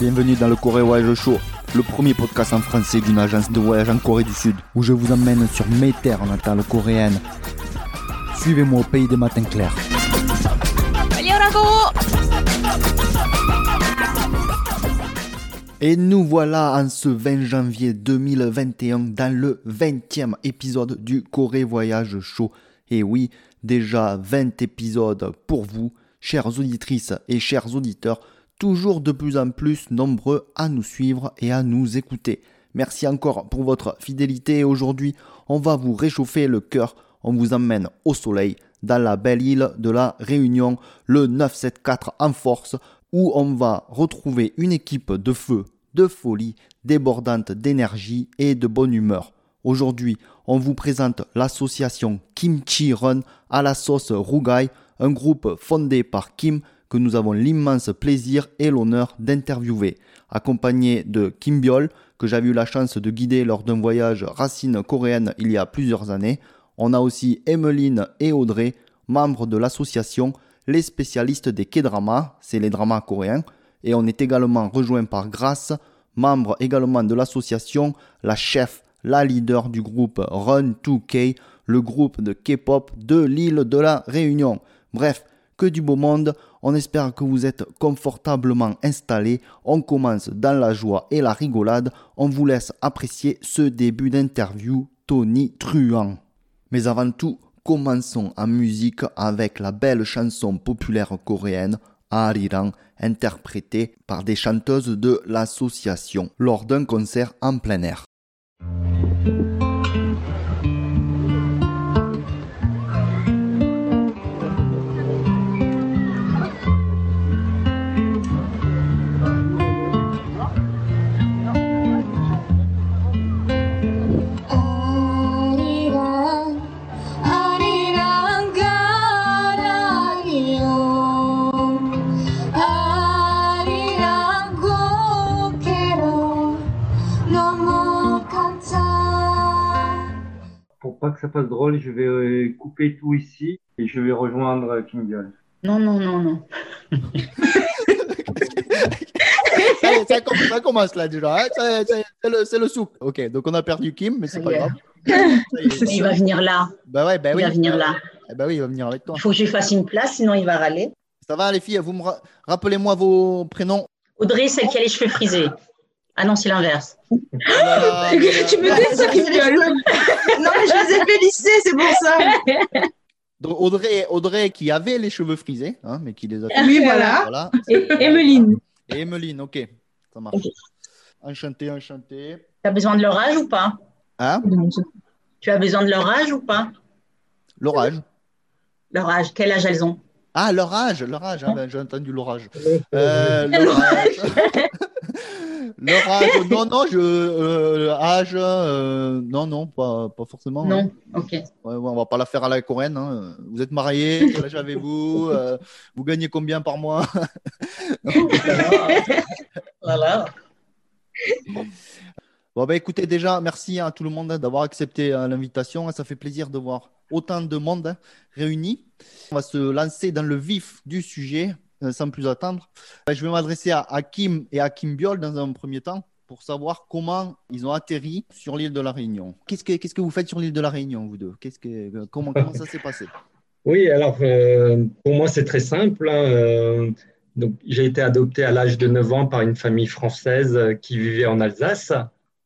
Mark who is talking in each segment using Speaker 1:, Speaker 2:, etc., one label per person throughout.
Speaker 1: Bienvenue dans le Corée Voyage Show, le premier podcast en français d'une agence de voyage en Corée du Sud, où je vous emmène sur mes terres natales coréennes. Suivez-moi au pays des matins clairs. Et nous voilà en ce 20 janvier 2021 dans le 20e épisode du Corée Voyage Show. Et oui, déjà 20 épisodes pour vous chères auditrices et chers auditeurs, toujours de plus en plus nombreux à nous suivre et à nous écouter. Merci encore pour votre fidélité. Aujourd'hui, on va vous réchauffer le cœur. On vous emmène au soleil dans la belle île de la Réunion, le 974 en force, où on va retrouver une équipe de feu, de folie, débordante d'énergie et de bonne humeur. Aujourd'hui, on vous présente l'association Kimchi Run à la sauce rougaille, un groupe fondé par Kim que nous avons l'immense plaisir et l'honneur d'interviewer, accompagné de Kim Biol, que j'avais eu la chance de guider lors d'un voyage racine coréenne il y a plusieurs années. On a aussi Emmeline et Audrey, membres de l'association Les spécialistes des K-dramas, c'est les dramas coréens, et on est également rejoint par Grace, membre également de l'association, la chef, la leader du groupe Run 2K, le groupe de K-pop de l'île de la Réunion. Bref, que du beau monde, on espère que vous êtes confortablement installés, on commence dans la joie et la rigolade, on vous laisse apprécier ce début d'interview Tony Truant. Mais avant tout, commençons en musique avec la belle chanson populaire coréenne Arirang, interprétée par des chanteuses de l'association lors d'un concert en plein air.
Speaker 2: Pas que ça passe drôle, je vais euh, couper tout ici et je vais rejoindre euh, Kim Biol.
Speaker 3: Non, non, non, non.
Speaker 1: ça, ça commence, ça commence là déjà, hein. C'est le, le soupe. Ok, donc on a perdu Kim, mais c'est pas grave.
Speaker 3: Il va venir là.
Speaker 1: Bah ouais, bah
Speaker 3: Il
Speaker 1: oui.
Speaker 3: va venir là.
Speaker 1: Eh bah oui, il va venir avec toi.
Speaker 3: Il faut que je lui fasse une place, sinon il va râler.
Speaker 1: Ça va les filles, vous me ra- rappelez-moi vos prénoms.
Speaker 3: Audrey, celle qui a les cheveux frisés. Ah non, c'est l'inverse.
Speaker 1: Oh euh,
Speaker 4: Tu me dis ça, Non, mais je les ai fait lisser, c'est pour ça.
Speaker 1: donc, Audrey, Audrey qui avait les cheveux frisés, hein, mais qui les a.
Speaker 4: Oui, voilà.
Speaker 1: Voilà.
Speaker 4: Et Emeline.
Speaker 1: Et Emeline, ok, ça marche.
Speaker 3: Ok.
Speaker 1: Enchanté, enchanté.
Speaker 3: Tu as besoin de leur âge ou pas?
Speaker 1: Hein?
Speaker 3: Tu as besoin de leur âge ou pas?
Speaker 1: L'orage.
Speaker 3: Leur âge, quel âge elles ont?
Speaker 1: Ah, leur âge, leur âge, hein, ben, j'ai entendu l'orage. Euh, leur âge. Leur âge, non, non, je, euh, âge, euh, non, non, pas, pas forcément. hein.
Speaker 3: Non Ok.
Speaker 1: Ouais, ouais, on va pas la faire à la coréenne. hein. Vous êtes mariés, quel âge avez-vous Euh, Vous gagnez combien par mois?
Speaker 3: Voilà.
Speaker 1: Bon, bah, écoutez, déjà, merci à tout le monde hein, d'avoir accepté l'invitation. Ça fait plaisir de voir autant de monde hein, réuni. On va se lancer dans le vif du sujet sans plus attendre. Euh, Je vais m'adresser à, à Kim et à Kim Biol dans un premier temps pour savoir comment ils ont atterri sur l'île de la Réunion. Qu'est-ce que, vous faites sur l'île de la Réunion, vous deux? Euh, comment, ça s'est passé?
Speaker 5: Oui, alors euh, pour moi c'est très simple. hein, euh, j'ai été adopté à l'âge de 9 ans par une famille française euh, qui vivait en Alsace.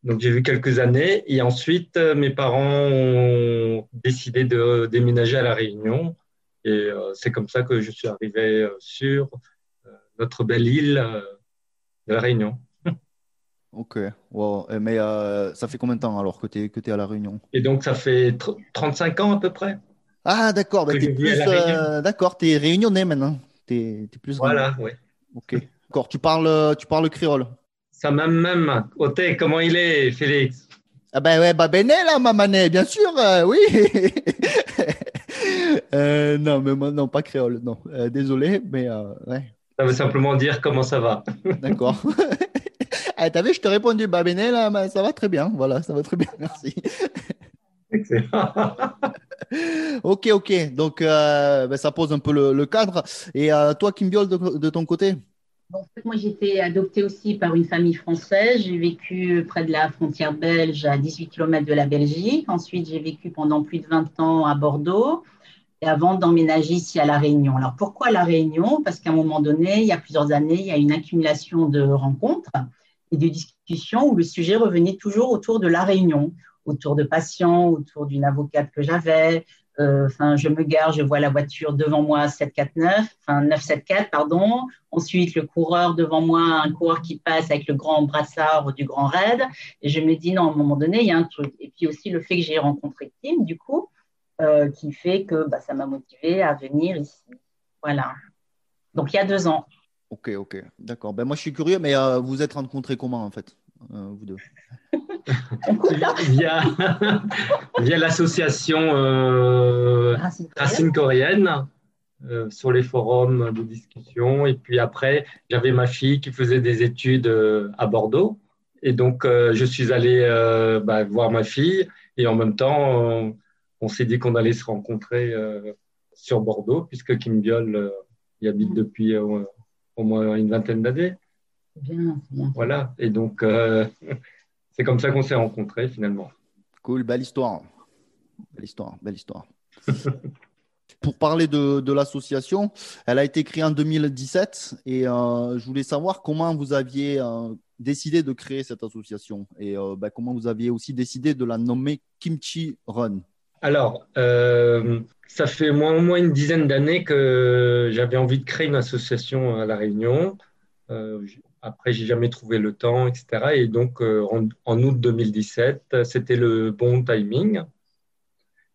Speaker 5: Donc j'ai vu quelques années et ensuite euh, mes parents ont décidé de déménager à la Réunion et euh, c'est comme ça que je suis arrivé euh, sur euh, notre belle île de la Réunion.
Speaker 1: Ok, wow. Mais euh, ça fait combien de temps alors que tu es, à la Réunion?
Speaker 5: Et donc ça fait tr- 35 ans à peu près.
Speaker 1: Ah, d'accord, bah,
Speaker 5: Que La Réunion.
Speaker 1: euh, t'es réunionnais maintenant. T'es, t'es plus
Speaker 5: Voilà, oui.
Speaker 1: Ok. D'accord, tu parles, tu parles créole.
Speaker 5: Ça m'a même ôté. Comment il est, Félix?
Speaker 1: Ah ben ouais, bah bene là, mamané, bien sûr, euh, oui. Euh, non, mais moi, non, pas créole, non. Euh, désolé, mais ouais,
Speaker 5: Ça veut simplement dire comment ça va.
Speaker 1: d'accord. Ah, T'as vu, je t'ai répondu, bah là, bah, ça va très bien, voilà, ça va très bien, merci.
Speaker 5: Excellent.
Speaker 1: Ok, ok, donc ben, ça pose un peu le, le cadre. Et toi, Kim Biol, de, de ton côté?
Speaker 3: En fait, moi, été adoptée aussi par une famille française. J'ai vécu près de la frontière belge, à 18 km de la Belgique. Ensuite, j'ai vécu pendant plus de 20 ans à Bordeaux. Et avant d'emménager ici à La Réunion. Alors, pourquoi La Réunion? Parce qu'à un moment donné, il y a plusieurs années, il y a une accumulation de rencontres et de discussions où le sujet revenait toujours autour de La Réunion, autour de patients, autour d'une avocate que j'avais, Enfin, je me gare, je vois la voiture devant moi 749, enfin 974, pardon. Ensuite, le coureur devant moi, un coureur qui passe avec le grand brassard du grand raid. Et je me dis, non, à un moment donné, il y a un truc. Et puis aussi le fait que j'ai rencontré Tim, du coup, euh, qui fait que bah, ça m'a motivé à venir ici. Voilà. Donc, il y a deux ans.
Speaker 1: Ok, ok, d'accord. Ben, moi, je suis curieux, mais euh, vous êtes rencontrés comment, en fait, euh, vous deux
Speaker 2: via, via l'association euh,
Speaker 3: Racine coréenne.
Speaker 2: Racine coréenne euh, sur les forums de discussion. Et puis après, j'avais ma fille qui faisait des études euh, à Bordeaux. Et donc, euh, je suis allé euh, bah, voir ma fille. Et en même temps, on, on s'est dit qu'on allait se rencontrer euh, sur Bordeaux, puisque Kim Biol euh, y habite depuis euh, au moins une vingtaine d'années.
Speaker 3: Bien, bien.
Speaker 2: Voilà. Et donc, euh, c'est comme ça qu'on s'est rencontrés finalement.
Speaker 1: Cool, belle histoire. Belle histoire, belle histoire. Pour parler de, de l'association, elle a été créée en 2017 et euh, je voulais savoir comment vous aviez euh, décidé de créer cette association et euh, ben, comment vous aviez aussi décidé de la nommer Kimchi Run.
Speaker 2: Alors, euh, ça fait moins, au moins une dizaine d'années que j'avais envie de créer une association à La Réunion. Euh, après, j'ai jamais trouvé le temps, etc. Et donc, euh, en, août 2017, euh, c'était le bon timing.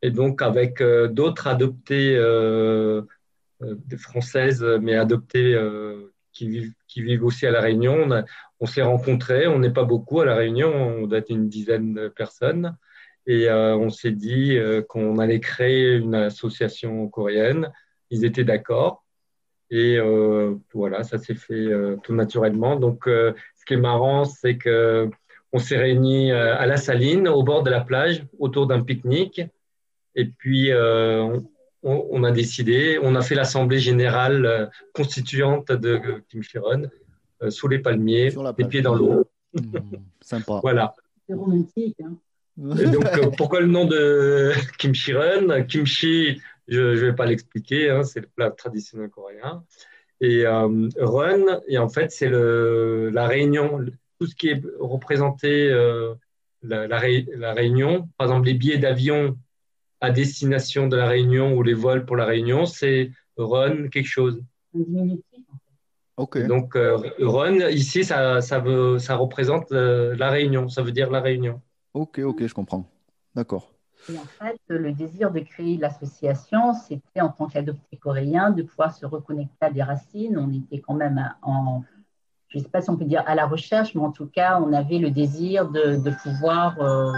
Speaker 2: Et donc, avec euh, d'autres adoptés, euh, des françaises, mais adoptées qui vivent, aussi à La Réunion, on, s'est rencontrés. On n'est pas beaucoup à La Réunion, on doit être une dizaine de personnes. Et on s'est dit qu'on allait créer une association coréenne. Ils étaient d'accord. Et euh, voilà, ça s'est fait euh, tout naturellement. Donc, euh, ce qui est marrant, c'est que on s'est réunis euh, à la Saline, au bord de la plage, autour d'un pique-nique. Et puis, euh, on, on a décidé, on a fait l'assemblée générale euh, constituante de Kim Chiron euh, sous les palmiers, les pieds dans l'eau.
Speaker 1: Hmm, sympa.
Speaker 2: Voilà.
Speaker 3: C'est romantique. Hein.
Speaker 2: Et donc, euh, pourquoi le nom de kimchi run Kimchi, je ne vais pas l'expliquer, hein, c'est le plat traditionnel coréen. Et euh, run, et en fait, c'est le- la réunion, tout ce qui est représenté, euh, la, la ré- la réunion, par exemple, les billets d'avion à destination de la réunion ou les vols pour la réunion, c'est run quelque chose.
Speaker 3: Un diminutif.
Speaker 1: Ok.
Speaker 2: Et donc, euh, run, ici, ça, ça, veut, ça représente euh, la réunion, ça veut dire la réunion.
Speaker 1: Ok, ok, je comprends. D'accord.
Speaker 3: Et en fait, le désir de créer l'association, c'était en tant qu'adopté coréen de pouvoir se reconnecter à des racines. On était quand même en, je ne sais pas si on peut dire à la recherche, mais en tout cas, on avait le désir de, de pouvoir, euh,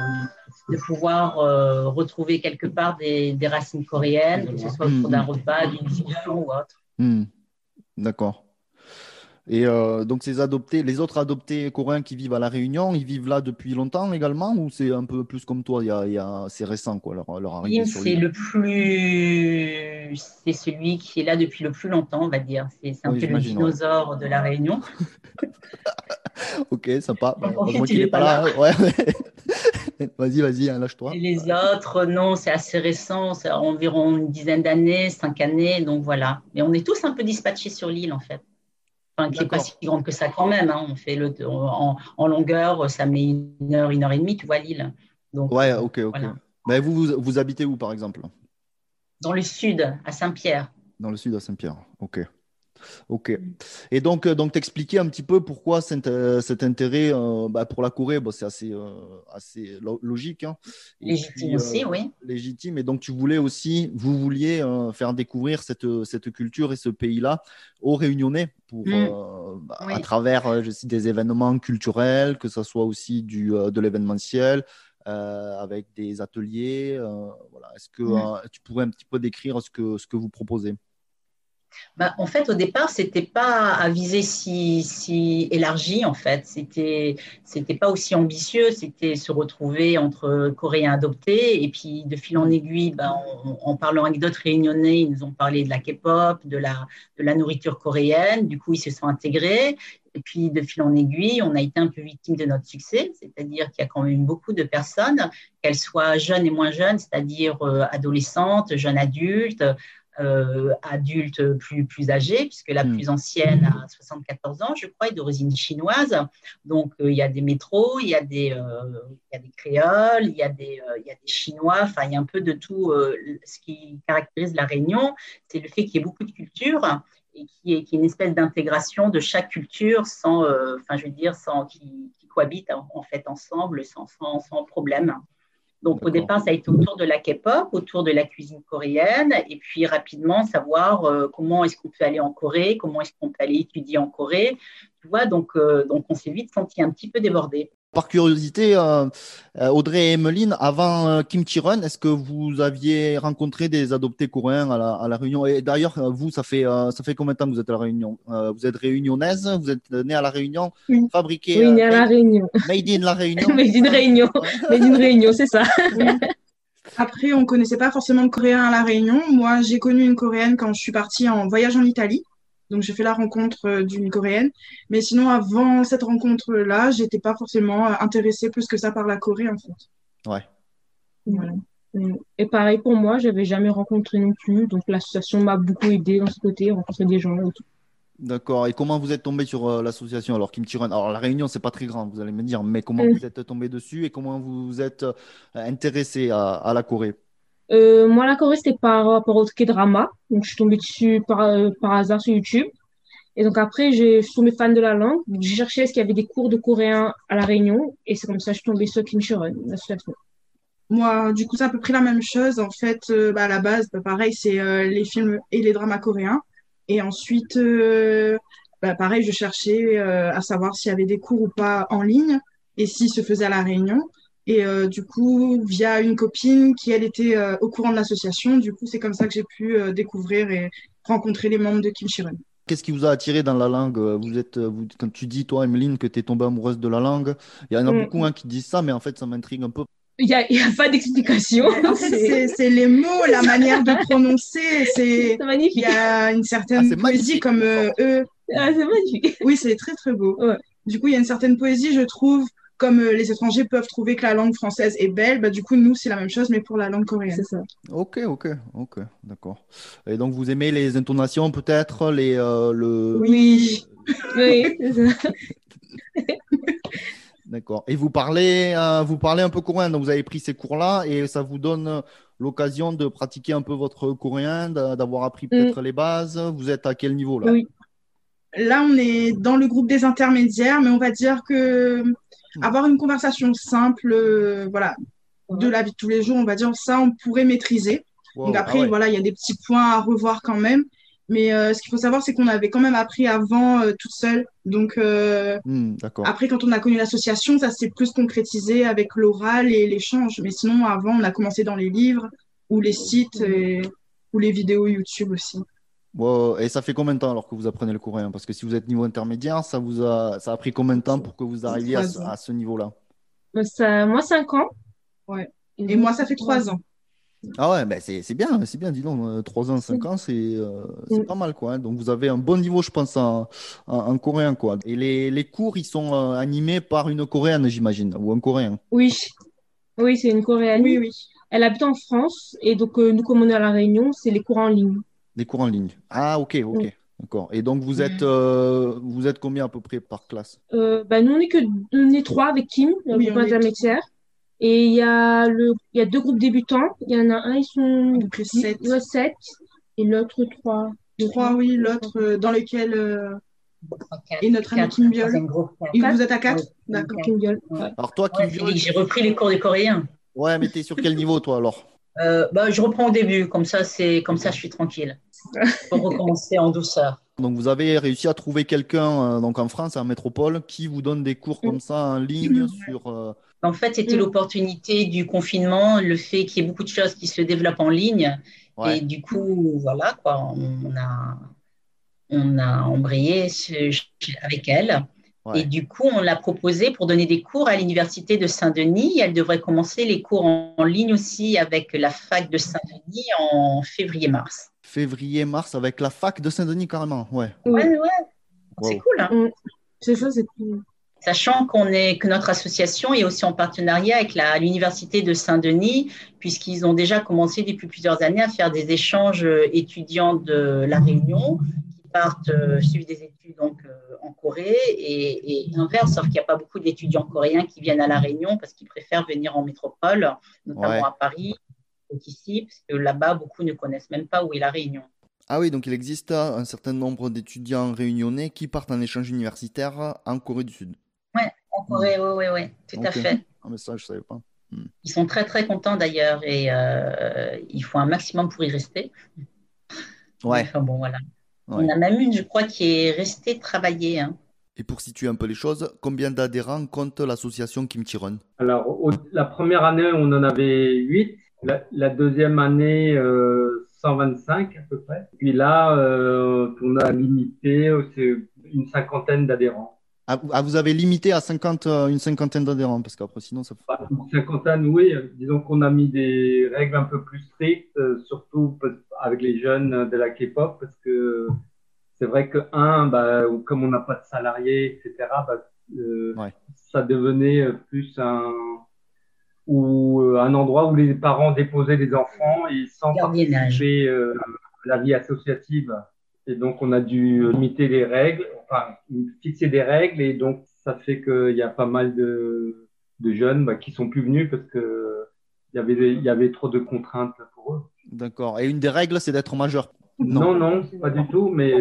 Speaker 3: de pouvoir euh, retrouver quelque part des, des racines coréennes, que ce soit autour d'un repas, d'une discussion ou autre.
Speaker 1: Hmm, D'accord. Et euh, donc, ces adoptés, les autres adoptés coréens qui vivent à La Réunion, ils vivent là depuis longtemps également ou c'est un peu plus comme toi, y a, y a- c'est récent quoi, leur, leur arrivée sur
Speaker 3: c'est le plus, c'est celui qui est là depuis le plus longtemps, on va dire. C'est un
Speaker 1: Oui,
Speaker 3: peu le
Speaker 1: ouais.
Speaker 3: dinosaure de la Réunion.
Speaker 1: Ok, sympa.
Speaker 3: En
Speaker 1: heureusement qu'il
Speaker 3: il
Speaker 1: n'est
Speaker 3: est
Speaker 1: pas
Speaker 3: pas
Speaker 1: là. Ouais. Vas-y, vas-y, hein, lâche-toi.
Speaker 3: Et les autres, non, c'est assez récent, c'est environ une dizaine d'années, cinq années, donc voilà. Mais on est tous un peu dispatchés sur l'île, en fait. Enfin, qui n'est pas si grande que ça quand même. hein. On fait le, en, en longueur, ça met une heure, une heure et demie, tu vois l'île. Donc,
Speaker 1: Ouais, ok, ok.
Speaker 3: Voilà.
Speaker 1: Mais vous, vous, vous habitez où par exemple?
Speaker 3: Dans le sud, à Saint-Pierre.
Speaker 1: Dans le sud à Saint-Pierre. Ok. Ok. Et donc, euh, donc t'expliquais un petit peu pourquoi cet, euh, cet intérêt euh, bah, pour la Corée, bon, c'est assez, euh, assez lo- logique. hein.
Speaker 3: Légitime
Speaker 1: puis, euh,
Speaker 3: aussi, oui.
Speaker 1: légitime. Et donc, tu voulais aussi, vous vouliez faire découvrir cette, cette culture et ce pays-là aux Réunionnais pour,
Speaker 3: Mm.
Speaker 1: euh, bah,
Speaker 3: Oui.
Speaker 1: à travers je sais, des événements culturels, que ce soit aussi du, de l'événementiel, euh, avec des ateliers. euh, voilà. Est-ce que
Speaker 3: Mm.
Speaker 1: euh, tu pourrais un petit peu décrire ce que, ce que vous proposez?
Speaker 3: Bah, en fait, au départ, c'était pas à viser si, élargi. En fait, c'était c'était pas aussi ambitieux. C'était se retrouver entre Coréens adoptés et puis de fil en aiguille, bah, en, en parlant avec d'autres réunionnais, ils nous ont parlé de la K-pop, de la de la nourriture coréenne. Du coup, ils se sont intégrés. Et puis, de fil en aiguille, on a été un peu victime de notre succès, c'est-à-dire qu'il y a quand même beaucoup de personnes, qu'elles soient jeunes et moins jeunes, c'est-à-dire euh, adolescentes, jeunes adultes, euh, adultes plus, plus âgés, puisque la
Speaker 1: Mm.
Speaker 3: plus ancienne a 74 ans, je crois, est d'origine chinoise. Donc, euh, il y a des métros, il y a des, euh, y a des créoles, il y a des, euh, y a des chinois, enfin, il y a un peu de tout. ce qui caractérise la Réunion, c'est le fait qu'il y ait beaucoup de cultures et qui est, qui est une espèce d'intégration de chaque culture sans, enfin, je veux dire, sans, qui, qui cohabitent en, en fait ensemble sans, sans, sans problème. Donc, au départ, ça a été autour de la K-pop, autour de la cuisine coréenne, et puis rapidement savoir euh, comment est-ce qu'on peut aller en Corée, comment est-ce qu'on peut aller étudier en Corée. Tu vois, donc, euh, donc on s'est vite senti un petit peu débordé.
Speaker 1: Par curiosité, euh, euh, Audrey et Emeline, avant euh, Kim Chi-run, est-ce que vous aviez rencontré des adoptés coréens à la, à la Réunion? Et d'ailleurs, vous, ça fait, euh, ça fait combien de temps que vous êtes à la Réunion? Euh, Vous êtes réunionnaise Vous êtes née à la Réunion
Speaker 6: Oui.
Speaker 1: Fabriquée
Speaker 6: Oui,
Speaker 1: euh,
Speaker 6: né à la
Speaker 1: made,
Speaker 6: Réunion.
Speaker 1: made in la Réunion
Speaker 6: Mais d'une réunion. Mais d'une réunion, c'est ça.
Speaker 4: Après, on connaissait pas forcément de Coréens à La Réunion. Moi, j'ai connu une Coréenne quand je suis partie en voyage en Italie. Donc, j'ai fait la rencontre euh, d'une Coréenne. Mais sinon, avant cette rencontre-là, j'étais pas forcément euh, intéressée plus que ça par la Corée, en fait.
Speaker 1: Ouais.
Speaker 4: Voilà.
Speaker 6: Et pareil pour moi, j'avais jamais rencontré non plus. Donc l'association m'a beaucoup aidé dans ce côté, rencontrer des gens et tout.
Speaker 1: D'accord. Et comment vous êtes tombé sur euh, l'association alors Kim Chi-run Alors la Réunion, c'est pas très grand, vous allez me dire, mais comment
Speaker 6: Mm.
Speaker 1: vous êtes tombé dessus et comment vous vous êtes euh, intéressé à, à la Corée?
Speaker 6: Euh, moi, la Corée, c'était par rapport au K-drama. Donc, je suis tombée dessus par, euh, par hasard sur YouTube. Et donc, après, je suis tombée fan de la langue. J'ai cherché est-ce qu'il y avait des cours de coréen à La Réunion. Et c'est comme ça que je suis tombée sur Kim Sharon.
Speaker 4: Moi, du coup, c'est à peu près la même chose. En fait, euh, bah, à la base, bah, pareil, c'est les films et les dramas coréens. Et ensuite, bah, pareil, je cherchais à savoir s'il y avait des cours ou pas en ligne et s'ils se faisaient à La Réunion. Et euh, du coup, via une copine qui, elle, était euh, au courant de l'association, du coup, c'est comme ça que j'ai pu euh, découvrir et rencontrer les membres de Kim Chi-run.
Speaker 1: Qu'est-ce qui vous a attiré dans la langue? Vous êtes, vous, quand tu dis, toi, Emeline, que tu es tombée amoureuse de la langue, il y en a
Speaker 6: Mm.
Speaker 1: beaucoup hein, qui disent ça, mais en fait, ça m'intrigue un peu.
Speaker 6: Il y a, pas d'explication.
Speaker 4: En fait, c'est les mots, la manière de prononcer. C'est
Speaker 6: magnifique.
Speaker 4: il y a une
Speaker 1: Ah,
Speaker 4: certaine
Speaker 1: c'est
Speaker 4: poésie comme euh, eux.
Speaker 6: Ah, c'est magnifique.
Speaker 4: Oui, c'est très très beau.
Speaker 6: Ouais.
Speaker 4: Du coup, il y a une certaine poésie, je trouve, comme euh, les étrangers peuvent trouver que la langue française est belle, bah, du coup, nous, c'est la même chose, mais pour la langue coréenne.
Speaker 6: C'est ça.
Speaker 1: Ok, ok, ok, d'accord. Et donc, vous aimez les intonations, peut-être, les, euh, le...
Speaker 4: Oui.
Speaker 6: Oui, c'est ça.
Speaker 1: D'accord. Et vous parlez, euh, vous parlez un peu coréen, donc vous avez pris ces cours-là et ça vous donne l'occasion de pratiquer un peu votre coréen, d'a- d'avoir appris peut-être les bases. Vous êtes à quel niveau là?
Speaker 6: Oui.
Speaker 4: Là, on est dans le groupe des intermédiaires, mais on va dire que avoir une conversation simple, euh, voilà, de la vie de tous les jours, on va dire ça, on pourrait maîtriser.
Speaker 1: Wow,
Speaker 4: Donc
Speaker 1: ah
Speaker 4: après,
Speaker 1: ouais.
Speaker 4: voilà, il y a des petits points à revoir quand même. Mais euh, ce qu'il faut savoir, c'est qu'on avait quand même appris avant euh, toute seule. Donc
Speaker 1: Hmm,
Speaker 4: après, quand on a connu l'association, ça s'est plus concrétisé avec l'oral et l'échange. Mais sinon, avant, on a commencé dans les livres ou les sites et- ou les vidéos YouTube aussi.
Speaker 1: Wow. Et ça fait combien de temps alors que vous apprenez le coréen? Parce que si vous êtes niveau intermédiaire, ça vous a, ça a pris combien de temps pour que vous arriviez à, ce-
Speaker 4: Trois ans.
Speaker 1: à ce niveau-là?
Speaker 6: Moi, ça, moi, 5 ans.
Speaker 4: Ouais. Et moi, ça fait trois ans.
Speaker 1: Ah ouais, ben c'est c'est bien, c'est bien, dis donc. euh, Trois ans, cinq ans, c'est euh, c'est
Speaker 6: Mm.
Speaker 1: pas mal, quoi. hein. Donc vous avez un bon niveau, je pense, en, en, en coréen, quoi. Et les, les cours, ils sont euh, animés par une coréenne, j'imagine, ou un coréen?
Speaker 6: Oui. Oui, c'est une coréenne.
Speaker 4: Oui, oui.
Speaker 6: Elle habite en France. Et donc, euh, nous, comme on est à La Réunion, c'est les cours en ligne.
Speaker 1: Des cours en ligne. Ah, ok, ok.
Speaker 6: Mm.
Speaker 1: D'accord. Et donc vous êtes, euh, vous êtes combien à peu près par classe?
Speaker 6: Euh, bah, nous, on est que on est trois avec Kim, le
Speaker 4: Oui, on est
Speaker 6: intermédiaire. Et il y a le, il y a deux groupes débutants. Il y en a un, ils sont
Speaker 4: sept.
Speaker 6: ouais, sept, et l'autre trois.
Speaker 4: Trois, oui. L'autre, euh, dans lequel euh, est notre ami
Speaker 3: Quatre,
Speaker 4: Kim Biol. Et vous êtes à quatre?
Speaker 3: Oui.
Speaker 4: D'accord.
Speaker 6: Kim Biol.
Speaker 3: Ouais.
Speaker 6: Ouais.
Speaker 1: Alors toi,
Speaker 3: Ouais,
Speaker 1: Kim
Speaker 3: Félix,
Speaker 1: Biol,
Speaker 3: j'ai repris les cours de coréen.
Speaker 1: ouais, mais t'es sur quel niveau, toi, alors?
Speaker 3: Euh, bah, je reprends au début, comme ça, c'est comme ça, je suis tranquille. Pour recommencer en douceur.
Speaker 1: Donc vous avez réussi à trouver quelqu'un, euh, donc en France, en métropole, qui vous donne des cours comme ça en ligne sur. euh,
Speaker 3: En fait, c'était
Speaker 6: Mm.
Speaker 3: l'opportunité du confinement, le fait qu'il y ait beaucoup de choses qui se développent en ligne.
Speaker 1: Ouais.
Speaker 3: Et du coup, voilà, quoi, on a, on a embrayé ce- avec elle.
Speaker 1: Ouais.
Speaker 3: Et du coup, on l'a proposé pour donner des cours à l'Université de Saint-Denis. Elle devrait commencer les cours en, en ligne aussi avec la fac de Saint-Denis en février-mars.
Speaker 1: Février-mars avec la fac de Saint-Denis carrément. Ouais.
Speaker 6: Oui.
Speaker 3: Ouais, ouais, c'est cool. hein.
Speaker 6: C'est ça, c'est cool.
Speaker 3: Sachant qu'on est, que notre association est aussi en partenariat avec l'Université de Saint-Denis, puisqu'ils ont déjà commencé depuis plusieurs années à faire des échanges euh, étudiants de La Réunion partent euh, suivre des études donc, euh, en Corée et, et inverse, sauf qu'il n'y a pas beaucoup d'étudiants coréens qui viennent à La Réunion parce qu'ils préfèrent venir en métropole, notamment
Speaker 1: Ouais.
Speaker 3: à Paris, ou ici, parce que là-bas, beaucoup ne connaissent même pas où est La Réunion.
Speaker 1: Ah oui, donc il existe un certain nombre d'étudiants réunionnais qui partent en échange universitaire en Corée du Sud.
Speaker 3: En Corée, oui, oui, oui, tout à fait.
Speaker 1: Ah mais ça, je savais pas.
Speaker 3: Ils sont très, très contents d'ailleurs et euh, il faut un maximum pour y rester.
Speaker 1: Ouais.
Speaker 3: Enfin bon, voilà.
Speaker 1: Ouais.
Speaker 3: On a même une, je crois, qui est restée travailler. hein.
Speaker 1: Et pour situer un peu les choses, combien d'adhérents compte l'association Kimchi Run
Speaker 2: Alors, au- la première année, on en avait 8. La, la deuxième année, euh, 125 à peu près. Puis là, euh, on a limité, euh, c'est une cinquantaine d'adhérents.
Speaker 1: Ah, vous- ah, vous avez limité à 50, euh, une cinquantaine d'adhérents, parce qu'après sinon ça.
Speaker 2: Enfin, Une cinquantaine, oui. euh, Disons qu'on a mis des règles un peu plus strictes, euh, surtout avec les jeunes de la K-pop, parce que c'est vrai que, un, bah, comme on n'a pas de salariés, etc., bah, euh,
Speaker 1: Ouais.
Speaker 2: ça devenait euh, plus un, ou euh, un endroit où les parents déposaient les enfants et sans participer euh, à la vie associative. Et donc, on a dû limiter les règles, enfin, fixer des règles, et donc, ça fait qu'il y a pas mal de, de jeunes bah, qui sont plus venus parce que il y avait, il y avait trop de contraintes pour eux.
Speaker 1: D'accord. Et une des règles, c'est d'être majeur.
Speaker 2: Non, non, pas du tout, mais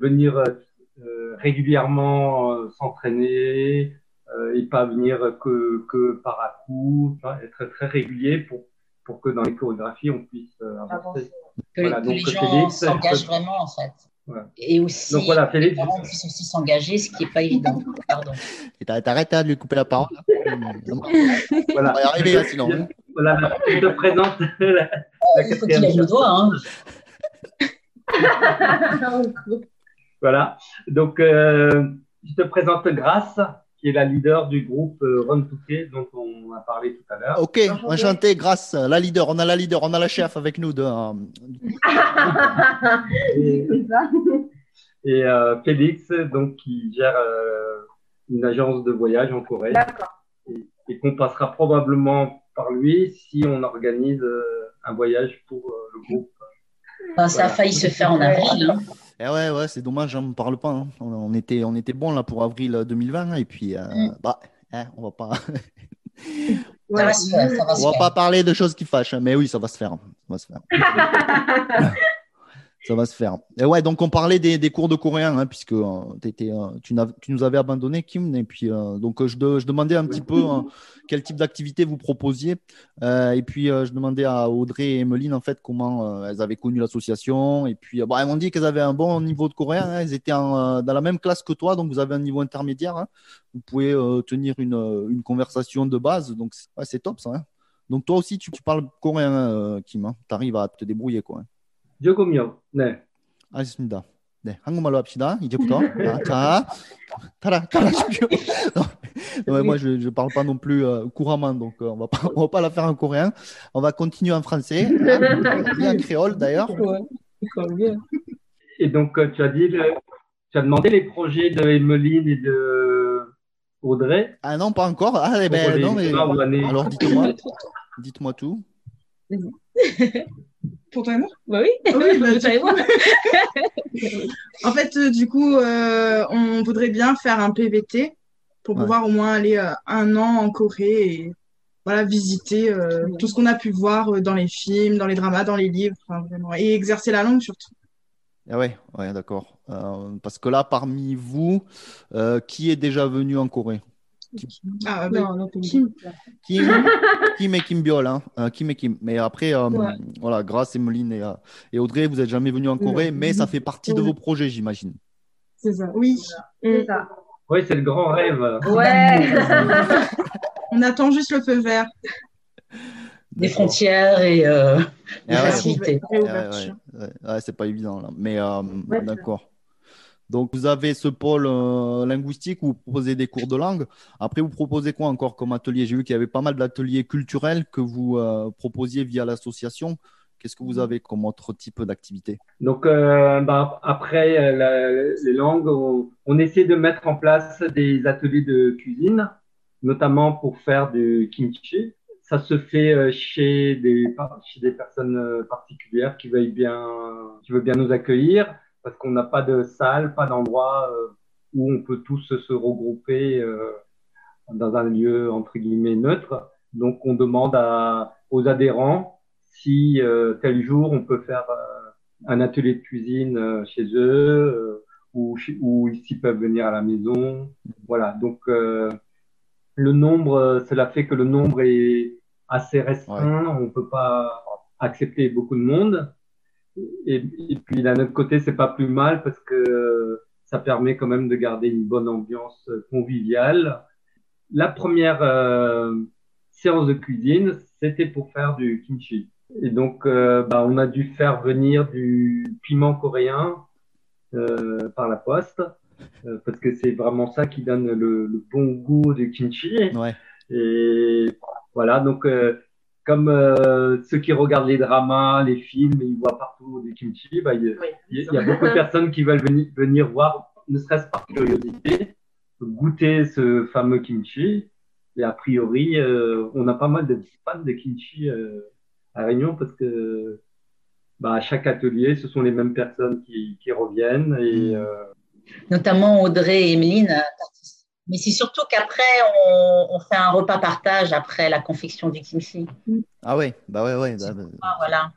Speaker 2: venir euh, régulièrement euh, s'entraîner euh, et pas venir que, que par à coup, enfin, être très régulier pour, pour que dans les chorégraphies, on puisse euh, avancer.
Speaker 3: Que,
Speaker 2: Voilà,
Speaker 3: que
Speaker 2: donc,
Speaker 3: les gens s'engagent
Speaker 2: je-
Speaker 3: vraiment, en fait.
Speaker 2: Voilà.
Speaker 3: Et aussi,
Speaker 2: Donc voilà, Félix,
Speaker 3: les parents puissent aussi s'engager, ce qui n'est pas évident. Pardon.
Speaker 1: Et t'arrêtes hein, de lui couper la parole. on
Speaker 2: voilà.
Speaker 1: va y arriver, hein, sinon. hein.
Speaker 2: Voilà, je te présente la, la
Speaker 3: Il faut qu'il lève le doigt. Hein.
Speaker 2: Voilà. Donc, euh, je te présente Grace, qui est la leader du groupe euh, Run to K, dont on a parlé tout à l'heure.
Speaker 1: Ok, enchanté, grâce. La leader, on a la leader, on a la chef avec nous. De, euh,
Speaker 2: Et,
Speaker 7: C'est ça.
Speaker 2: et, euh, Félix, donc, qui gère euh, une agence de voyage en Corée.
Speaker 7: D'accord.
Speaker 2: Et, et qu'on passera probablement par lui si on organise euh, un voyage pour euh, le groupe.
Speaker 3: Enfin, ça a failli se faire en avril. hein.
Speaker 1: Eh ouais, ouais, c'est dommage, on ne parle pas. hein. On, on était, on était bon là pour avril 2020, et puis, euh,
Speaker 3: Mm.
Speaker 1: bah, hein, on va pas,
Speaker 3: Ça va se faire. Ça va
Speaker 1: on
Speaker 3: se
Speaker 1: va
Speaker 3: faire.
Speaker 1: pas parler de choses qui fâchent, hein, mais oui, ça va se faire. Ça va se faire. Ça va se faire. Et ouais, donc on parlait des, cours de coréen, hein, puisque euh, euh, tu, nous avais abandonné, Kim, et puis euh, donc je, de- je demandais un petit peu euh, quel type d'activité vous proposiez, et puis je demandais à Audrey et Emeline en fait comment elles avaient connu l'association, et puis bon, elles m'ont dit qu'elles avaient un bon niveau de coréen, hein, elles étaient en, dans la même classe que toi, donc vous avez un niveau intermédiaire, hein. vous pouvez tenir une, conversation de base, donc c'est top ça. hein. Donc toi aussi tu, tu parles coréen, Kim, tu arrives à te débrouiller quoi hein.
Speaker 2: 조금요. 네.
Speaker 1: 알겠습니다. 네, 한국말로 합시다. 이제부터. 자, 자 타라, 타라십시오. Non, ouais, moi, je ne parle pas non plus euh, couramment, donc euh, on va pas, on va pas la faire en coréen. On va continuer en français, hein, bien en créole d'ailleurs.
Speaker 2: Et donc, euh, tu as dit, le- tu as demandé les projets de Emeline et de Audrey.
Speaker 1: Ah non, pas encore. Ah, eh
Speaker 2: pour
Speaker 1: ben,
Speaker 2: les
Speaker 1: non, mais
Speaker 2: trois années.
Speaker 1: alors dites-moi, dites-moi tout.
Speaker 4: Pour toi et moi?
Speaker 6: Bah oui,
Speaker 4: Ah oui, bah. En fait, euh, du coup, euh, on voudrait bien faire un PVT pour
Speaker 1: Ouais.
Speaker 4: pouvoir au moins aller euh, un an en Corée et voilà, visiter euh, tout ce qu'on a pu voir euh, dans les films, dans les dramas, dans les livres, vraiment, et exercer la langue surtout.
Speaker 1: Ah ouais, ouais, d'accord. Euh, parce que là, parmi vous, euh, qui est déjà venu en Corée?
Speaker 4: Ah, bah,
Speaker 6: Non, non, pas
Speaker 4: Kim.
Speaker 1: Kim, Kim et Kim Biol, hein. Euh, Kim et Kim. Mais après, euh,
Speaker 6: Ouais.
Speaker 1: voilà, grâce Emeline et, euh, et Audrey, vous n'êtes jamais venus en Corée, mais ça fait partie de vos projets, j'imagine.
Speaker 6: C'est ça.
Speaker 4: Oui,
Speaker 7: C'est ça.
Speaker 2: Oui, c'est le grand rêve.
Speaker 7: Ouais.
Speaker 4: on attend juste le feu vert.
Speaker 3: Des frontières et euh, des
Speaker 1: Ah ouais,
Speaker 3: facilités.
Speaker 1: ouais, ouais,
Speaker 4: Réouverture.
Speaker 1: ouais, ouais, c'est pas évident là. Mais euh,
Speaker 7: Ouais,
Speaker 1: d'accord. Donc, vous avez ce pôle euh, linguistique où vous proposez des cours de langue. Après, vous proposez quoi encore comme atelier? J'ai vu qu'il y avait pas mal d'ateliers culturels que vous euh, proposiez via l'association. Qu'est-ce que vous avez comme autre type d'activité?
Speaker 2: Donc, euh, bah, après les langues, on, essaie de mettre en place des ateliers de cuisine, notamment pour faire du kimchi. Ça se fait chez des, chez des personnes particulières qui veulent bien, qui veulent bien nous accueillir, parce qu'on n'a pas de salle, pas d'endroit euh, où on peut tous se regrouper euh, dans un lieu entre guillemets neutre. Donc, on demande à, aux adhérents si euh, tel jour on peut faire un atelier de cuisine chez eux ou, ou ici peuvent venir à la maison. Voilà. Donc euh, le nombre, cela fait que le nombre est assez restreint. On peut pas accepter beaucoup de monde. Et, et puis d'un autre côté, c'est pas plus mal parce que ça permet quand même de garder une bonne ambiance conviviale. La première euh, séance de cuisine, c'était pour faire du kimchi. Et donc, euh, bah, on a dû faire venir du piment coréen euh, par la poste, euh, parce que c'est vraiment ça qui donne le, le bon goût du kimchi.
Speaker 1: Ouais.
Speaker 2: Et voilà, donc euh, comme euh, ceux qui regardent les dramas, les films, ils voient partout du kimchi, bah, il y, a-
Speaker 3: Oui,
Speaker 2: il y a beaucoup de personnes qui veulent venir, venir voir, ne serait-ce par curiosité, goûter ce fameux kimchi. Et a priori, euh, on a pas mal de fans de kimchi euh, à Réunion parce que bah, à chaque atelier, ce sont les mêmes personnes qui, qui reviennent. Et,
Speaker 1: Mm.
Speaker 2: euh,
Speaker 3: notamment Audrey et Emeline. euh. Mais c'est surtout qu'après, on, on fait un repas partage après la confection du kimchi.
Speaker 1: Ah ouais, bah ouais, ouais. bah, bah,
Speaker 3: Ah, voilà.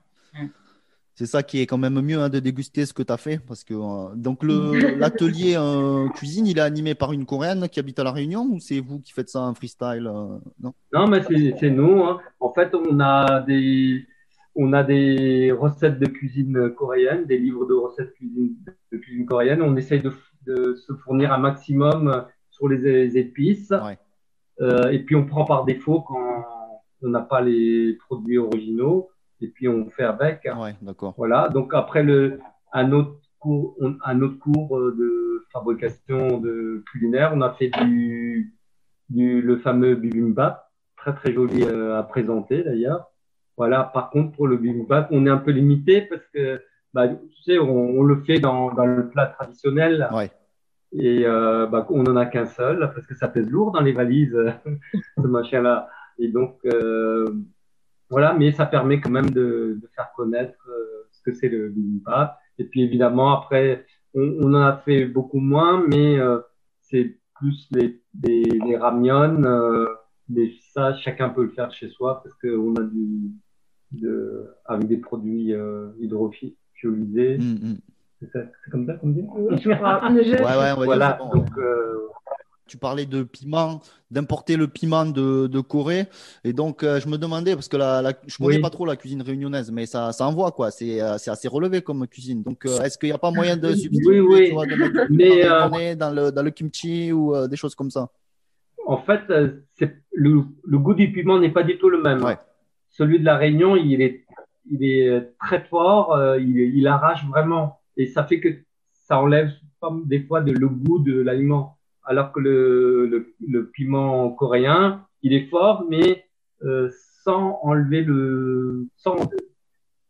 Speaker 1: C'est ça qui est quand même mieux hein, de déguster ce que tu as fait. Parce que, euh, donc, le- l'atelier euh, cuisine, il est animé par une Coréenne qui habite à La Réunion ou c'est vous qui faites ça en freestyle euh, Non?
Speaker 2: Non, mais c'est c'est nous. hein. En fait, on a des on a des recettes de cuisine coréenne, des livres de recettes cuisine, de cuisine coréenne. On essaye de, de se fournir un maximum sur les, épices.
Speaker 1: Ouais.
Speaker 2: Euh, et puis on prend par défaut quand on n'a pas les produits originaux. Et puis on fait avec.
Speaker 1: Ouais, d'accord.
Speaker 2: Voilà. Donc après le un autre cours, on- un autre cours de fabrication de culinaire, on a fait du, du le fameux bibimbap, très très joli euh, à présenter d'ailleurs. Voilà. Par contre pour le bibimbap, on est un peu limité parce que bah, tu sais, on, on le fait dans, dans le plat traditionnel
Speaker 1: Ouais.
Speaker 2: Et euh, bah, on en a qu'un seul parce que ça pèse lourd dans les valises, ce machin-là. Et donc euh, voilà, mais ça permet quand même de, de faire connaître euh, ce que c'est le bibimbap. Et puis évidemment, après, on, on en a fait beaucoup moins, mais euh, c'est plus les, les, les ramyons. Euh, mais ça, chacun peut le faire chez soi parce qu'on a du, de, avec des produits euh, hydrophilisés.
Speaker 1: Mm.
Speaker 2: C'est comme ça qu'on dit
Speaker 1: Ouais, ouais, on va
Speaker 2: Voilà,
Speaker 1: dire bon, ouais.
Speaker 2: donc euh,
Speaker 1: Tu parlais de piment, d'importer le piment de, de Corée. Et donc, euh, je me demandais, parce que la, la- je connais
Speaker 2: Oui.
Speaker 1: pas trop la cuisine réunionnaise, mais ça, ça envoie, quoi. C'est euh, c'est assez relevé comme cuisine. Donc, euh, est-ce qu'il n'y a pas moyen de substituer,
Speaker 2: oui.
Speaker 1: tu vois, de
Speaker 2: Mais,
Speaker 1: piment
Speaker 2: euh,
Speaker 1: rayonné dans, le, dans le kimchi ou euh, des choses comme ça?
Speaker 2: En fait, le, le goût du piment n'est pas du tout le même.
Speaker 1: Ouais.
Speaker 2: Celui de la Réunion, il est, il est très fort, euh, il, il arrache vraiment, et ça fait que ça enlève des fois de, le goût de l'aliment. Alors que le, le, le piment coréen, il est fort, mais euh, sans enlever le, sans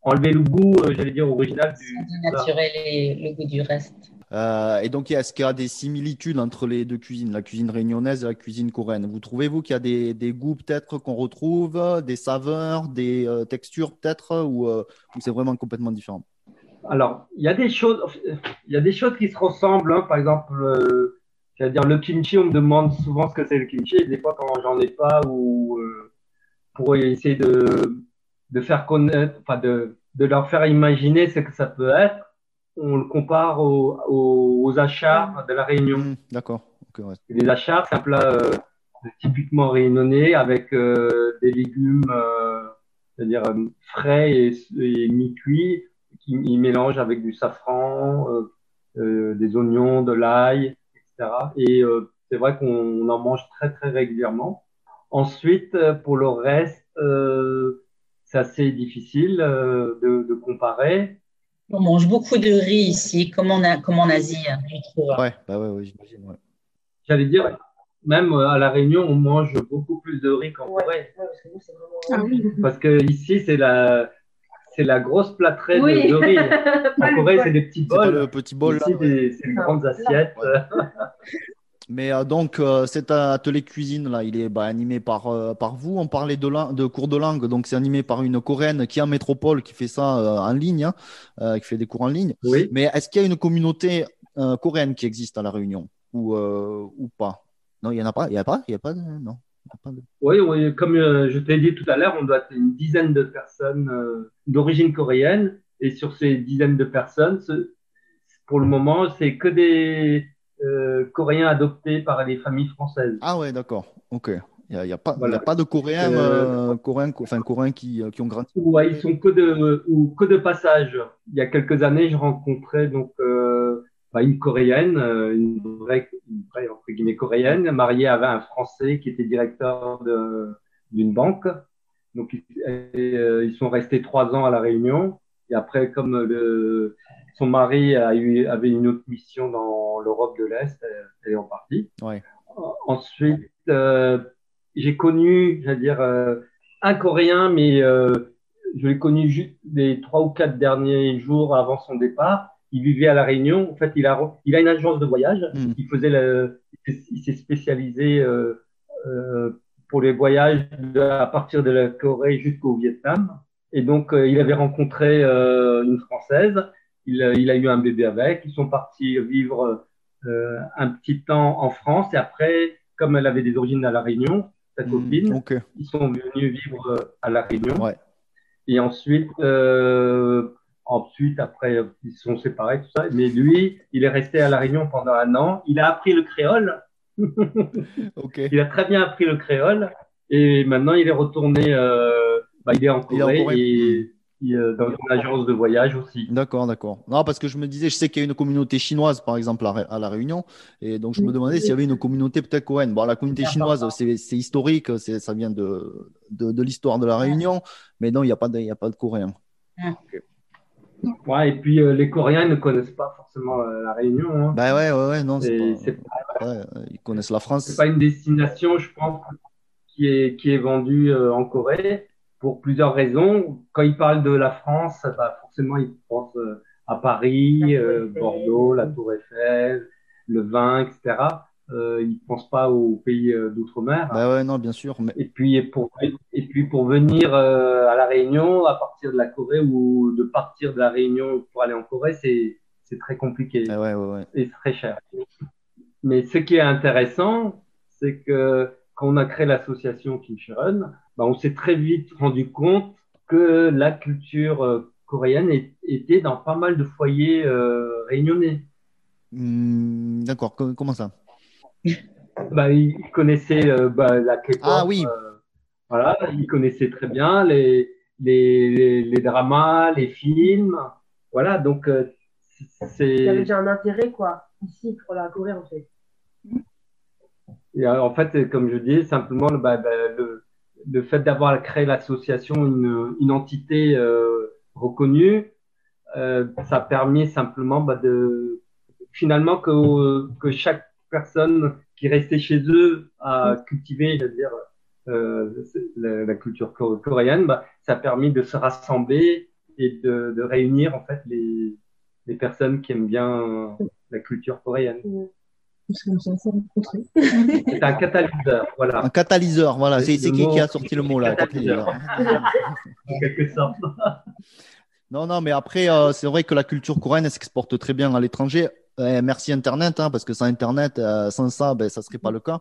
Speaker 2: enlever le goût, euh, j'allais dire original du.
Speaker 3: Sans dénaturer les- le goût du reste.
Speaker 1: Euh, Et donc, est-ce qu'il y a des similitudes entre les deux cuisines, la cuisine réunionnaise et la cuisine coréenne? Vous trouvez-vous qu'il y a des, des goûts peut-être qu'on retrouve, des saveurs, des euh, textures peut-être, ou, euh, ou c'est vraiment complètement différent?
Speaker 2: Alors, il y a des choses, il y a des choses qui se ressemblent. hein. Par exemple, euh, c'est-à-dire le kimchi, on me demande souvent ce que c'est le kimchi. Et des fois, quand j'en ai pas, ou euh, pour essayer de, de faire connaître, enfin de, de leur faire imaginer ce que ça peut être, on le compare aux, aux, aux achats de la Réunion.
Speaker 1: Hmm, D'accord. Ok, ouais.
Speaker 2: Les achats, c'est un plat euh, typiquement réunionnais avec euh, des légumes, euh, c'est-à-dire euh, frais et, et mi-cuits, qu'ils mélangent avec du safran, euh, euh, des oignons, de l'ail, etc. Et euh, c'est vrai qu'on en mange très très régulièrement. Ensuite, pour le reste, euh, c'est assez difficile euh, de, de comparer.
Speaker 3: On mange beaucoup de riz ici, comme en, A- comme en Asie, hein, je trouve.
Speaker 1: Ouais, bah ouais, ouais, j'imagine. ouais.
Speaker 2: J'allais dire, même à La Réunion, on mange beaucoup plus de riz qu'en Corée.
Speaker 4: Ah oui.
Speaker 2: Parce que ici, c'est la, c'est la grosse plâtrée de-
Speaker 7: Oui.
Speaker 2: de, riz. En Corée, c'est des petits bols.
Speaker 1: le petit bol là.
Speaker 2: Ici, des- c'est des grandes assiettes.
Speaker 1: Mais euh, donc, euh, cet atelier cuisine là, il est bah, animé par, euh, par vous. On parlait de, cours de langue, donc c'est animé par une coréenne qui est en métropole, qui fait ça euh, en ligne, hein, euh, qui fait des cours en ligne.
Speaker 2: Oui.
Speaker 1: Mais est-ce qu'il y a une communauté euh, coréenne qui existe à La Réunion ou, euh, ou pas? Non, il n'y en a pas? Il n'y a pas? Il y a pas de... Non? De-
Speaker 2: Oui, oui, comme euh, je t'ai dit tout à l'heure, on doit être une dizaine de personnes euh, d'origine coréenne. Et sur ces dizaines de personnes, ce- pour le moment, c'est que des euh, Coréens adoptés par les familles françaises.
Speaker 1: Ah ouais, d'accord. Ok. Il n'y a, pas, a de Coréens, Coréens, enfin, Coréens qui, qui ont grandi.
Speaker 2: Ouais, ils sont que de ou que de passage. Il y a quelques années, je rencontrais donc bah, une Coréenne, euh, une vraie, une vraie entre guillemets coréenne, mariée avec un Français qui était directeur d'une banque. Donc et, euh, ils sont restés trois ans à la Réunion. Et après, comme le son mari a eu avait une autre mission dans l'Europe de l'Est, elle, elle est repartie.
Speaker 1: Ouais.
Speaker 2: Ensuite, euh, j'ai connu, j'allais dire, euh, un Coréen, mais euh, je l'ai connu juste les trois ou quatre derniers jours avant son départ. Il vivait à La Réunion. En fait, il a, il a une agence de voyage.
Speaker 1: Mm.
Speaker 2: Il faisait le, il s'est spécialisé euh, euh, pour les voyages de- à partir de la Corée jusqu'au Vietnam. Et donc, euh, il avait rencontré euh, une Française. Il, a- il a eu un bébé avec. Ils sont partis vivre euh, un petit temps en France. Et après, comme elle avait des origines à La Réunion, sa
Speaker 1: Mm,
Speaker 2: copine, ils sont venus vivre euh, à La Réunion.
Speaker 1: Ouais.
Speaker 2: Et ensuite, euh, ensuite, après, ils se sont séparés, tout ça. Mais lui, il est resté à La Réunion pendant un an. Il a appris le créole. Il a très bien appris le créole. Et maintenant, il est retourné, euh, bah, il est en
Speaker 1: Il est en
Speaker 2: Corée, et, et, euh, dans une agence de voyage aussi.
Speaker 1: D'accord, d'accord. Non, parce que je me disais, je sais qu'il y a une communauté chinoise, par exemple, à, La Réunion. Et donc, je me demandais s'il y avait une communauté peut-être coréenne. Bon, la communauté chinoise, c'est historique, c'est- ça vient de, de, de l'histoire de La Réunion. Mais non, il n'y a, pas de- il y a pas de coréens.
Speaker 2: Ouais, et puis, euh, les Coréens ne connaissent pas forcément euh, La Réunion. Hein.
Speaker 1: Ben ouais, ouais, ouais, non, c'est pas, ouais, ils connaissent la France.
Speaker 2: c'est pas une destination, je pense, qui est, qui est vendue euh, en Corée pour plusieurs raisons. Quand ils parlent de la France, bah, forcément, ils pensent euh, à Paris,
Speaker 7: La
Speaker 2: euh. Bordeaux, la Tour Eiffel, le vin, etc. Euh, ils pensent pas aux pays euh, d'outre-mer.
Speaker 1: Ben ouais, non, bien sûr. Mais,
Speaker 2: Et puis pour et puis pour venir euh, à la Réunion à partir de la Corée ou de partir de la Réunion pour aller en Corée, c'est c'est très compliqué
Speaker 1: eh ouais,
Speaker 2: et très cher. Mais ce qui est intéressant, c'est que quand on a créé l'association Kim Sharon, bah, on s'est très vite rendu compte que la culture euh, coréenne est- était dans pas mal de foyers euh, réunionnais.
Speaker 1: Hmm, d'accord, co- comment ça?
Speaker 2: Bah, ils connaissaient euh, bah, la K-pop.
Speaker 1: Ah oui.
Speaker 2: euh, voilà, ils connaissaient très bien les, les, les, les dramas, les films. Voilà, donc euh,
Speaker 7: Il y avait
Speaker 2: c'est
Speaker 7: déjà un intérêt, quoi, ici, pour la Corée, en fait.
Speaker 2: et, en fait, comme je dis, simplement le, bah, bah, le, le fait d'avoir créé l'association, une, une entité euh, reconnue, euh, ça a permis simplement bah, de finalement que, que chaque personne qui restait chez eux à cultiver, je veux dire, euh, la, la culture co- coréenne, bah, ça a permis de se rassembler et de, de réunir en fait les, les personnes qui aiment bien la culture coréenne. C'est un catalyseur, voilà.
Speaker 1: Un catalyseur, voilà. C'est qui
Speaker 2: mot-
Speaker 1: qui a sorti le mot là?
Speaker 2: catalyseur.
Speaker 1: catalyseur.
Speaker 2: en quelque sorte.
Speaker 1: Non, non, mais après, euh, c'est vrai que la culture coréenne s'exporte très bien à l'étranger. Euh, merci Internet, hein, parce que sans Internet, euh, sans ça, ben, ça serait pas le cas.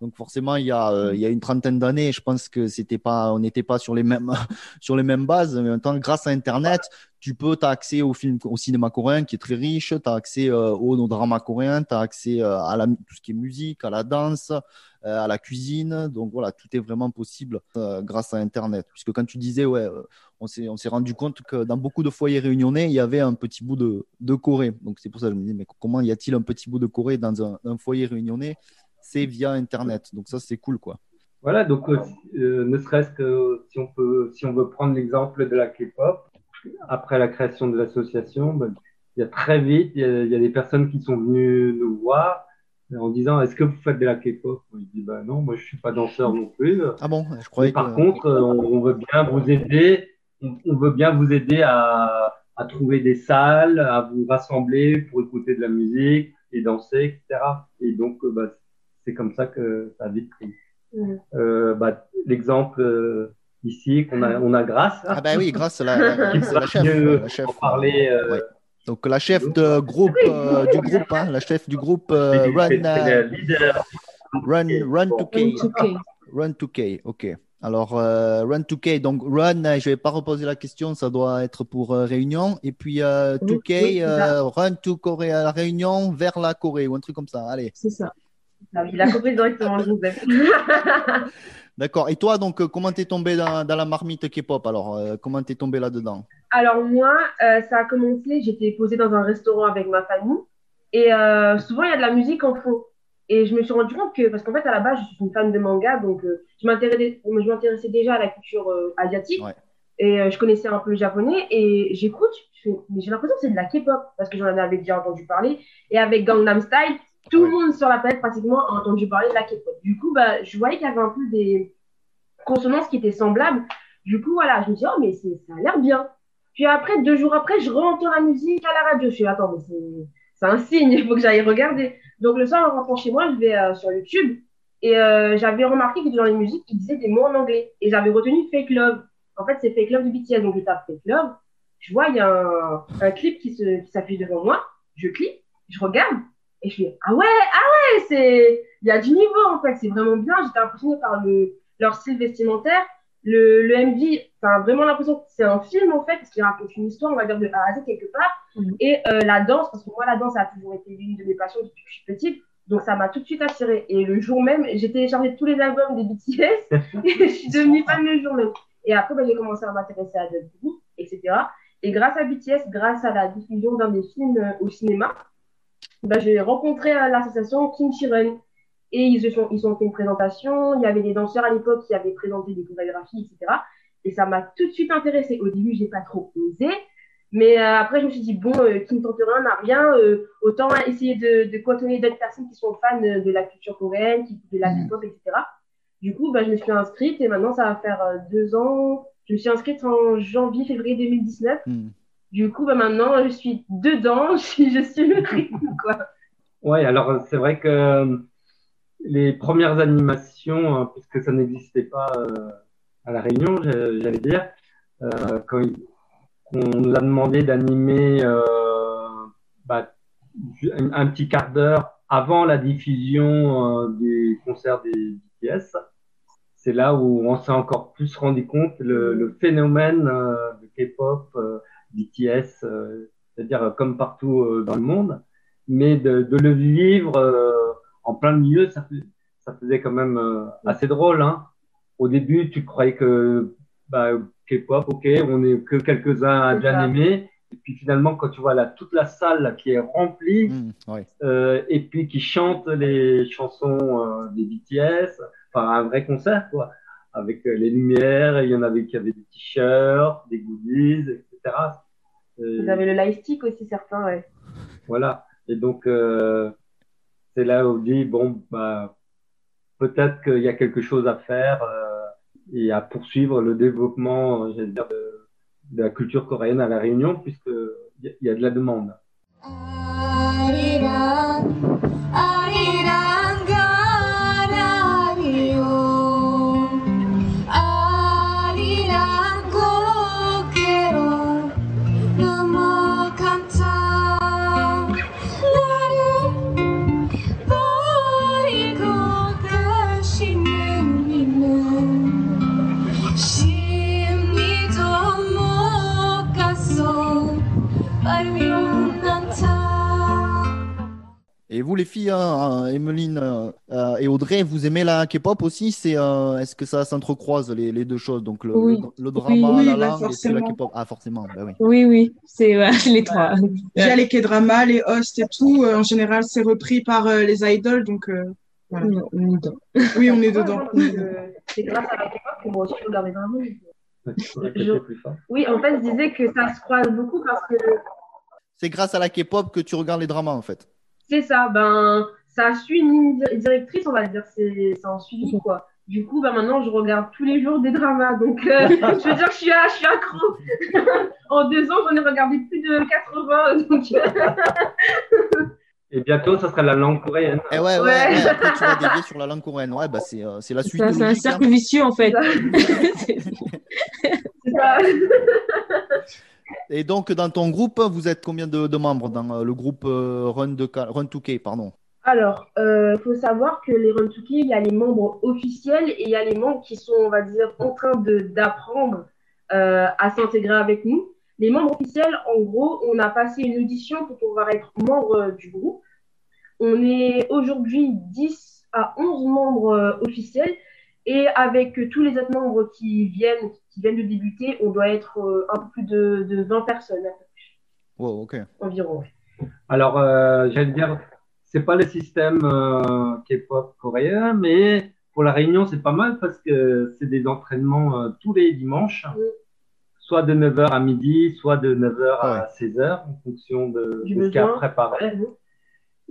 Speaker 1: Donc forcément, il y a, euh, il y a une trentaine d'années, je pense que c'était pas, on n'était pas sur les mêmes, sur les mêmes bases. Mais maintenant, grâce à Internet, tu peux, as accès au film, au cinéma coréen qui est très riche, tu as accès euh, au drama coréen, tu as accès euh, à tout ce qui est musique, à la danse, euh, à la cuisine. Donc voilà, tout est vraiment possible euh, grâce à Internet. Puisque quand tu disais, ouais, on s'est, rendu compte que dans beaucoup de foyers réunionnais, il y avait un petit bout de, de Corée. Donc c'est pour ça que je me dis, mais comment y a-t-il un petit bout de Corée dans un, foyer réunionnais? C'est via Internet. Donc ça, c'est cool, quoi.
Speaker 2: Voilà, donc ne serait-ce que si on peut, si on veut prendre l'exemple de la K-pop, après la création de l'association, ben, il y a très vite, il y a, il y a des personnes qui sont venues nous voir en disant Est-ce que vous faites de la K-pop? Je dis bah non, moi je suis pas danseur non plus.
Speaker 1: Ah bon, je croyais
Speaker 2: par
Speaker 1: que...
Speaker 2: contre, euh, on, on veut bien vous aider. On, on veut bien vous aider à, à trouver des salles, à vous rassembler pour écouter de la musique et danser, etc. Et donc, euh, bah, c'est comme ça que ça a vite pris. Euh, bah, L'exemple euh, ici qu'on a, on a Grâce.
Speaker 1: Ah bah oui, grâce à la, la, la chef. La chef
Speaker 2: en parler. euh,
Speaker 1: ouais. Donc la chef de groupe, euh, du groupe, hein, la chef du groupe euh, Run, euh. Run, Run
Speaker 2: Bon.
Speaker 1: 2K.
Speaker 6: Ok.
Speaker 1: Run 2K, ok. Alors, euh, Run 2K, donc Run, euh, je vais pas reposer la question, ça doit être pour euh, Réunion. Et puis euh,
Speaker 6: Oui,
Speaker 1: 2K,
Speaker 6: oui,
Speaker 1: euh, Run to Corée, à la Réunion vers la Corée ou un truc comme ça. Allez,
Speaker 6: C'est ça.
Speaker 7: Ah oui, Il a compris directement, Joseph.
Speaker 1: d'accord. Et toi, donc, euh, comment t'es tombé dans, dans la marmite K-pop Alors, euh, comment t'es tombé là-dedans?
Speaker 7: Alors moi, euh, ça a commencé, j'étais posée dans un restaurant avec ma famille et euh, souvent il y a de la musique en fond. Et je me suis rendu compte que, parce qu'en fait à la base je suis une fan de manga, donc je m'intéressais déjà à la culture asiatique
Speaker 1: Ouais.
Speaker 7: et je connaissais un peu le japonais et j'écoute, mais j'ai l'impression que c'est de la K-pop parce que j'en avais déjà entendu parler. Et avec Gangnam Style, tout le monde sur la planète pratiquement a entendu parler de la K-pop. Du coup, bah, je voyais qu'il y avait un peu des consonances qui étaient semblables. Du coup, voilà, je me dis, oh, mais ça a l'air bien. Puis après, deux jours après, je re-entends la musique à la radio. Je suis, attends, mais c'est, un signe, il faut que j'aille regarder. Donc le soir, en rentrant chez moi, je vais euh, sur YouTube et euh, j'avais remarqué que dans les musiques, ils disaient des mots en anglais. Et j'avais retenu Fake Love. En fait, c'est Fake Love du BTS. Donc je tape Fake Love. Je vois, il y a un, un clip qui s'affiche devant moi. Je clique, je regarde et je fais, ah ouais, ah ouais, c'est, il y a du niveau en fait, c'est vraiment bien. J'étais impressionnée par le, leur style vestimentaire. Le, le MV, t'as vraiment l'impression que c'est un film en fait, parce qu'il raconte une histoire, on va dire, de A à Z quelque part.
Speaker 6: Mhm.
Speaker 7: Et euh, la danse, parce que moi, la danse a toujours été l'une de mes passions depuis que je suis petite. Donc ça m'a tout de suite attirée. Et le jour même, j'ai téléchargé tous les albums des BTS et je suis devenue fan le jour même. Et après, ben, j'ai commencé à m'intéresser à d'autres groupes, etc. Et grâce à BTS, grâce à la diffusion d'un des films euh, au cinéma, ben, j'ai rencontré l'association Kimchi Run. Et ils se sont, ils ont fait une présentation. Il y avait des danseurs à l'époque qui avaient présenté des chorégraphies, etc. Et ça m'a tout de suite intéressée. Au début, j'ai pas trop osé. Mais euh, après, je me suis dit, bon, euh, qui ne tente rien n'a rien. euh, autant essayer de, de d'autres personnes qui sont fans euh, de la culture coréenne, qui de la
Speaker 1: Mhm.
Speaker 7: K-pop, etc. Du coup, bah, je me suis inscrite et maintenant, ça va faire deux ans. Je me suis inscrite en janvier, février 2019.
Speaker 1: Hmm.
Speaker 7: Du coup, bah, maintenant, je suis dedans. Je suis, je suis le rythme, quoi.
Speaker 2: Ouais, alors c'est vrai que euh, les premières animations, hein, puisque ça n'existait pas euh, à La Réunion, j'allais dire, euh, quand on nous a demandé d'animer euh, bah, un, petit quart d'heure avant la diffusion des concerts des BTS, c'est là où on s'est encore plus rendu compte le, le phénomène de K-pop, BTS, euh, c'est-à-dire euh, comme partout euh, dans le monde, mais de, de le vivre euh, en plein milieu, ça, ça faisait quand même euh, assez drôle. Hein. Au début, tu croyais que bah, K-pop, ok, on est que quelques-uns à bien aimer. Et puis finalement, quand tu vois là, toute la salle là, qui est remplie,
Speaker 1: ouais.
Speaker 2: euh, et puis qui chante les chansons euh, des BTS, enfin un vrai concert quoi, avec euh, les lumières, il y en avait qui avaient des t-shirts, des goodies, etc. Euh,
Speaker 7: Vous avez le live stick aussi, certains, ouais.
Speaker 2: voilà. Et donc euh, c'est là où on dit bon bah peut-être qu'il y a quelque chose à faire euh, et à poursuivre le développement, j'allais dire, de, de la culture coréenne à la Réunion puisque il y y a de la demande.
Speaker 8: 아
Speaker 1: Et vous, les filles, hein, Emeline euh, euh, et Audrey, vous aimez la K-pop aussi? C'est euh, est-ce que ça s'entrecroise les, les deux choses? Donc le,
Speaker 6: Oui.
Speaker 1: le, le drama,
Speaker 6: Oui,
Speaker 1: la
Speaker 4: bah,
Speaker 1: langue et la. K-pop. Ah, forcément, bah oui.
Speaker 6: Oui, oui, c'est les trois.
Speaker 4: Il y a les K-dramas, les hosts et tout. euh, en général, c'est repris par euh, les idoles. Donc, euh, voilà.
Speaker 6: Non, on est dedans.
Speaker 4: oui, on est dedans.
Speaker 7: C'est grâce à la K-pop que moi aussi, je regardais Oui, en fait, je disais que ça se croise beaucoup parce que
Speaker 1: C'est grâce à la K-pop que tu regardes les dramas, en fait.
Speaker 7: C'est ça, ben, ça suit une ligne di- directrice, on va dire, c'est un suivi, quoi. Du coup, ben, maintenant, je regarde tous les jours des dramas, donc euh, je veux dire, je suis, à- je suis accro. en deux ans, j'en ai regardé plus de 80, donc euh,
Speaker 2: Et bientôt, ça sera la langue coréenne.
Speaker 1: Et ouais, ouais,
Speaker 7: Ouais.
Speaker 1: ouais, après tu vas dévier sur la langue coréenne. Ouais, bah c'est euh, c'est la suite
Speaker 6: C'est un
Speaker 1: hein.
Speaker 6: cercle vicieux, en fait.
Speaker 7: c'est ça.
Speaker 1: Et donc, dans ton groupe, vous êtes combien de, membres dans euh, le groupe euh, Run, de, Run 2K, pardon?
Speaker 7: Alors, il faut savoir que les Run to Kill, il y a les membres officiels et il y a les membres qui sont, on va dire, en train d'apprendre euh, à s'intégrer avec nous. Les membres officiels, en gros, on a passé une audition pour pouvoir être membre euh, du groupe. On est aujourd'hui 10 à 11 membres euh, officiels et avec euh, tous les autres membres qui viennent, qui viennent de débuter, on doit être euh, un peu plus de, de 20 personnes
Speaker 1: Wow, ok.
Speaker 7: environ.
Speaker 2: Alors, euh, j'allais dire, c'est pas le système euh, K-pop coréen, mais pour la Réunion, c'est pas mal parce que c'est des entraînements euh, tous les dimanches,
Speaker 7: Oui.
Speaker 2: soit de 9h à midi, soit de 9h à
Speaker 1: Ouais.
Speaker 2: 16h, en fonction de,
Speaker 7: Du
Speaker 2: de ce qu'il y a préparé.
Speaker 7: Ouais,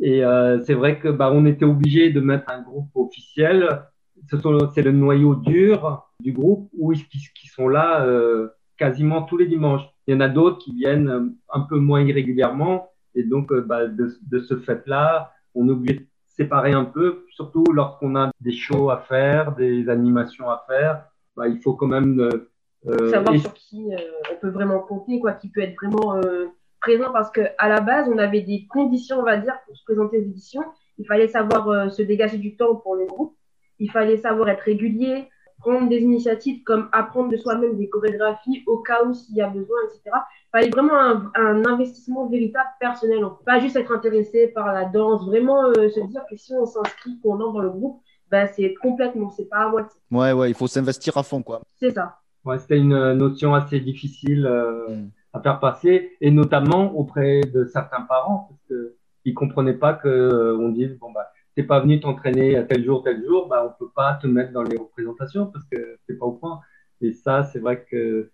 Speaker 2: Et euh, c'est vrai que bah, on était obligé de mettre un groupe officiel. Ce C'est le noyau dur du groupe où ils qui, qui sont là euh, quasiment tous les dimanches. Il y en a d'autres qui viennent euh, un peu moins irrégulièrement. Et donc, euh, bah, de, de ce fait-là, on est obligé de séparer un peu, surtout lorsqu'on a des shows à faire, des animations à faire. Bah, il faut quand même euh, euh,
Speaker 7: savoir
Speaker 2: et-
Speaker 7: sur qui euh, on peut vraiment compter, quoi, qui peut être vraiment euh, présent, parce que à la base, on avait des conditions, on va dire, pour se présenter aux éditions. Il fallait savoir euh, se dégager du temps pour le groupe. Il fallait savoir être régulier, prendre des initiatives comme apprendre de soi-même des chorégraphies au cas où s'il y a besoin, etc. Il fallait vraiment un, un investissement véritable personnel. en fait. Pas juste être intéressé par la danse, vraiment euh, se dire que si on s'inscrit, qu'on entre dans le groupe, ben, c'est complètement, c'est pas à moitié.
Speaker 1: Ouais, ouais, il faut s'investir à fond, quoi.
Speaker 7: C'est ça.
Speaker 2: Ouais, c'était une notion assez difficile euh,
Speaker 1: Mm.
Speaker 2: à faire passer, et notamment auprès de certains parents, parce que ils comprenaient pas que euh, on dise bon bah t'es pas venu t'entraîner à tel jour tel jour, bah on peut pas te mettre dans les représentations parce que t'es pas au point. Et ça, c'est vrai que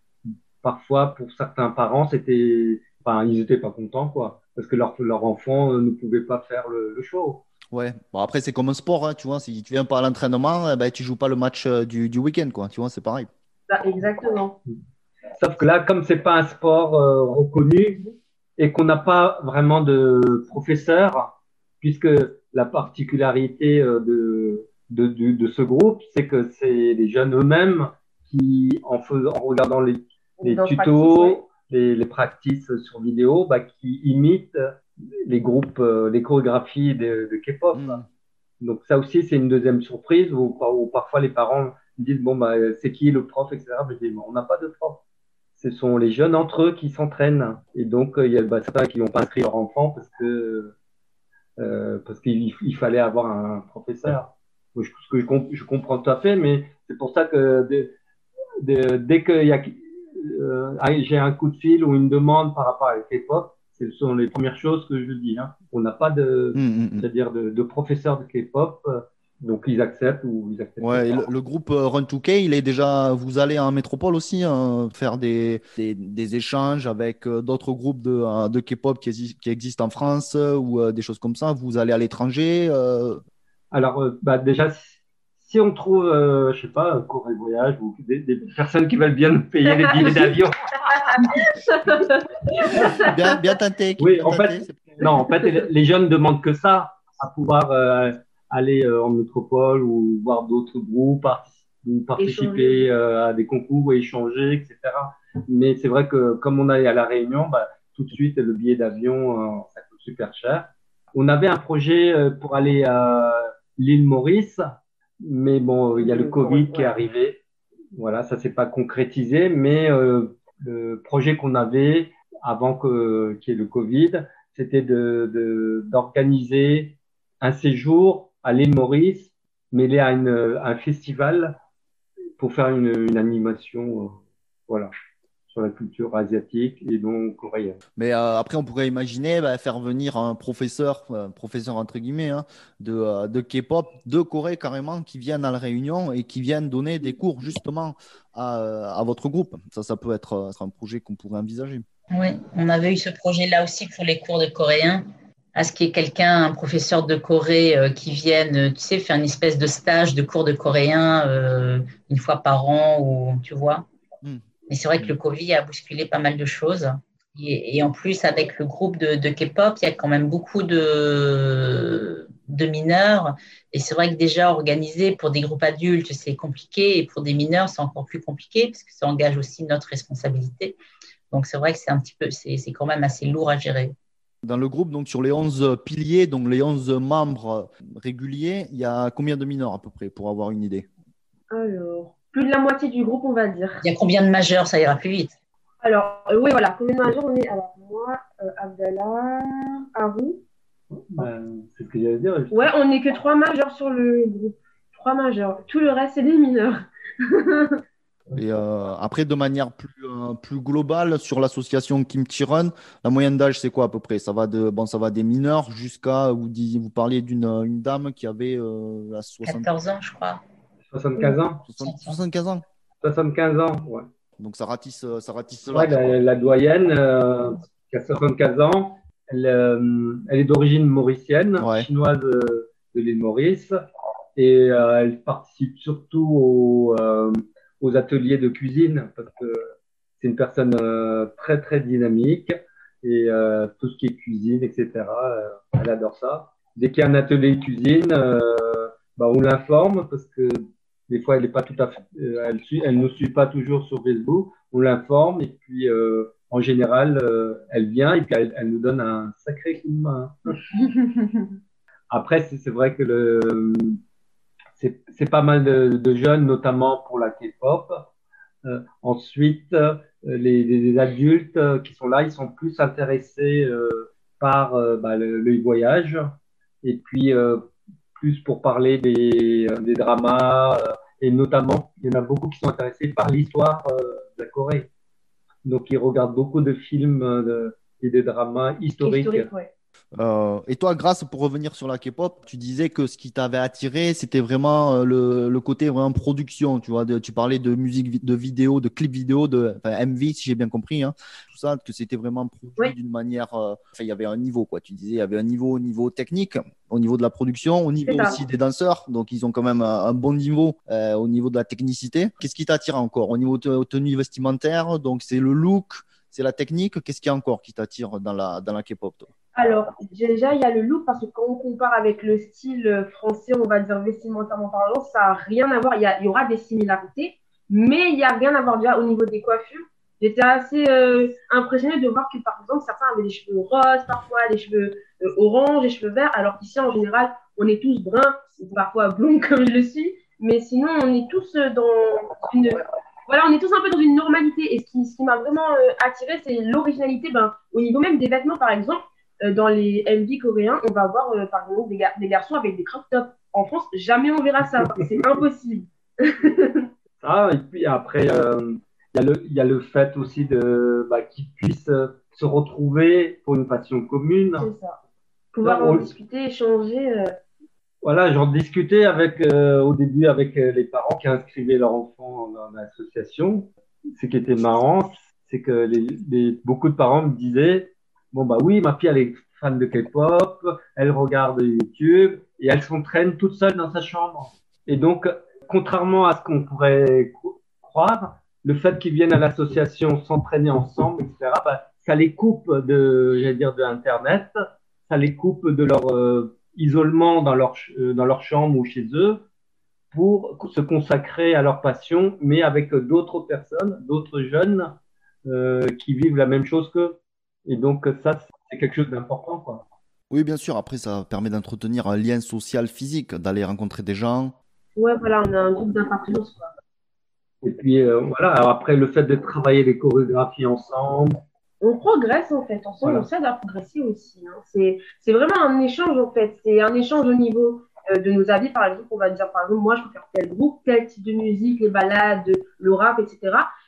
Speaker 2: parfois pour certains parents, c'était, enfin ils étaient pas contents quoi, parce que leur leur enfant euh, ne pouvait pas faire le, le show.
Speaker 1: Ouais. Bon, après, c'est comme un sport, hein, tu vois. Si tu viens pas à l'entraînement, eh ben, tu joues pas le match euh, du, du week-end, quoi. Tu vois, c'est pareil.
Speaker 7: Exactement.
Speaker 2: Sauf que là, comme c'est pas un sport euh, reconnu et qu'on n'a pas vraiment de professeur, puisque la particularité euh, de, de, de, de ce groupe, c'est que c'est les jeunes eux-mêmes qui, en, faisant, en regardant les, tutos,
Speaker 7: practice, ouais.
Speaker 2: les, les practices sur vidéo, bah, qui imitent les groupes, euh, les chorégraphies de, de K-pop.
Speaker 1: Mm.
Speaker 2: Donc ça aussi, c'est une deuxième surprise où, où parfois les parents disent bon bah c'est qui le prof, etc. Mais je dis, on n'a pas de prof. Ce sont les jeunes entre eux qui s'entraînent. Et donc euh, il y a bah, certains qui n'ont pas inscrit leur enfant parce que euh, parce qu'il il fallait avoir un professeur. Je- Ce que je, comp- je comprends tout à fait, mais c'est pour ça que dès, que il y a, euh, j'ai un coup de fil ou une demande par rapport à K-pop, ce sont les premières choses que je dis. Hein. On n'a pas de,
Speaker 1: Mm, mm, mm.
Speaker 2: c'est-à-dire de, de professeurs de K-pop, euh, donc ils acceptent ou ils acceptent
Speaker 1: Ouais, le, le groupe euh, Run 2K, il est déjà. Vous allez en métropole aussi hein, faire des, des, des échanges avec euh, d'autres groupes de, euh, de K-pop qui, qui existent en France ou euh, des choses comme ça. Vous allez à l'étranger. euh,
Speaker 2: Alors, euh, bah, déjà, si, si on trouve, euh, je sais pas, un Corée Voyage ou des, des personnes qui veulent bien nous payer les billets d'avion.
Speaker 1: Bien, bien tenté.
Speaker 2: Oui,
Speaker 1: bien
Speaker 2: en fait,
Speaker 1: tenté,
Speaker 2: Non, en fait, les- les jeunes demandent que ça, à pouvoir euh, aller euh, en métropole ou voir d'autres groupes, ou participer euh, à des concours, échanger, etc. Mais c'est vrai que comme on est à La Réunion, bah, tout de suite, le billet d'avion, euh, ça coûte super cher. On avait un projet pour aller à l'île Maurice, mais bon, il y a le Covid qui est arrivé. Voilà, ça s'est pas concrétisé, mais euh, le projet qu'on avait avant que qu'il y ait le Covid, c'était de de- d'organiser un séjour à l'île Maurice, mêlé à, une, à un festival pour faire une, une animation, euh, voilà, sur la culture asiatique et donc coréenne.
Speaker 1: Mais euh, après, on pourrait imaginer bah, faire venir un professeur, euh, professeur entre guillemets, hein, de, euh, de K-pop, de Corée carrément, qui viennent à la Réunion et qui viennent donner des cours justement à, à votre groupe. Ça, ça peut être, euh, être un projet qu'on pourrait envisager.
Speaker 3: Oui, on avait eu ce projet-là aussi pour les cours de coréen, à ce qu'il y ait quelqu'un, un professeur de Corée euh, qui vienne, euh, tu sais, faire une espèce de stage de cours de coréen euh, une fois par an, ou tu vois.
Speaker 1: Hmm.
Speaker 3: Mais c'est vrai que le Covid a bousculé pas mal de choses. Et, et en plus, avec le groupe de, de K-pop, il y a quand même beaucoup de, de mineurs. Et c'est vrai que déjà organiser pour des groupes adultes, c'est compliqué. Et pour des mineurs, c'est encore plus compliqué parce que ça engage aussi notre responsabilité. Donc c'est vrai que c'est un petit peu, c'est quand même assez lourd à gérer.
Speaker 1: Dans le groupe, donc sur les 11 piliers, donc les 11 membres réguliers, il y a combien de mineurs à peu près pour avoir une idée?
Speaker 7: Alors, plus de la moitié du groupe, on va dire.
Speaker 3: Il y a combien de majeurs? Ça ira plus vite.
Speaker 7: Alors, euh, oui, voilà, combien de majeurs on est? Alors, moi, euh, Abdallah, Harou.
Speaker 2: Ben, c'est ce que j'allais dire.
Speaker 7: Ouais, on n'est que trois majeurs sur le groupe. Trois majeurs. Tout le reste, c'est des mineurs.
Speaker 1: Et euh, après, de manière plus, euh, plus globale, sur l'association Kimchi Run, la moyenne d'âge, c'est quoi à peu près? Ça va de, bon, ça va des mineurs jusqu'à, vous, dis- vous parliez d'une une dame qui avait euh, la 60
Speaker 3: 14 ans, je crois.
Speaker 2: 75 ans?
Speaker 1: 60 75 ans.
Speaker 2: 75 ans, ouais.
Speaker 1: Donc ça ratisse, euh, ça ratisse
Speaker 2: Ouais, la, doyenne, euh, qui a 75 ans, elle, euh, elle est d'origine mauricienne,
Speaker 1: Ouais.
Speaker 2: chinoise de l'île Maurice, et euh, elle participe surtout euh, aux ateliers de cuisine, parce que c'est une personne euh, très très dynamique, et euh, tout ce qui est cuisine, etc., euh, elle adore ça. Dès qu'il y a un atelier de cuisine, bah, on l'informe, parce que des fois, elle est pas tout à fait, elle, suit, elle nous suit pas toujours sur Facebook. On l'informe et puis en général, euh, elle vient et puis elle, elle nous donne un sacré coup de main. Après, c'est vrai que le, c'est c'est pas mal de, de jeunes, notamment pour la K-pop. Euh, ensuite, euh, les, les adultes euh, qui sont là, ils sont plus intéressés euh, par euh, bah, le, le voyage et puis euh, plus pour parler des, des dramas et notamment, il y en a beaucoup qui sont intéressés par l'histoire euh, de la Corée. Donc, ils regardent beaucoup de films euh, de- et de dramas historiques.
Speaker 7: Historique, ouais.
Speaker 1: Euh, et toi, Grâce, pour revenir sur la K-pop, tu disais que ce qui t'avait attiré, c'était vraiment euh, le, le côté vraiment production. Tu vois, de- tu parlais de musique, de vidéo, de clips vidéo, de enfin, MV, si j'ai bien compris, hein, tout ça, que c'était vraiment produit
Speaker 7: Oui.
Speaker 1: d'une manière. euh, il y avait un niveau, quoi. Tu disais, il y avait un niveau au niveau technique, au niveau de la production, au niveau aussi des danseurs. Donc, ils ont quand même un, un bon niveau euh, au niveau de la technicité. Qu'est-ce qui t'attire encore au niveau de tenue vestimentaire? Donc, c'est le look, c'est la technique. Qu'est-ce qu'il y a encore qui t'attire dans la, dans la K-pop, toi?
Speaker 7: Alors, déjà, il y a le look parce que quand on compare avec le style français, on va dire vestimentairement parlant, ça n'a rien à voir. Il y, a- il y aura des similarités, mais il n'y a rien à voir déjà au niveau des coiffures. J'étais assez euh, impressionnée de voir que, par exemple, certains avaient des cheveux roses, parfois des cheveux euh, orange, des cheveux verts, alors qu'ici, en général, on est tous bruns, parfois blonds comme je le suis, mais sinon, on est tous dans une... Voilà, on est tous un peu dans une normalité. Et ce qui, ce qui m'a vraiment euh, attirée, c'est l'originalité, ben, au niveau même des vêtements, par exemple. Euh, dans les MV coréens, on va voir euh, par exemple des, gar- des garçons avec des crop tops. En France, jamais on verra ça. C'est impossible.
Speaker 2: Ça, et puis après, euh, il y, a le- il y a le fait aussi de bah, qu'ils puissent euh, se retrouver pour une passion commune.
Speaker 7: C'est ça. Pouvoir
Speaker 2: Là,
Speaker 7: en discuter, échanger. euh,
Speaker 2: Voilà, j'en discutais avec, euh, au début avec euh, les parents qui inscrivaient leur enfant dans l'association. Ce qui était marrant, c'est que les, les- beaucoup de parents me disaient, bon bah oui, ma fille elle est fan de K-pop, elle regarde YouTube et elle s'entraîne toute seule dans sa chambre. Et donc, contrairement à ce qu'on pourrait cro- croire, le fait qu'ils viennent à l'association s'entraîner ensemble, etc., bah, ça les coupe de, j'allais dire, de Internet, ça les coupe de leur euh, isolement dans leur, euh, dans leur chambre ou chez eux pour se consacrer à leur passion, mais avec d'autres personnes, d'autres jeunes euh, qui vivent la même chose qu'eux. Et donc ça, c'est quelque chose d'important, quoi.
Speaker 1: Oui, bien sûr. Après, ça permet d'entretenir un lien social physique, d'aller rencontrer des gens.
Speaker 7: Ouais, voilà, on a un groupe d'appartenance. quoi.
Speaker 2: Et puis euh, voilà, alors après le fait de travailler les chorégraphies ensemble,
Speaker 7: On progresse en fait. Ensemble,
Speaker 2: Voilà.
Speaker 7: on s'aide à progresser aussi. hein. C'est c'est vraiment un échange en fait. C'est un échange au niveau euh, de nos avis. Par exemple, on va dire, par exemple, moi, je préfère tel groupe, tel type de musique, les balades, le rap, etc.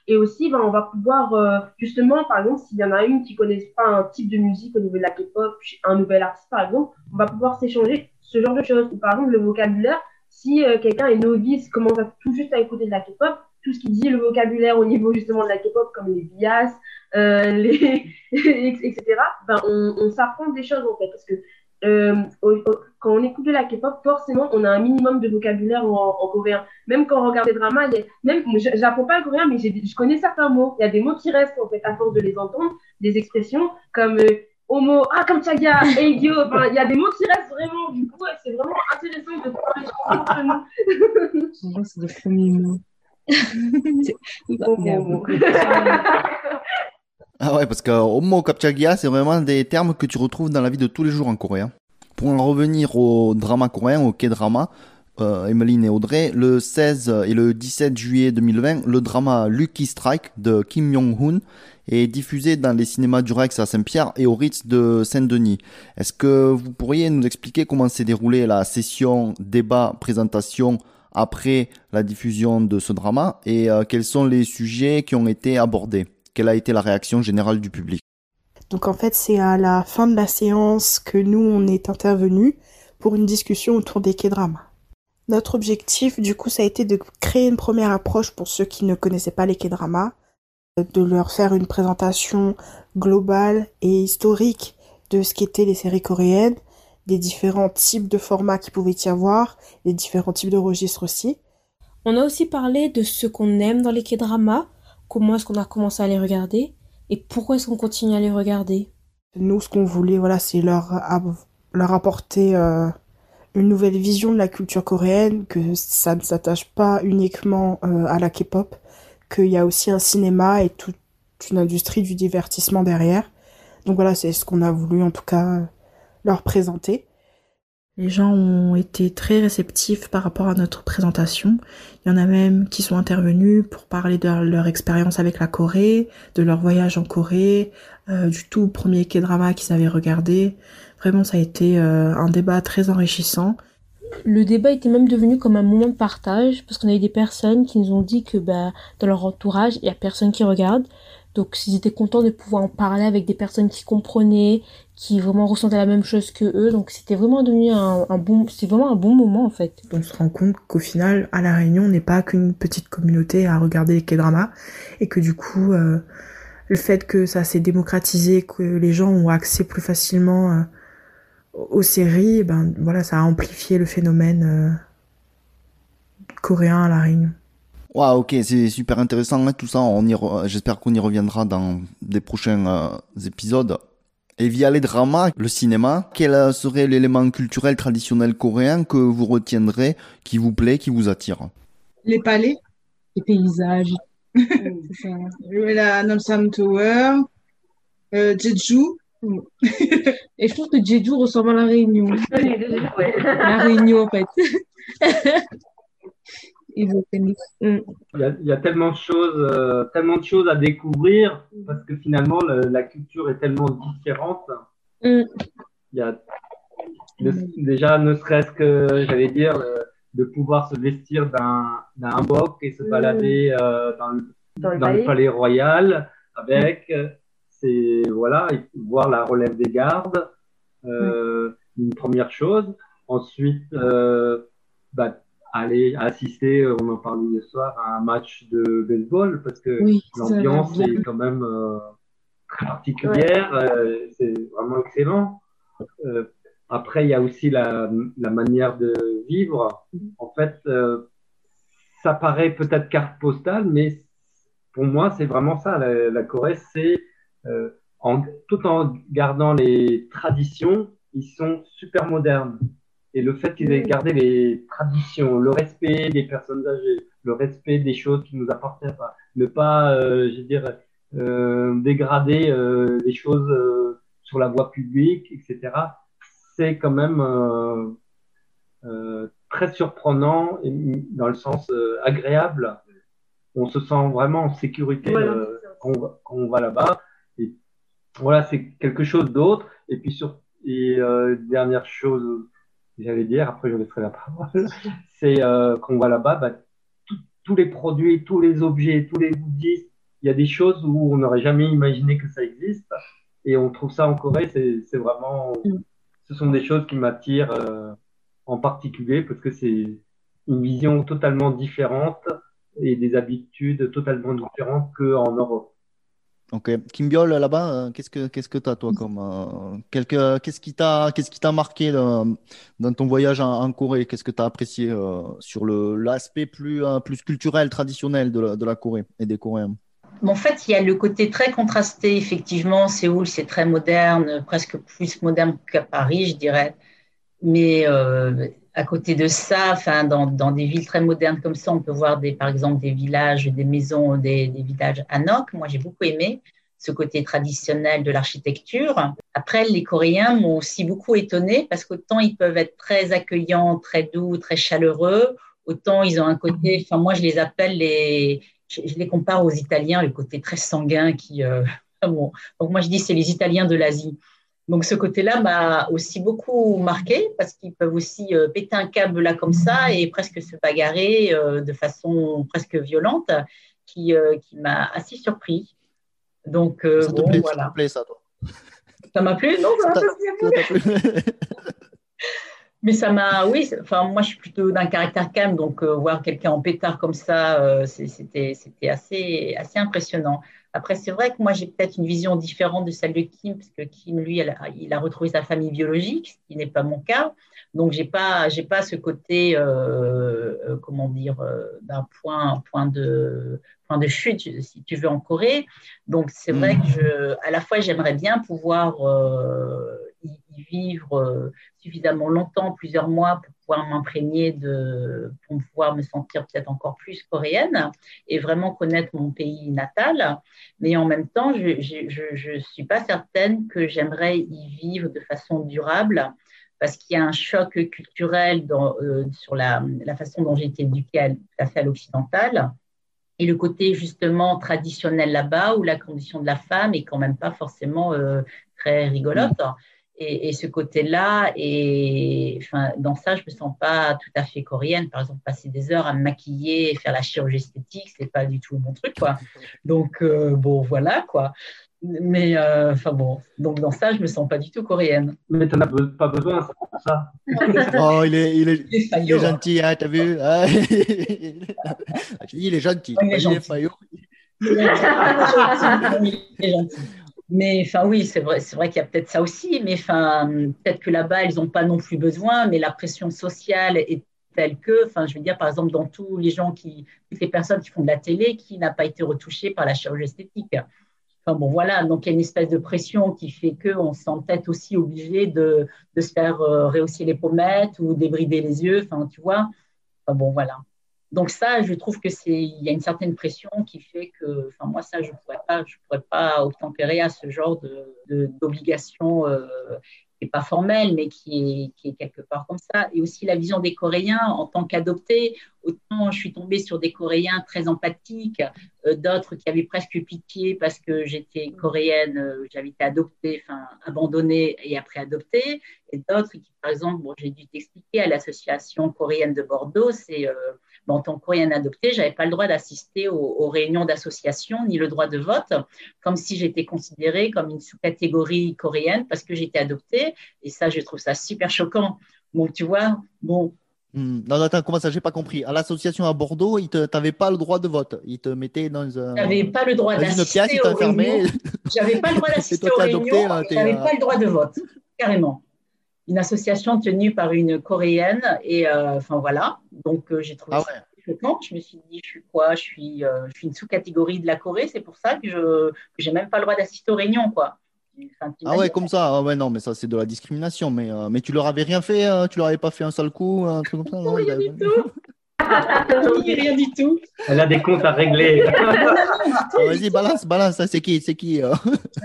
Speaker 7: Et aussi, ben, on va pouvoir, euh, justement, par exemple, s'il y en a une qui ne connaît pas un type de musique au niveau de la K-pop, un nouvel artiste, par exemple, on va pouvoir s'échanger ce genre de choses. Ou par exemple, le vocabulaire, si euh, quelqu'un est novice, commence tout juste à écouter de la K-pop, tout ce qui dit le vocabulaire au niveau justement de la K-pop, comme les bias, euh, les... etc., ben, on, on s'apprend des choses en fait. Parce que euh, au- au- quand on écoute de la K-pop, forcément, on a un minimum de vocabulaire en, en coréen. Même quand on regarde des dramas, il y a, même, j'apprends pas le coréen, mais j'ai- je connais certains mots. Il y a des mots qui restent, en fait, à force de les entendre, des expressions comme euh, homo, ah, comme chaga. Enfin, il y a des mots qui restent vraiment. Du coup, c'est vraiment intéressant de entre nous.
Speaker 6: Souvent, c'est
Speaker 7: oh.
Speaker 6: beaucoup de-
Speaker 1: Ah ouais, parce que Homo Kapchagia, c'est vraiment des termes que tu retrouves dans la vie de tous les jours en coréen. Pour en revenir au drama coréen, au K-drama, euh, Emeline et Audrey, le 16 et le 17 juillet 2020, le drama Lucky Strike de Kim Yong-hoon est diffusé dans les cinémas du Rex à Saint-Pierre et au Ritz de Saint-Denis. Est-ce que vous pourriez nous expliquer comment s'est déroulée la session débat présentation après la diffusion de ce drama et euh, quels sont les sujets qui ont été abordés? Quelle a été la réaction générale du public?
Speaker 9: Donc en fait, c'est à la fin de la séance que nous, on est intervenus pour une discussion autour des K-dramas. Notre objectif, du coup, ça a été de créer une première approche pour ceux qui ne connaissaient pas les K-dramas, de leur faire une présentation globale et historique de ce qu'étaient les séries coréennes, des différents types de formats qu'il pouvait y avoir, les différents types de registres aussi.
Speaker 6: On a aussi parlé de ce qu'on aime dans les K-dramas, comment est-ce qu'on a commencé à les regarder et pourquoi est-ce qu'on continue à les regarder?
Speaker 9: Nous, ce qu'on voulait, voilà, c'est leur, leur apporter euh, une nouvelle vision de la culture coréenne, que ça ne s'attache pas uniquement euh, à la K-pop, qu'il y a aussi un cinéma et toute une industrie du divertissement derrière. Donc voilà, c'est ce qu'on a voulu en tout cas euh, leur présenter. Les gens ont été très réceptifs par rapport à notre présentation. Il y en a même qui sont intervenus pour parler de leur expérience avec la Corée, de leur voyage en Corée, euh, du tout premier K-drama qu'ils avaient regardé. Vraiment, ça a été euh, un débat très enrichissant.
Speaker 6: Le débat était même devenu comme un moment de partage parce qu'on a eu des personnes qui nous ont dit que bah, dans leur entourage, il y a personne qui regarde. Donc ils étaient contents de pouvoir en parler avec des personnes qui comprenaient, qui vraiment ressentaient la même chose que eux. Donc c'était vraiment devenu un, bon, vraiment un bon moment en fait.
Speaker 9: On se rend compte qu'au final, à La Réunion, on n'est pas qu'une petite communauté à regarder les K-dramas et que du coup, euh, le fait que ça s'est démocratisé, que les gens ont accès plus facilement euh, aux séries, ben voilà, ça a amplifié le phénomène euh, coréen à La Réunion.
Speaker 1: Ouais, ok, c'est super intéressant hein, tout ça. On y re- J'espère qu'on y reviendra dans des prochains euh, épisodes. Et via les dramas, le cinéma, quel euh, serait l'élément culturel traditionnel coréen que vous retiendrez, qui vous plaît, qui vous attire?
Speaker 4: Les palais,
Speaker 6: Les paysages. ça.
Speaker 4: la Namsam Tower, euh, Jeju.
Speaker 6: Et je trouve que Jeju ressemble à la Réunion. La Réunion en fait. Ils ont fait- Mm.
Speaker 2: Il y a, il y a tellement de choses, euh, tellement de choses à découvrir parce que finalement le- la culture est tellement différente.
Speaker 6: Mm.
Speaker 2: Il y a ne- déjà ne serait-ce que j'allais dire euh, de pouvoir se vestir d'un d'un hanbok et se
Speaker 7: Mm.
Speaker 2: balader euh, dans, le,
Speaker 7: Dans le
Speaker 2: dans le
Speaker 7: palais.
Speaker 2: palais royal avec c'est voilà et voir la relève des gardes euh, une première chose. Ensuite euh, bah, aller assister, on en parlait hier soir, à un match de baseball parce que
Speaker 6: Oui,
Speaker 2: l'ambiance est quand même euh, très particulière, euh, c'est vraiment excellent. Euh, après, il y a aussi la, la manière de vivre. En fait, euh, ça paraît peut-être carte postale, mais pour moi, c'est vraiment ça. La, la Corée, c'est euh, en, tout en gardant les traditions, ils sont super modernes. Et le fait qu'ils aient gardé les traditions, le respect des personnes âgées, le respect des choses qui nous appartiennent pas, ne pas, euh, je veux dire, euh, dégrader euh, les choses euh, sur la voie publique, etc. C'est quand même euh, très surprenant et dans le sens agréable. On se sent vraiment en sécurité
Speaker 7: Voilà,
Speaker 2: quand on va, va là-bas. Voilà, c'est quelque chose d'autre. Et puis sur et dernière chose, j'allais dire, après je laisserai la parole, c'est euh, quand on va là-bas, bah, tous les produits, tous les objets, tous les goodies il y a des choses où on n'aurait jamais imaginé que ça existe. Et on trouve ça en Corée, c'est c'est vraiment,
Speaker 7: Mm.
Speaker 2: ce sont des choses qui m'attirent euh, en particulier parce que c'est une vision totalement différente et des habitudes totalement différentes qu'en Europe.
Speaker 1: Ok. Kimbiol, là-bas, euh, qu'est-ce que qu'est-ce que t'as toi comme euh, quelque- qu'est-ce qui t'a qu'est-ce qui t'a marqué là, dans ton voyage en, en Corée? Qu'est-ce que t'as apprécié euh, sur le l'aspect plus euh, plus culturel, traditionnel de la, de la Corée et des Coréens?
Speaker 3: En fait, il y a le côté très contrasté. Effectivement, Séoul, c'est très moderne, presque plus moderne qu'à Paris, je dirais. Mais euh, à côté de ça, enfin, dans, des villes très modernes comme ça, on peut voir des, par exemple des villages, des maisons, des, villages hanok. Moi, j'ai beaucoup aimé ce côté traditionnel de l'architecture. Après, les Coréens m'ont aussi beaucoup étonné parce qu'autant ils peuvent être très accueillants, très doux, très chaleureux, autant ils ont un côté, enfin moi je les appelle les, je, je les compare aux Italiens, le côté très sanguin qui, euh, bon. donc moi je dis c'est les Italiens de l'Asie. Donc ce côté-là m'a aussi beaucoup marqué parce qu'ils peuvent aussi euh, péter un câble là comme ça et presque se bagarrer euh, de façon presque violente, qui, euh, qui m'a assez surpris. Donc
Speaker 1: Ça
Speaker 3: bon,
Speaker 1: plaît, ça
Speaker 3: voilà.
Speaker 1: te plaît ça, toi?
Speaker 3: Ça m'a plu? Non, ça m'a
Speaker 1: Ça
Speaker 3: plu.
Speaker 1: ça plu?
Speaker 3: Mais ça m'a, oui, enfin, moi je suis plutôt d'un caractère calme, donc euh, voir quelqu'un en pétard comme ça, euh, c'était assez, assez impressionnant. Après, c'est vrai que moi j'ai peut-être une vision différente de celle de Kim, parce que Kim, lui, elle il a retrouvé sa famille biologique, ce qui n'est pas mon cas. Donc j'ai pas, j'ai pas ce côté, euh, euh, comment dire, euh, d'un point, point de, point de chute, si tu veux, en Corée. Donc c'est vrai
Speaker 1: Mm.
Speaker 3: que je, à la fois j'aimerais bien pouvoir euh, y, y vivre. euh, suffisamment longtemps, plusieurs mois, pour pouvoir m'imprégner de, pour pouvoir me sentir peut-être encore plus coréenne et vraiment connaître mon pays natal. Mais en même temps, je ne suis pas certaine que j'aimerais y vivre de façon durable parce qu'il y a un choc culturel dans, euh, sur la, la, façon dont j'ai été éduquée à, à l'occidental et le côté justement traditionnel là-bas où la condition de la femme est quand même pas forcément euh, très rigolote. Et, et, ce côté-là, et enfin, dans ça, je me sens pas tout à fait coréenne. Par exemple, passer des heures à me maquiller et faire la chirurgie esthétique, c'est pas du tout mon truc, quoi. Donc euh, bon, voilà, quoi. Mais euh, enfin bon, donc dans ça, je me sens pas du tout coréenne.
Speaker 2: Mais tu n'en as pas besoin, c'est pour ça.
Speaker 1: oh, il est, il est, il est, il est gentil, hein, t'as vu ah, Il est gentil.
Speaker 3: il est gentil. Il est gentil. Mais enfin oui, c'est vrai, c'est vrai qu'il y a peut-être ça aussi, mais enfin peut-être que là-bas ils n'ont pas non plus besoin, mais la pression sociale est telle que, enfin je veux dire par exemple dans tous les gens qui, toutes les personnes qui font de la télé, qui n'a pas été retouchée par la chirurgie esthétique. Enfin bon voilà, donc il y a une espèce de pression qui fait que on se sent peut-être aussi obligé de, de se faire euh, rehausser les pommettes ou débrider les yeux, enfin tu vois. Enfin bon voilà. Donc ça, je trouve que c'est, il y a une certaine pression qui fait que, enfin moi ça, je pourrais pas, je pourrais pas obtempérer à ce genre de, d'obligation euh, qui n'est pas formelle, mais qui est, qui est quelque part comme ça. Et aussi la vision des Coréens en tant qu'adoptés. Autant je suis tombée sur des Coréens très empathiques, euh, d'autres qui avaient presque pitié parce que j'étais coréenne, euh, j'avais été adoptée, enfin abandonnée et après adoptée, et d'autres qui, par exemple, bon, j'ai dû t'expliquer à l'association coréenne de Bordeaux, c'est en tant que coréenne adoptée, je n'avais pas le droit d'assister aux, aux, réunions d'association ni le droit de vote, comme si j'étais considérée comme une sous-catégorie coréenne parce que j'étais adoptée. Et ça, je trouve ça super choquant. Donc, tu vois, bon.
Speaker 1: Mmh. Non, attends, comment ça J'ai pas compris. À l'association à Bordeaux, tu n'avais pas le droit de vote. Ils te mettaient dans un.
Speaker 3: J'avais pas le droit d'assister
Speaker 1: pièce,
Speaker 3: aux réunions. J'avais pas le droit d'assister aux réunions. J'avais pas le droit de vote, carrément une association tenue par une coréenne et euh, enfin voilà donc euh, j'ai trouvé
Speaker 1: ah
Speaker 3: ça choquant je me suis dit je suis quoi? Je suis euh, je suis une sous-catégorie de la Corée c'est pour ça que je j'ai même pas le droit d'assister aux réunions quoi
Speaker 1: enfin, ah ouais comme ça ah ouais non mais ça c'est de la discrimination mais euh, mais tu leur avais rien fait tu leur avais pas fait un sale coup un truc comme ça non,
Speaker 3: rien du tout rien du tout.
Speaker 2: Elle a des comptes à régler.
Speaker 1: ah, Vas-y, balance, balance. C'est qui C'est qui euh...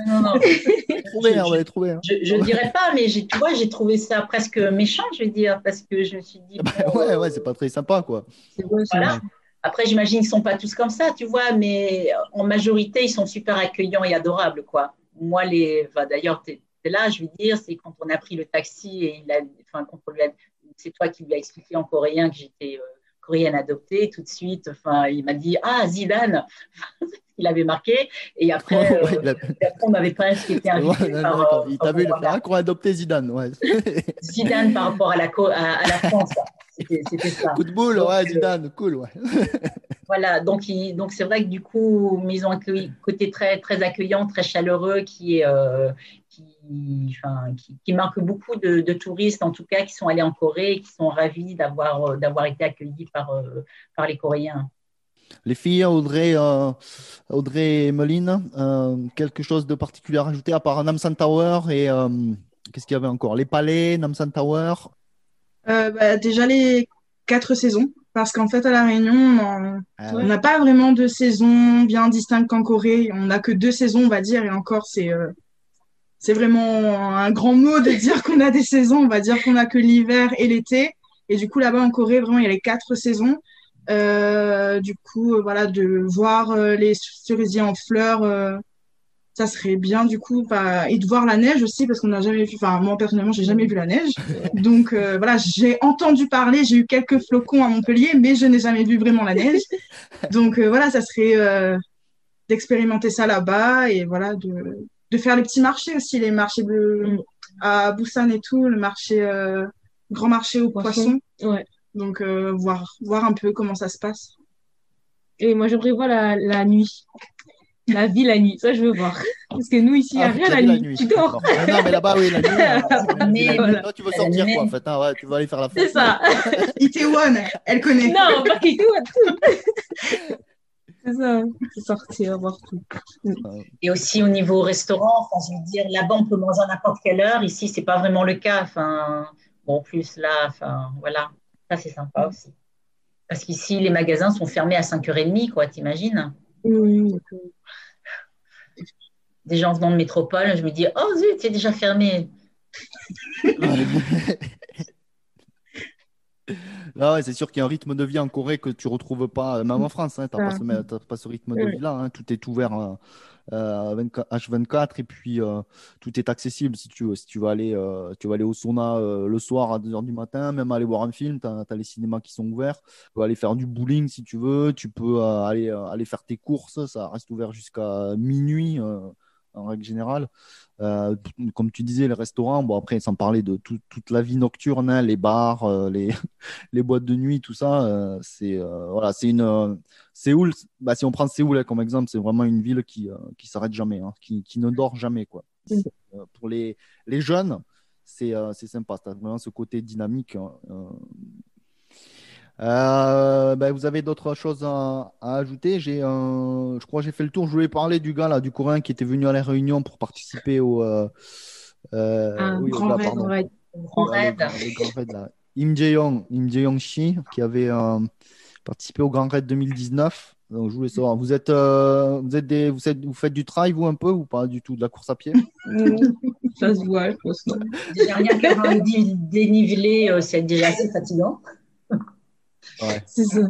Speaker 3: Non, non.
Speaker 1: trouver, on va les trouver. Hein.
Speaker 3: Je, je dirais pas, mais tu vois, j'ai trouvé ça presque méchant, je veux dire, parce que je me suis dit.
Speaker 1: Bon, ouais, ouais, c'est pas très sympa, quoi.
Speaker 3: Voilà. Après, j'imagine qu'ils sont pas tous comme ça, tu vois, mais en majorité, ils sont super accueillants et adorables, quoi. Moi, les, enfin, d'ailleurs, tu es là, je veux dire, c'est quand on a pris le taxi et il a, enfin, quand on lui a, c'est toi qui lui as expliqué en coréen que j'étais euh, coréenne adoptée, tout de suite, enfin, il m'a dit Ah, Zidane qu'il avait marqué. Et après, euh,
Speaker 1: Ouais, il a-
Speaker 3: après, on m'avait pas été invité
Speaker 1: Ouais,
Speaker 3: par, euh,
Speaker 1: Il t'a vu, il
Speaker 3: voilà,
Speaker 1: ah, qu'on a adopté Zidane. Ouais.
Speaker 3: Zidane par rapport à la, à la France. C'était ça.
Speaker 1: Coup de boule,
Speaker 3: Donc,
Speaker 1: ouais,
Speaker 3: euh,
Speaker 1: Zidane, cool, ouais.
Speaker 3: Voilà, donc il- donc c'est vrai que du coup, mais ils ont un côté très très accueillant, très chaleureux, qui est euh, qui, enfin, qui, qui marque beaucoup de, de touristes en tout cas qui sont allés en Corée et qui sont ravis d'avoir euh, d'avoir été accueillis par euh, par les Coréens.
Speaker 1: Les filles, Audrey, euh, Audrey et Meline, euh, quelque chose de particulier à rajouter à part Namsan Tower et euh, qu'est-ce qu'il y avait encore? Les palais, Namsan Tower.
Speaker 4: Euh, bah, déjà les quatre saisons, parce qu'en fait à La Réunion, on
Speaker 1: Ah ouais.
Speaker 4: n'a pas vraiment de saison bien distincte qu'en Corée. On n'a que deux saisons, on va dire, et encore c'est euh, c'est vraiment un grand mot de dire qu'on a des saisons. On va dire qu'on a que l'hiver et l'été. Et du coup là-bas en Corée, vraiment il y a les quatre saisons. Euh, du coup, euh, voilà, de voir euh, les cerisiers en fleurs, euh, ça serait bien du coup, bah, et de voir la neige aussi parce qu'on n'a jamais vu. Enfin, moi personnellement, j'ai jamais vu la neige. Donc euh, voilà, j'ai entendu parler, j'ai eu quelques flocons à Montpellier, mais je n'ai jamais vu vraiment la neige. Donc euh, voilà, ça serait euh, d'expérimenter ça là-bas et voilà de, de faire les petits marchés aussi, les marchés de, à Busan et tout, le marché grand marché aux
Speaker 6: Poisson.
Speaker 4: poissons.
Speaker 6: Ouais.
Speaker 4: Donc voir voir un peu comment ça se passe.
Speaker 6: Et moi, j'aimerais voir la, la nuit. La vie la nuit. Ça, je veux voir. Parce que nous, ici, il n'y a
Speaker 1: Ah,
Speaker 6: rien la nuit.
Speaker 1: nuit.
Speaker 6: Tu dors.
Speaker 1: D'accord. Ah non, mais là-bas, oui, la nuit. euh,
Speaker 3: Mais-
Speaker 1: la nuit, toi, tu veux sortir, quoi, en fait. hein, ouais, tu veux aller faire la
Speaker 6: C'est
Speaker 1: fête.
Speaker 6: ça.
Speaker 4: Itaewon, elle connaît.
Speaker 6: Non, pas qu'il tout. C'est ça. C'est sortir, voir tout.
Speaker 3: Et aussi au niveau restaurant, enfin, je veux dire, là-bas on peut manger à n'importe quelle heure. Ici c'est pas vraiment le cas. Enfin, bon, en plus là, enfin voilà, ça c'est sympa aussi. Parce qu'ici les magasins sont fermés à 5h30, quoi, t'imagines?
Speaker 6: Oui.
Speaker 3: Des gens venant de métropole, je me dis, oh zut, c'est déjà fermé.
Speaker 1: Là, ouais, c'est sûr qu'il y a un rythme de vie en Corée que tu retrouves pas, euh, même en France, hein, tu n'as
Speaker 6: Ah.
Speaker 1: pas, ce- t'as pas ce rythme de vie-là. hein, tout est ouvert 24 H24 et puis euh, tout est accessible si tu veux. Si tu vas aller, euh, tu vas aller au sauna euh, le soir à 2h du matin, même aller voir un film, tu as, les cinémas qui sont ouverts. Tu peux aller faire du bowling si tu veux, tu peux euh, aller, euh, aller faire tes courses, ça reste ouvert jusqu'à minuit. euh, en règle générale. Euh, comme tu disais, les restaurants, bon après, sans parler de tout- toute la vie nocturne, hein, les bars, euh, les, les boîtes de nuit, tout ça, euh, c'est euh, voilà, c'est une euh, Séoul. Bah, si on prend Séoul hein, comme exemple, c'est vraiment une ville qui euh, qui s'arrête jamais, hein, qui, qui ne dort jamais quoi.
Speaker 6: Mm.
Speaker 1: C'est, euh, pour les les jeunes, c'est euh, c'est sympa. T'as vraiment ce côté dynamique. euh. Euh, ben, vous avez d'autres choses à, à ajouter? J'ai, euh, je crois que j'ai fait le tour. Je voulais parler du gars là, du Coréen qui était venu à la Réunion pour participer au, euh, euh,
Speaker 6: Un
Speaker 1: oui,
Speaker 4: grand raid.
Speaker 3: Grand raid.
Speaker 1: le, le Grand Raid, là. Im Jae-young, Im Jae-young Shi, qui avait euh, participé au Grand Raid 2019. Donc, je voulais savoir, vous êtes, euh, vous êtes des, vous êtes, vous faites du trail, vous, un peu, ou pas du tout, de la course à pied?
Speaker 6: Ça se voit, je pense. non.
Speaker 3: Déjà rien un dénivelé, euh, c'est déjà assez fatigant.
Speaker 6: C'est ça.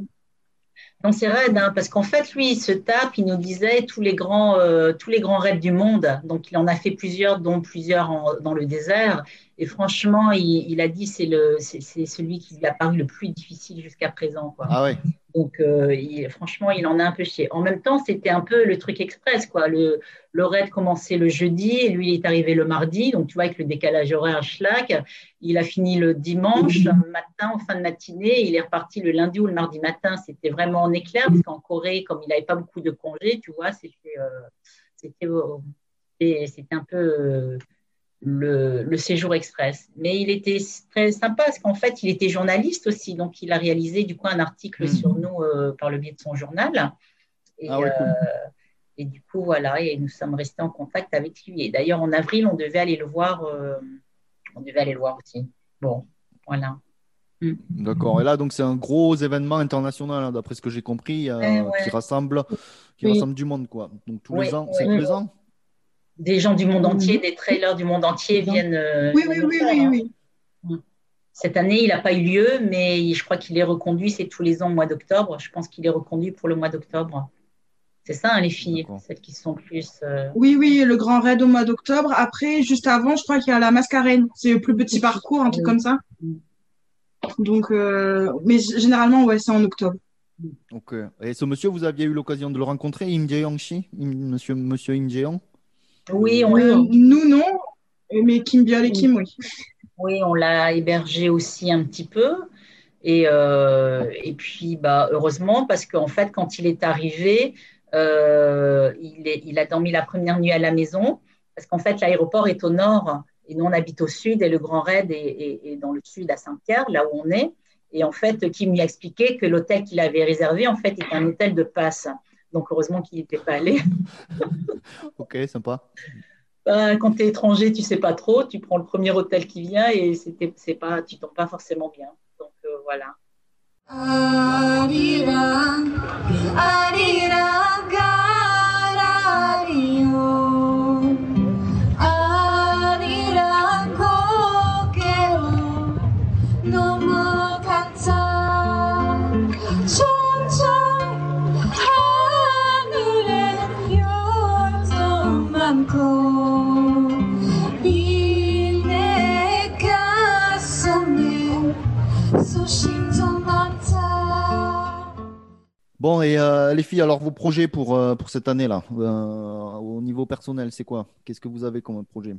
Speaker 3: Non, c'est raide, hein, parce qu'en fait, lui, il se tape, il nous disait tous les grands, euh, tous les grands raids du monde. Donc, il en a fait plusieurs, dont plusieurs en- dans le désert. Et franchement, il, il a dit c'est le, c'est celui qui lui a paru le plus difficile jusqu'à présent, quoi.
Speaker 1: Ah ouais.
Speaker 3: Donc, euh, il- franchement, il en a un peu chié. En même temps, c'était un peu le truc express, quoi. Le, le raid commençait le jeudi et lui, il est arrivé le mardi. Donc, tu vois, avec le décalage horaire, schlack, il a fini le dimanche matin, en fin de matinée. Il est reparti le lundi ou le mardi matin. C'était vraiment en éclair, parce qu'en Corée, comme il n'avait pas beaucoup de congés, tu vois, c'était euh, c'était euh, c'était- un peu le, le séjour express. Mais il était très sympa, parce qu'en fait, il était journaliste aussi. Donc, il a réalisé du coup un article
Speaker 1: Mm.
Speaker 3: sur nous euh, par le biais de son journal. Et,
Speaker 1: Ah ouais, cool.
Speaker 3: euh, et du coup, voilà, et nous sommes restés en contact avec lui. Et d'ailleurs, en avril, on devait aller le voir. euh, on devait aller le voir aussi. Bon, voilà.
Speaker 1: D'accord. Et là, donc, c'est un gros événement international, hein, d'après ce que j'ai compris,
Speaker 3: ouais.
Speaker 1: qui rassemble, qui
Speaker 6: Oui.
Speaker 1: rassemble du monde, quoi. Donc, tous
Speaker 3: Oui,
Speaker 1: les ans,
Speaker 3: oui.
Speaker 1: c'est tous les ans?
Speaker 3: Des gens du monde
Speaker 6: Mhm.
Speaker 3: entier, des trailers du monde entier viennent. euh,
Speaker 4: Oui,
Speaker 3: viennent
Speaker 4: oui, oui,
Speaker 3: faire,
Speaker 4: oui,
Speaker 3: hein.
Speaker 4: oui.
Speaker 3: Cette année, il n'a pas eu lieu, mais je crois qu'il est reconduit. C'est tous les ans au mois d'octobre. Je pense qu'il est reconduit pour le mois d'octobre. C'est ça, hein, les filles, celles qui sont plus. euh,
Speaker 4: Oui, oui, le grand raid au mois d'octobre. Après, juste avant, je crois qu'il y a la mascarène. C'est le plus petit parcours, un truc
Speaker 3: Oui.
Speaker 4: comme ça.
Speaker 3: Mm.
Speaker 4: Donc, euh, mais généralement, ouais, c'est en octobre.
Speaker 1: Ok. Et ce monsieur, vous aviez eu l'occasion de le rencontrer, Im Jae-young Shi Monsieur, monsieur Im Jae-young?
Speaker 3: Oui, on,
Speaker 4: nous, non, mais Kim et Kim, oui.
Speaker 3: oui, on l'a hébergé aussi un petit peu. Et, euh, et puis, bah, heureusement, parce qu'en fait, quand il est arrivé, euh, il, est- il a dormi la première nuit à la maison, parce qu'en fait, l'aéroport est au nord et nous, on habite au sud et le Grand Raid est, est- est dans le sud à Saint-Pierre, là où on est. Et en fait, Kim lui a expliqué que l'hôtel qu'il avait réservé, en fait, était un hôtel de passe. Donc, heureusement qu'il n'était pas allé.
Speaker 1: Ok, sympa.
Speaker 3: Ben, quand tu es étranger, tu sais pas trop, tu prends le premier hôtel qui vient et c'était, c'est pas, tu tombes pas forcément bien. Donc euh, voilà.
Speaker 1: Bon, et euh, les filles, alors vos projets pour, euh, pour cette année-là, euh, au niveau personnel, c'est quoi? Qu'est-ce que vous avez comme projet?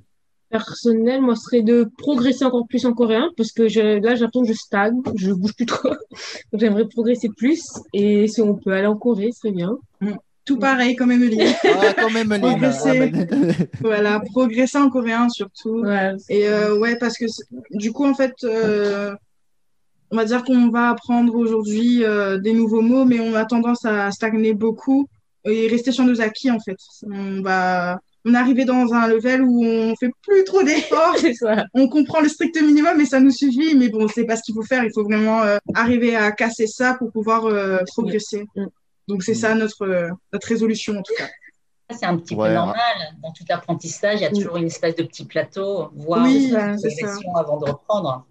Speaker 6: Personnel, moi, ce serait de progresser encore plus en coréen parce que je, là, j'ai l'impression que je stagne, je bouge plus trop. Donc, j'aimerais progresser plus. Et si on peut aller en Corée, ce serait bien.
Speaker 4: Tout pareil comme Emeline.
Speaker 1: Ah, quand même, Lynn.
Speaker 4: Progresser.
Speaker 1: Ah, ben-
Speaker 4: Voilà, progresser en coréen surtout.
Speaker 6: Ouais,
Speaker 4: Et euh, ouais, parce que du coup, en fait, euh, on va dire qu'on va apprendre aujourd'hui euh, des nouveaux mots, mais on a tendance à stagner beaucoup et rester sur nos acquis, en fait. On va, on est arrivé dans un level où on fait plus trop d'efforts.
Speaker 6: c'est ça.
Speaker 4: On comprend le strict minimum et ça nous suffit, mais bon, c'est pas ce qu'il faut faire. Il faut vraiment euh, arriver à casser ça pour pouvoir euh, progresser.
Speaker 6: Mm.
Speaker 4: Donc c'est ça notre, euh, notre résolution en tout cas.
Speaker 3: C'est un petit
Speaker 1: Ouais.
Speaker 3: peu normal. Dans tout apprentissage, il y a toujours une espèce de petit plateau, voire
Speaker 4: Oui,
Speaker 3: une progression avant de reprendre.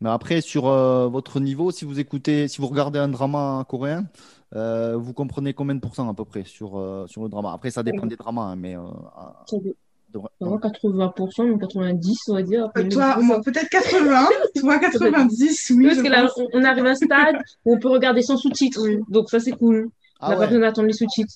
Speaker 1: Mais après, sur euh, votre niveau, si vous écoutez, si vous regardez un drama coréen, euh, vous comprenez combien de pourcents à peu près sur, euh, sur le drama? Après, ça dépend des dramas, hein, mais euh, à-
Speaker 6: Ça dé-
Speaker 1: de-
Speaker 6: Vraiment 80%, même 90%, on va dire. Après,
Speaker 4: Euh, toi, peut-être 80, toi 90, oui.
Speaker 6: Parce que là, on on arrive à un stade où on peut regarder sans sous-titres.
Speaker 4: Oui.
Speaker 6: Donc, ça, c'est cool. On
Speaker 1: Ah
Speaker 6: n'a pas
Speaker 1: ouais,
Speaker 6: besoin d'attendre les sous-titres.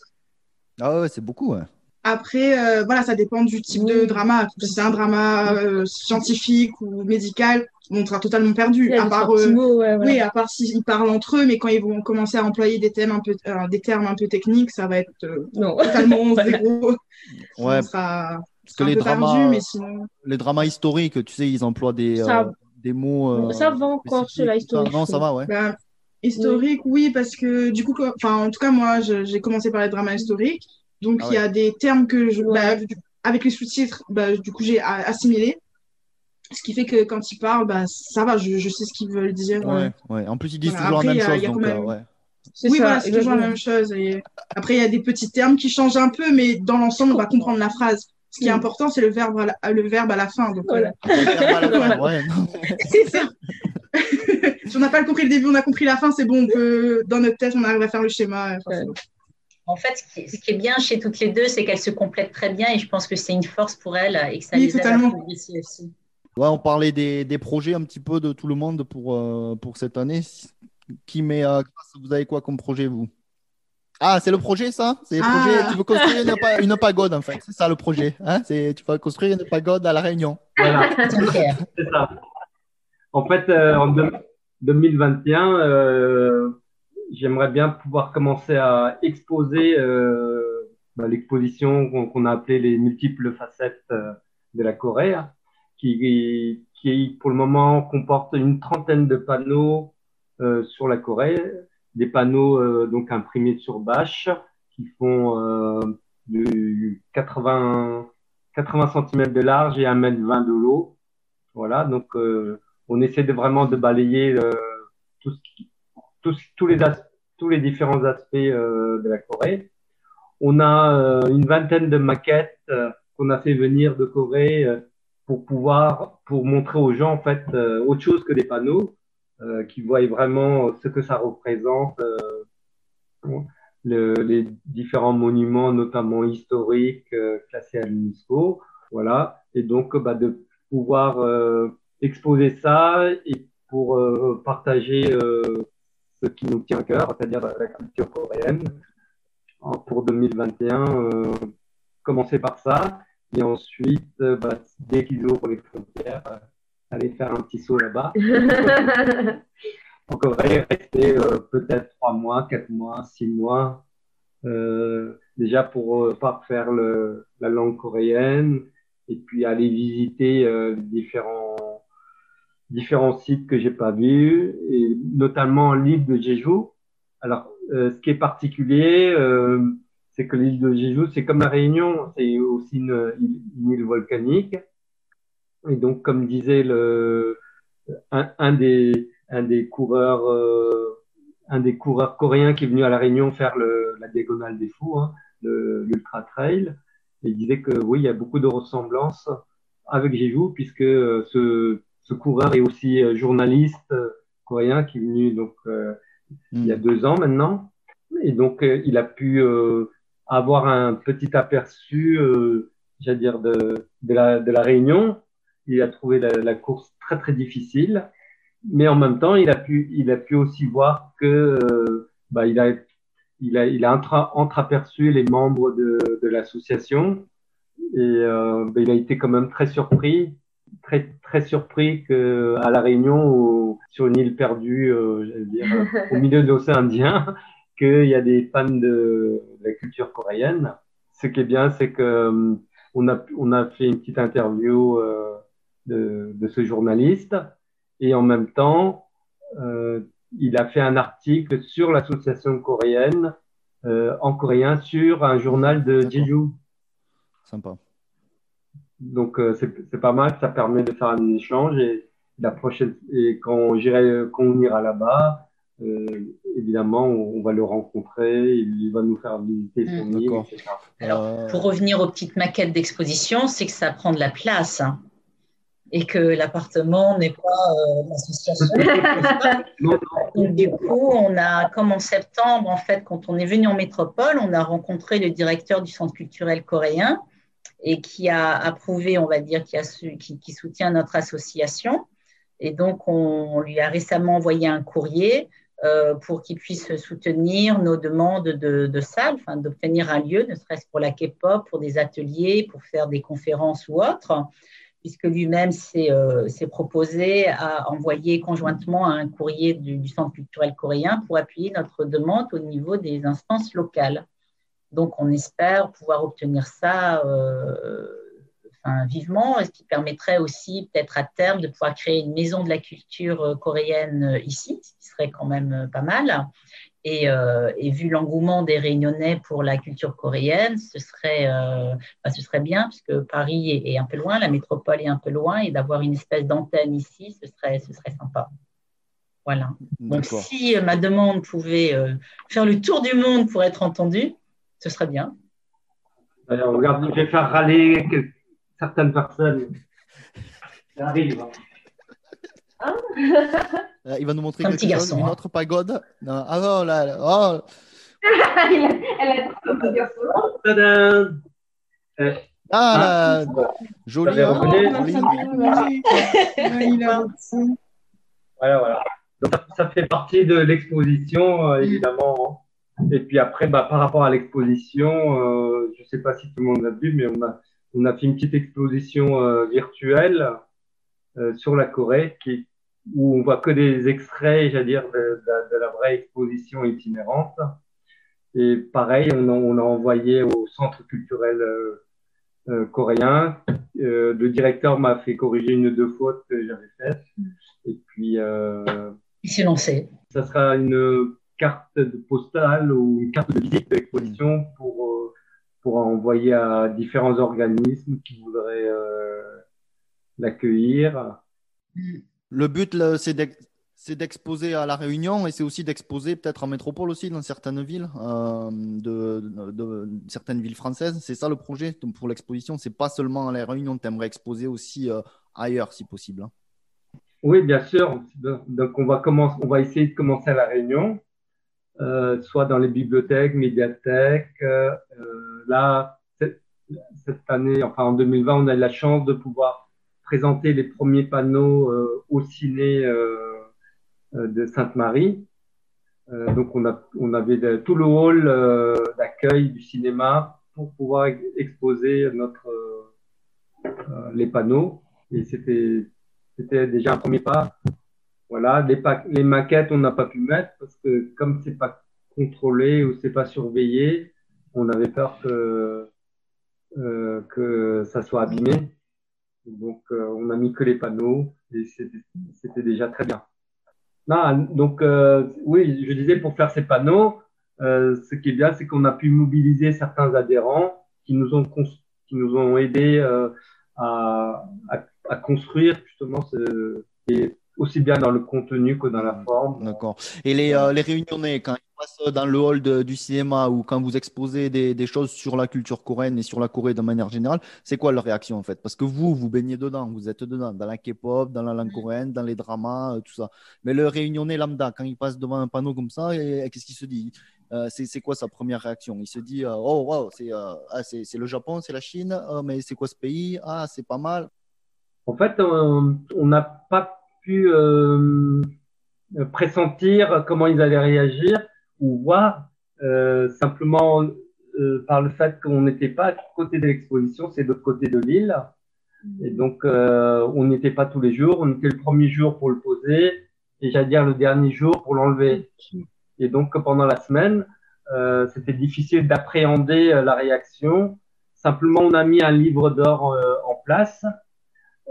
Speaker 1: ah ouais, c'est beaucoup, ouais.
Speaker 4: Après, euh, voilà, ça dépend du type de drama. Si c'est un drama euh, scientifique ou médical, on sera totalement perdu.
Speaker 6: Il y a
Speaker 4: À part, euh,
Speaker 6: mots, ouais, voilà.
Speaker 4: oui, à part s'ils parlent entre eux, mais quand ils vont commencer à employer des thèmes un peu, euh, des termes un peu techniques, ça va être euh,
Speaker 6: Non.
Speaker 4: totalement
Speaker 6: Voilà.
Speaker 4: zéro.
Speaker 1: Ouais,
Speaker 4: On sera,
Speaker 1: parce que les
Speaker 4: peu perdu,
Speaker 1: dramas,
Speaker 4: mais sinon.
Speaker 1: les dramas historiques, tu sais, ils emploient des,
Speaker 6: Ça-
Speaker 1: euh, des mots. euh,
Speaker 6: Ça va encore,
Speaker 1: tout ça.
Speaker 6: historiques,
Speaker 1: Non, ça va, ouais.
Speaker 4: Bah, historique, oui, parce que du coup, enfin, en tout cas, moi, j'ai commencé par les dramas historiques. Donc,
Speaker 1: Ah
Speaker 4: il y a des termes que je,
Speaker 6: Ouais.
Speaker 4: bah, du- avec les sous-titres, bah, du coup, j'ai assimilé. Ce qui fait que quand ils parlent, bah, ça va, je, je sais ce qu'ils veulent dire.
Speaker 1: Ouais, ouais. En plus, ils disent
Speaker 4: Voilà,
Speaker 1: toujours
Speaker 4: après,
Speaker 1: la même
Speaker 4: a-
Speaker 1: chose, donc, euh,
Speaker 4: même-
Speaker 1: ouais.
Speaker 6: C'est
Speaker 4: Oui,
Speaker 6: ça,
Speaker 4: voilà, c'est toujours la même chose. Et après, il y a des petits termes qui changent un peu, mais dans l'ensemble, on va comprendre la phrase. Ce qui est
Speaker 6: Mm.
Speaker 4: important, c'est le verbe à la, le verbe à la fin. Donc,
Speaker 6: Voilà.
Speaker 4: euh,
Speaker 1: Ouais, à
Speaker 4: c'est ça. si on n'a pas compris le début, on a compris la fin, c'est bon, on peut, dans notre tête, on arrive à faire le schéma. enfin, bon.
Speaker 3: En fait, ce qui, ce qui est bien chez toutes les deux, c'est qu'elles se complètent très bien et je pense que c'est une force pour elles et que ça
Speaker 4: Oui,
Speaker 3: les aide à
Speaker 4: totalement.
Speaker 3: progresser aussi.
Speaker 1: Ouais, on parlait des, des projets un petit peu de tout le monde pour, euh, pour cette année. Qui met, euh, vous avez quoi comme projet, vous? Ah, c'est le projet, ça? C'est le
Speaker 4: Ah.
Speaker 1: projet, tu veux construire une, pa- une pagode, en fait. C'est ça le projet. Hein? C'est, tu vas construire une pagode à La Réunion.
Speaker 2: Voilà, c'est ça. En fait, euh, en deux- 2021, euh, j'aimerais bien pouvoir commencer à exposer euh, bah, l'exposition qu'on qu'on a appelée les multiples facettes euh, de la Corée, hein, qui, qui pour le moment comporte une trentaine de panneaux euh, sur la Corée, des panneaux euh, donc imprimés sur bâche qui font euh, du 80 80 cm de large et 1 m 20 de haut. Voilà, donc euh, on essaie de vraiment de balayer euh, tout ce qui- tous, tous, les as- tous les différents aspects euh, de la Corée. On a une vingtaine de maquettes qu'on a fait venir de Corée pour pouvoir, pour montrer aux gens en fait euh, autre chose que des panneaux, euh, qui voient vraiment ce que ça représente, euh, le- les différents monuments, notamment historiques, euh, classés à l'UNESCO. Voilà, et donc bah, de pouvoir exposer ça et pour partager ce qui nous tient à cœur, c'est-à-dire la culture coréenne. En- Pour 2021, euh, commencer par ça, et ensuite, euh, bah, dès qu'ils ouvrent les frontières, euh, aller faire un petit saut là-bas. En Corée, rester euh, peut-être trois mois, quatre mois, six mois, euh, déjà pour euh, parfaire le, la langue coréenne, et puis aller visiter euh, différents différents sites que j'ai pas vus, et notamment l'île de Jeju. Alors, euh, ce qui est particulier, euh, c'est que l'île de Jeju, c'est comme la Réunion, c'est aussi une, une île volcanique. Et donc, comme disait le, un, un des, un des coureurs, euh, un des coureurs coréens qui est venu à la Réunion faire le, la diagonale des fous, hein, l'ultra trail, il disait que oui, il y a beaucoup de ressemblances avec Jeju, puisque euh, ce, ce coureur est aussi euh, journaliste euh, coréen qui est venu donc euh, il y a deux ans maintenant, et donc euh, il a pu euh, avoir un petit aperçu, euh, j'allais dire de, de la de la Réunion. Il a trouvé la, la course très très difficile, mais en même temps, il a pu il a pu aussi voir que euh, bah, il a il a il a intra- entreaperçu les membres de de l'association et euh, bah, il a été quand même très surpris très très surpris que à la Réunion au- sur une île perdue euh, j'allais dire au milieu de l'océan Indien qu'il y a des fans de, de la culture coréenne ce qui est bien c'est que euh, on a on a fait une petite interview euh, de, de ce journaliste et en même temps euh, il a fait un article sur l'association coréenne euh, en coréen sur un journal de. Jeju
Speaker 1: Sympa.
Speaker 2: donc c'est pas mal, ça permet de faire un échange et la prochaine et quand j'irai quand on ira là-bas, euh, évidemment on, va le rencontrer, il va nous faire visiter son
Speaker 3: Mm.
Speaker 2: île, etc.
Speaker 3: Alors,
Speaker 1: Euh,
Speaker 3: pour revenir aux petites maquettes d'exposition, c'est que ça prend de la place hein, et que l'appartement n'est pas euh, l'association. Donc, du coup, on a, comme en septembre, en fait, quand on est venu en métropole, on a rencontré le directeur du centre culturel coréen et qui a approuvé, on va dire, qui, a su- qui, qui soutient notre association. Et donc, on, lui a récemment envoyé un courrier euh, pour qu'il puisse soutenir nos demandes de, de salle, enfin, d'obtenir un lieu, ne serait-ce pour la K-pop, pour des ateliers, pour faire des conférences ou autres puisque lui-même s'est euh, proposé à envoyer conjointement un courrier du, du Centre culturel coréen pour appuyer notre demande au niveau des instances locales. Donc, on espère pouvoir obtenir ça euh, enfin, vivement, ce qui permettrait aussi peut-être à terme de pouvoir créer une maison de la culture euh, coréenne euh, ici, ce qui serait quand même euh, pas mal. Et, euh, et vu l'engouement des Réunionnais pour la culture coréenne, ce serait, euh, bah, ce serait bien, puisque Paris est, est un peu loin, la métropole est un peu loin, et d'avoir une espèce d'antenne ici, ce serait, ce serait sympa. Voilà. Donc, si euh, ma demande pouvait euh, faire le tour du monde pour être entendue, ce serait bien.
Speaker 2: Alors, regarde, je vais faire râler certaines personnes. Ça arrive. hein.
Speaker 1: Euh, il va nous montrer
Speaker 3: Un
Speaker 1: quelque
Speaker 3: petit
Speaker 1: chose,
Speaker 3: garçon,
Speaker 1: une
Speaker 3: hein.
Speaker 1: autre pagode. Non, ah non, là, là, oh,
Speaker 7: Elle a- trop de garçon.
Speaker 1: Ah, là, joli, hein.
Speaker 2: Voilà, voilà. Donc, ça- fait partie de l'exposition, euh, évidemment. hein. Et puis après, bah, par rapport à l'exposition, euh, je sais pas si tout le monde l'a vu, mais on a, on a fait une petite exposition euh, virtuelle euh, sur la Corée qui, où on voit que des extraits, j'allais dire, de, de- de la vraie exposition itinérante. Et pareil, on a, on a envoyé au centre culturel euh, euh, coréen. Euh, le directeur m'a fait corriger une ou deux fautes que j'avais faites. Et puis, euh,
Speaker 3: Il s'est lancé.
Speaker 2: ça sera une carte de postale ou une carte de visite de l'exposition pour, euh, pour envoyer à différents organismes qui voudraient euh, l'accueillir.
Speaker 1: Le but, c'est d'ex- c'est d'exposer à La Réunion et c'est aussi d'exposer peut-être en métropole aussi, dans certaines villes, euh, de, de- de certaines villes françaises. C'est ça le projet pour l'exposition. C'est pas seulement à La Réunion, tu aimerais exposer aussi euh, ailleurs si possible. hein.
Speaker 2: Oui, bien sûr. Donc, on va, commencer, on va essayer de commencer à La Réunion, euh, soit dans les bibliothèques, médiathèques. Là, cette, année, enfin en 2020, on a eu la chance de pouvoir présenter les premiers panneaux euh, au ciné euh, euh, de Sainte-Marie. Donc on, avait tout le hall d'accueil du cinéma pour pouvoir ex- exposer les panneaux. Et c'était déjà un premier pas. Voilà, les, les maquettes, on n'a pas pu mettre parce que comme c'est pas contrôlé ou c'est pas surveillé, on avait peur que, euh, que ça soit abîmé. Donc, euh, on a mis que les panneaux et c'était déjà très bien. Non, donc, euh, oui, je disais pour faire ces panneaux, euh, ce qui est bien, c'est qu'on a pu mobiliser certains adhérents qui nous ont, qui nous ont aidés euh, à, à, à construire justement ce, et aussi bien dans le contenu que dans la forme.
Speaker 1: D'accord. Et les, euh, les réunionnais, quand dans le hall de- du cinéma ou quand vous exposez des, des choses sur la culture coréenne et sur la Corée de manière générale, c'est quoi leur réaction en fait? Parce que vous, vous baignez dedans, vous êtes dedans, dans la K-pop, dans la langue coréenne, dans les dramas, euh, tout ça. Mais le réunionnais lambda, quand il passe devant un panneau comme ça, et- et qu'est-ce qu'il se dit? Euh, c'est quoi sa première réaction? Il se dit, euh, oh wow, c'est euh, ah, le Japon, c'est la Chine, mais c'est quoi ce pays? Ah, c'est pas mal.
Speaker 2: En fait, on n'a pas pu pressentir comment ils allaient réagir ou voir euh, simplement euh, par le fait qu'on n'était pas à côté de l'exposition, c'est de l'autre côté de l'île. Et donc, euh, on n'était pas tous les jours. On était le premier jour pour le poser et j'allais dire le dernier jour pour l'enlever. Et donc, pendant la semaine, euh, c'était difficile d'appréhender euh, la réaction. Simplement, on a mis un livre d'or euh, en place.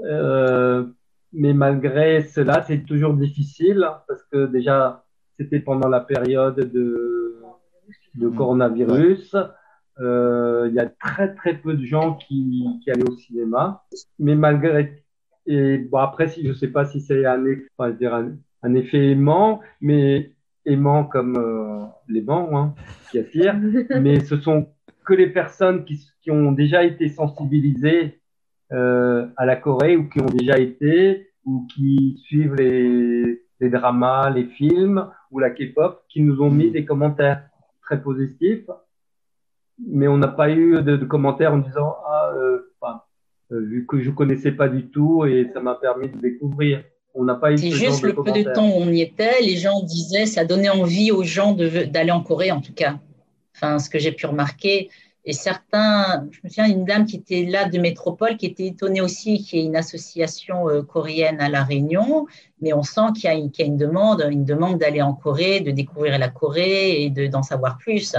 Speaker 2: Euh, mais malgré cela, c'est toujours difficile parce que déjà, c'était pendant la période de, de
Speaker 1: Mm.
Speaker 2: coronavirus. Euh, Il y a très très peu de gens qui, qui allaient au cinéma. Mais malgré et bon après, si je sais pas si c'est un, enfin, effet aimant, mais aimant comme euh, les bancs hein, qui attirent. mais ce sont que les personnes qui, qui ont déjà été sensibilisées euh, à la Corée ou qui ont déjà été ou qui suivent les, les dramas, les films ou la K-pop, qui nous ont mis des commentaires très positifs. Mais on n'a pas eu de, de commentaires en disant ah euh, enfin, euh, vu que je connaissais pas du tout et ça m'a permis de découvrir. On n'a pas eu
Speaker 3: C'est
Speaker 2: ce genre
Speaker 3: juste
Speaker 2: de
Speaker 3: le peu de temps où on y était, les gens disaient, ça donnait envie aux gens d'aller en Corée en tout cas. Enfin, ce que j'ai pu remarquer. Et certains, je me souviens d'une dame qui était là de métropole, qui était étonnée aussi qu'il y ait une association euh, coréenne à La Réunion, mais on sent qu'il y a une, demande, une demande d'aller en Corée, de découvrir la Corée et de- d'en savoir plus.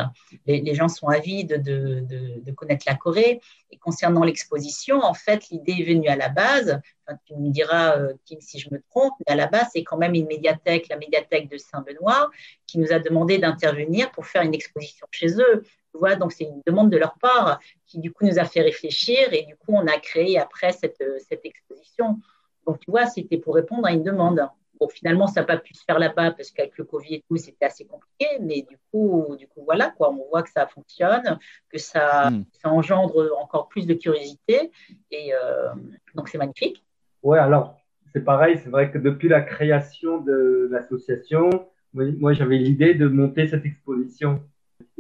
Speaker 3: Les, gens sont avides de, connaître la Corée. Et concernant l'exposition, en fait, l'idée est venue à la base, tu me diras, euh, Kim, si je me trompe, mais à la base, c'est quand même une médiathèque, la médiathèque de Saint-Benoît, qui nous a demandé d'intervenir pour faire une exposition chez eux. Tu vois, donc c'est une demande de leur part qui, du coup, nous a fait réfléchir et du coup, on a créé après cette, euh, cette exposition. Donc, tu vois, c'était pour répondre à une demande. Bon, finalement, ça n'a pas pu se faire là-bas parce qu'avec le Covid et tout, c'était assez compliqué, mais du coup, du coup, voilà, quoi, on voit que ça fonctionne, que ça,
Speaker 1: Mm.
Speaker 3: ça engendre encore plus de curiosité et euh, donc c'est magnifique.
Speaker 2: Ouais, alors c'est pareil, c'est vrai que depuis la création de l'association, moi, moi, j'avais l'idée de monter cette exposition.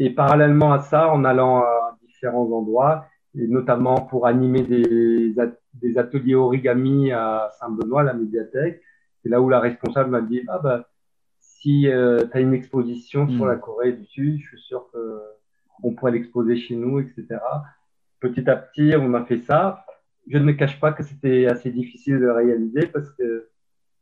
Speaker 2: Et parallèlement à ça, en allant à différents endroits, et notamment pour animer des, at- des ateliers origami à Saint-Benoît, la médiathèque, c'est là où la responsable m'a dit, ah bah, si tu as une exposition sur la Corée du Sud, je suis sûr que on pourrait l'exposer chez nous, etc. Petit à petit, on a fait ça. Je ne cache pas que c'était assez difficile de réaliser parce que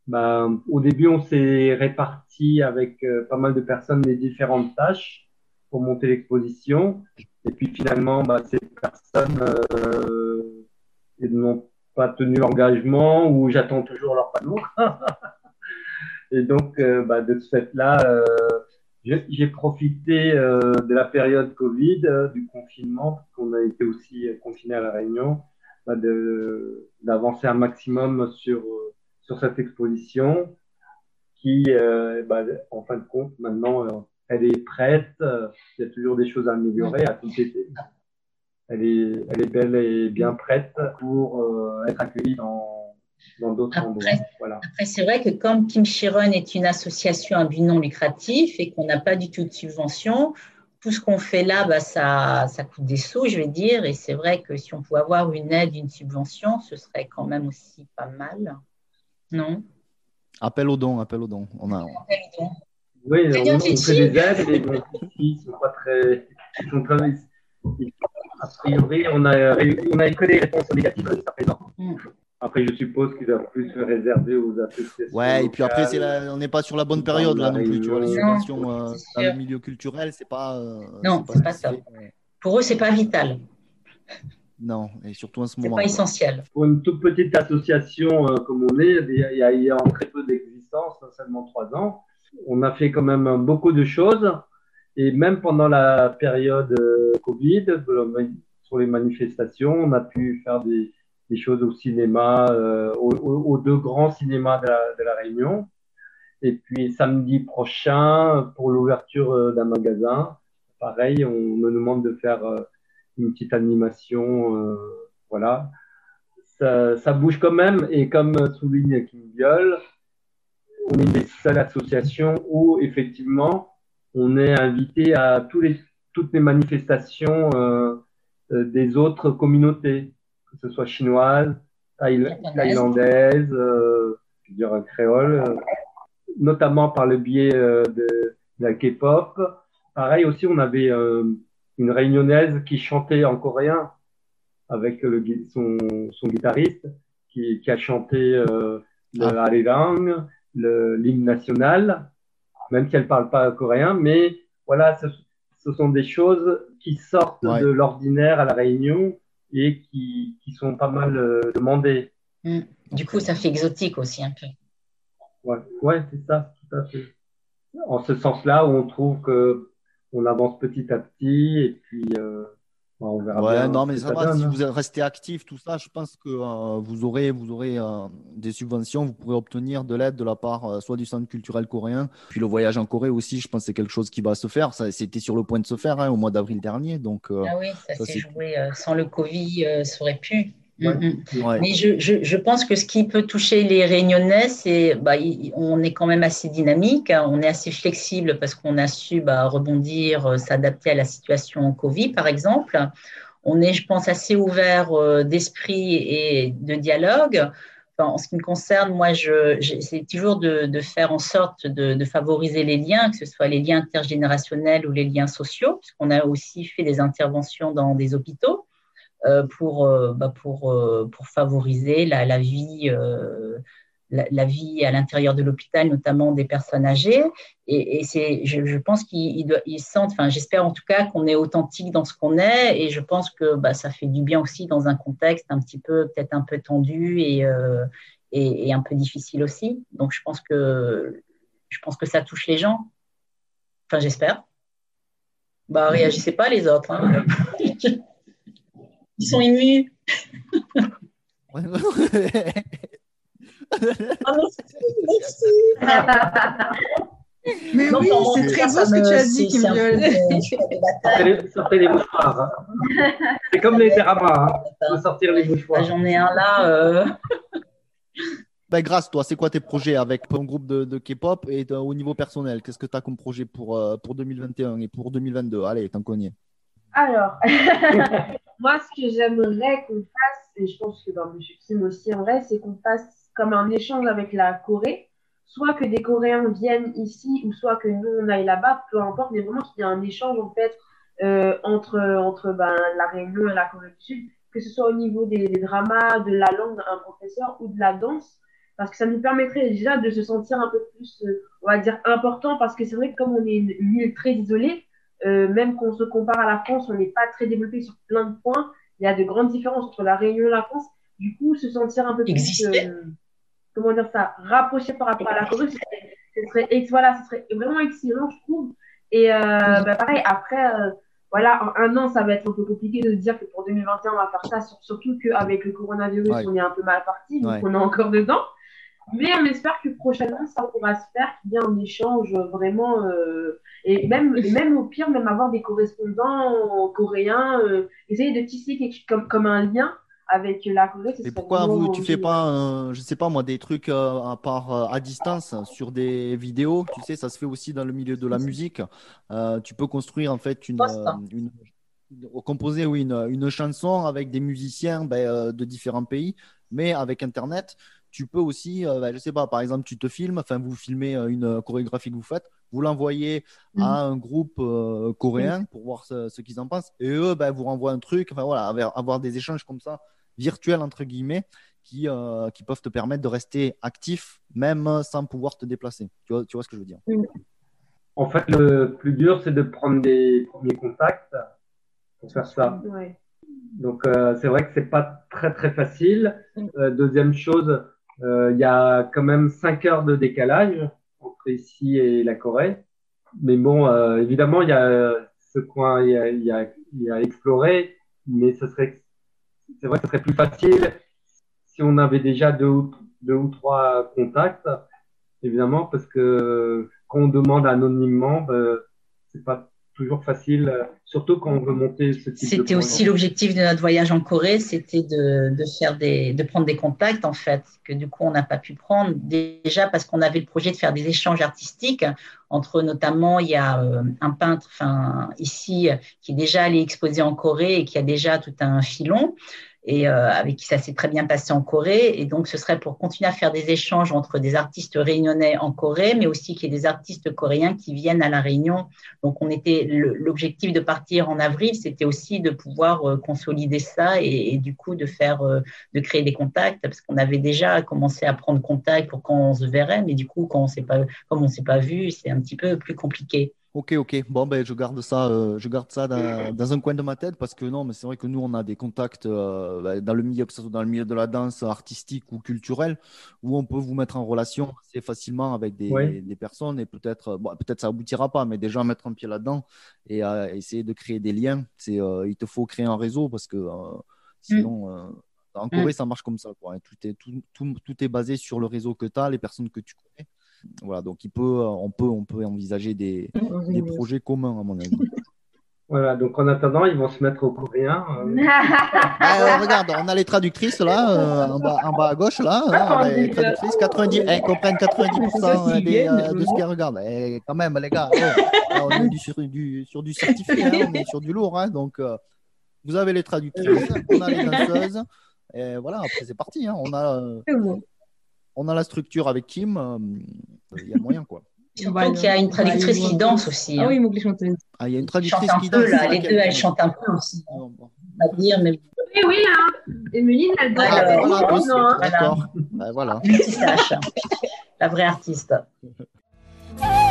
Speaker 2: bah, au début, on s'est réparti avec euh, pas mal de personnes les différentes tâches pour monter l'exposition. Et puis finalement, bah, ces personnes euh, n'ont pas tenu l'engagement ou j'attends toujours leur panneau. Et donc, euh, bah, de ce fait-là, euh, j'ai profité euh, de la période Covid, euh, du confinement, parce qu'on a été aussi confiné à La Réunion, bah, d'avancer un maximum sur, sur cette exposition qui, bah, en fin de compte, maintenant, elle est prête. euh, Il y a toujours des choses à améliorer, à compléter. Elle est, elle est belle et bien prête pour euh, être accueillie dans dans d'autres
Speaker 3: Après-
Speaker 2: endroits. Voilà.
Speaker 3: Après, c'est vrai que comme Kim Chiron est une association à but non lucratif et qu'on n'a pas du tout de subvention, tout ce qu'on fait là, bah, ça, ça coûte des sous, je vais dire. Et c'est vrai que si on pouvait avoir une aide, une subvention, ce serait quand même aussi pas mal. Non?
Speaker 1: Appel aux dons, appel aux dons. On a,
Speaker 2: Oui,
Speaker 3: C'est
Speaker 2: on,
Speaker 3: bien
Speaker 2: on fait
Speaker 3: Titi.
Speaker 2: des aides, mais bon, ils sont pas très. Ils sont très a priori, on a, on a que des réponses négatives jusqu'à présent.
Speaker 3: Mm.
Speaker 2: Après, je suppose qu'ils doivent plus se réserver aux associations.
Speaker 1: Ouais, et puis après, c'est la- on n'est pas sur la bonne période là non plus. Tu vois, les subventions euh,
Speaker 3: c'est
Speaker 1: dans le milieu culturel, c'est pas. euh,
Speaker 3: Non,
Speaker 1: ce
Speaker 3: c'est pas ça.
Speaker 1: fait,
Speaker 3: Pour eux, c'est pas vital.
Speaker 1: Non, et surtout en ce
Speaker 3: C'est
Speaker 1: moment.
Speaker 3: pas essentiel.
Speaker 2: Pour une toute petite association euh, comme on est, il y a, il y a- il y a en très peu d'existence, seulement trois ans, on a fait quand même beaucoup de choses. Et même pendant la période euh, Covid, la- sur les manifestations, on a pu faire des, choses au cinéma, euh, aux, deux grands cinémas de la, Réunion. Et puis samedi prochain, pour l'ouverture euh, d'un magasin, pareil, on me demande de faire euh, une petite animation, euh, voilà ça, ça bouge quand même. Et comme souligne Kim Biol, on est une des seules associations où effectivement on est invité à tous les, toutes les manifestations euh, euh, des autres communautés, que ce soit chinoises, thaï-
Speaker 3: Japonaises.
Speaker 2: thaïlandaises, euh, je veux dire créole, euh, notamment par le biais de, de la K-pop. Pareil aussi, on avait une réunionnaise qui chantait en coréen avec le, son, son guitariste qui, qui a chanté euh, le
Speaker 1: Ah.
Speaker 2: L'hymne national, même si elle parle pas coréen, mais voilà, ce, ce sont des choses qui sortent
Speaker 1: Ouais.
Speaker 2: de l'ordinaire à la Réunion et qui, qui sont pas mal euh, demandées.
Speaker 3: Du coup, ça fait exotique aussi un peu.
Speaker 2: Ouais, ouais c'est ça, tout à fait. En ce sens-là, où on trouve que on avance petit à petit et puis euh, on verra
Speaker 1: Ouais,
Speaker 2: bien
Speaker 1: non,
Speaker 2: ce
Speaker 1: mais ça va.
Speaker 2: donne,
Speaker 1: Si
Speaker 2: hein.
Speaker 1: vous restez actif, tout ça, je pense que euh, vous aurez, vous aurez euh, des subventions, vous pourrez obtenir de l'aide de la part euh, soit du Centre culturel coréen, puis le voyage en Corée aussi. Je pense que c'est quelque chose qui va se faire. Ça, c'était sur le point de se faire hein, au mois d'avril dernier. Donc, euh,
Speaker 3: Ah oui, ça,
Speaker 1: ça,
Speaker 3: s'est joué euh, sans le Covid, euh, ça aurait pu. Mm, mm.
Speaker 1: ouais.
Speaker 3: Mais je, je, je pense que ce qui peut toucher les Réunionnais, c'est bah, on est quand même assez dynamique, hein, on est assez flexible parce qu'on a su bah, rebondir, euh, s'adapter à la situation Covid, par exemple. On est, je pense, assez ouvert euh, d'esprit et de dialogue. Enfin, en ce qui me concerne, moi, je, j'essaie toujours de, de faire en sorte de, de favoriser les liens, que ce soit les liens intergénérationnels ou les liens sociaux, puisqu'on a aussi fait des interventions dans des hôpitaux pour, euh, bah, pour, euh, pour favoriser la, la vie, euh, la, vie à l'intérieur de l'hôpital, notamment des personnes âgées. Et, c'est, je, je pense qu'ils sentent, enfin, j'espère en tout cas qu'on est authentique dans ce qu'on est. Et je pense que bah, ça fait du bien aussi dans un contexte un petit peu, peut-être un peu tendu et, euh, et, et un peu difficile aussi. Donc, je pense que, je pense que ça touche les gens. Enfin, j'espère. Bah, réagissez pas les autres. hein. Ils sont émus. Ah
Speaker 4: Mais
Speaker 3: Non,
Speaker 4: oui,
Speaker 3: enfin,
Speaker 4: c'est très beau ce que tu as dit,
Speaker 3: c'est un peu-
Speaker 4: Kim Biol.
Speaker 3: je fais des batailles.
Speaker 2: Sortez les, sortez les mouchoirs. hein. C'est comme les dramas. Hein. Faut sortir les
Speaker 3: Ah,
Speaker 2: mouchoirs.
Speaker 3: J'en ai un là. euh,
Speaker 1: Ben, grâce, toi, c'est quoi tes projets avec ton groupe de, de K-pop et de- au niveau personnel Qu'est-ce que tu as comme projet pour, euh, pour 2021 et pour 2022 Allez, t'en connais.
Speaker 7: Alors, moi, ce que j'aimerais qu'on fasse, et je pense que dans le film aussi en vrai, c'est qu'on fasse comme un échange avec la Corée, soit que des Coréens viennent ici, ou soit que nous, on aille là-bas, peu importe, mais vraiment qu'il y ait un échange, en fait, euh, entre, entre ben, la Réunion et la Corée du Sud, que ce soit au niveau des, des dramas, de la langue d'un professeur ou de la danse, parce que ça nous permettrait déjà de se sentir un peu plus, euh, on va dire, important, parce que c'est vrai que comme on est une, une île très isolée, même qu'on se compare à la France, on n'est pas très développé sur plein de points. Il y a de grandes différences entre la Réunion et la France. Du coup, se sentir un peu plus, euh, comment dire ça, rapproché par rapport à la Corée, ce serait, ce serait, voilà, ce serait vraiment excellent, je trouve. Et euh, bah, pareil, après, euh, voilà, en un an, ça va être un peu compliqué de se dire que pour 2021, on va faire ça, sur- surtout qu'avec le coronavirus,
Speaker 1: Ouais.
Speaker 7: on est un peu mal parti, donc
Speaker 1: Ouais.
Speaker 7: on est encore dedans. Mais on espère que prochainement, ça pourra se faire, qu'il y ait un échange vraiment. euh, et même, et même au pire, même avoir des correspondants coréens, euh, essayer de tisser quelque, comme, comme un lien avec la Corée. serait
Speaker 1: pourquoi vous, tu fais pas, euh, je sais pas moi, des trucs euh, à part euh, à distance sur des vidéos? Tu sais, ça se fait aussi dans le milieu de la musique. Euh, tu peux construire en fait une, une, une- composer oui, une, une chanson avec des musiciens ben, euh, de différents pays, mais avec Internet, tu peux aussi, euh, bah, je sais pas, par exemple, tu te filmes, enfin, vous filmez euh, une euh, chorégraphie que vous faites, vous l'envoyez
Speaker 7: Mhm.
Speaker 1: à un groupe euh, coréen pour voir ce, ce qu'ils en pensent, et eux, bah, vous renvoient un truc, enfin voilà, avoir, avoir des échanges comme ça, virtuels entre guillemets, qui, euh, qui peuvent te permettre de rester actif, même sans pouvoir te déplacer. Tu vois, tu vois ce que je veux dire?
Speaker 2: En fait, le plus dur, c'est de prendre des premiers contacts pour faire ça.
Speaker 7: Ouais.
Speaker 2: Donc, euh, c'est vrai que c'est pas très très facile. Euh, deuxième chose, il y a quand même cinq heures de décalage entre ici et la Corée. Mais bon, euh, évidemment, il y a ce coin, il y a, il y a, il y a à explorer, mais ce serait, c'est vrai que ce serait plus facile si on avait déjà deux ou, deux ou trois contacts, évidemment, parce que quand on demande anonymement, ben, c'est pas toujours facile, euh, surtout quand on veut monter ce type de
Speaker 3: C'était aussi l'objectif de notre voyage en Corée, c'était de, de faire des, de prendre des contacts en fait, que du coup on n'a pas pu prendre. Déjà parce qu'on avait le projet de faire des échanges artistiques entre notamment il y a euh, un peintre, enfin ici qui est déjà allé exposer en Corée et qui a déjà tout un filon et euh, avec qui ça s'est très bien passé en Corée. Et donc, ce serait pour continuer à faire des échanges entre des artistes réunionnais en Corée, mais aussi qu'il y ait des artistes coréens qui viennent à La Réunion. Donc, on était l'objectif de partir en avril, c'était aussi de pouvoir euh, consolider ça et, et du coup de faire, euh, de créer des contacts, parce qu'on avait déjà commencé à prendre contact pour quand on se verrait, mais du coup, quand on s'est pas, comme on s'est pas vu, c'est un petit peu plus compliqué.
Speaker 1: Ok, ok. Bon, ben, je garde ça, euh, je garde ça dans, dans un coin de ma tête parce que non, mais c'est vrai que nous, on a des contacts euh, ben, dans le milieu, que ce soit dans le milieu de la danse artistique ou culturelle, où on peut vous mettre en relation assez facilement avec des, personnes et peut-être, euh, bon, peut-être ça aboutira pas, mais déjà mettre un pied là-dedans et euh, essayer de créer des liens. C'est, il te faut créer un réseau parce que sinon, euh, en Corée, ça marche comme ça, quoi. hein. Tout est, tout, tout, tout est basé sur le réseau que tu as, les personnes que tu connais. Voilà, donc il peut, euh, on peut, on peut envisager des, des projets communs, à mon avis.
Speaker 2: Voilà, donc en attendant, ils vont se mettre au coréen. euh,
Speaker 1: Ah, euh, regarde, on a les traductrices là, euh, en, bas, en bas à gauche là. hein, on a les traductrices, 90, elles comprennent 90% des, euh, de ce qu'elles regardent. Et quand même, les gars, oh, là, on est du, sur, du, sur du certifié, hein, on est sur du lourd. hein, donc, euh, vous avez les traductrices, on a les danseuses. Et voilà, après c'est parti. hein, on, a, euh,
Speaker 6: C'est bon.
Speaker 1: On a la structure avec Kim. euh, Il y a moyen quoi.
Speaker 3: Surtout qu'il y a une traductrice qui danse aussi.
Speaker 6: Ah
Speaker 3: hein.
Speaker 6: oui, il chanteuses.
Speaker 1: Ah, il y a une traductrice
Speaker 3: un
Speaker 1: qui
Speaker 3: peu
Speaker 1: danse.
Speaker 3: les deux, elles chantent un peu aussi.
Speaker 1: Bon.
Speaker 3: On va dire, mais
Speaker 7: Oui, oui, hein. Emeline, elle danse.
Speaker 1: Ah,
Speaker 7: hein.
Speaker 1: d'accord. Ben voilà.
Speaker 3: multitâche, la vraie artiste.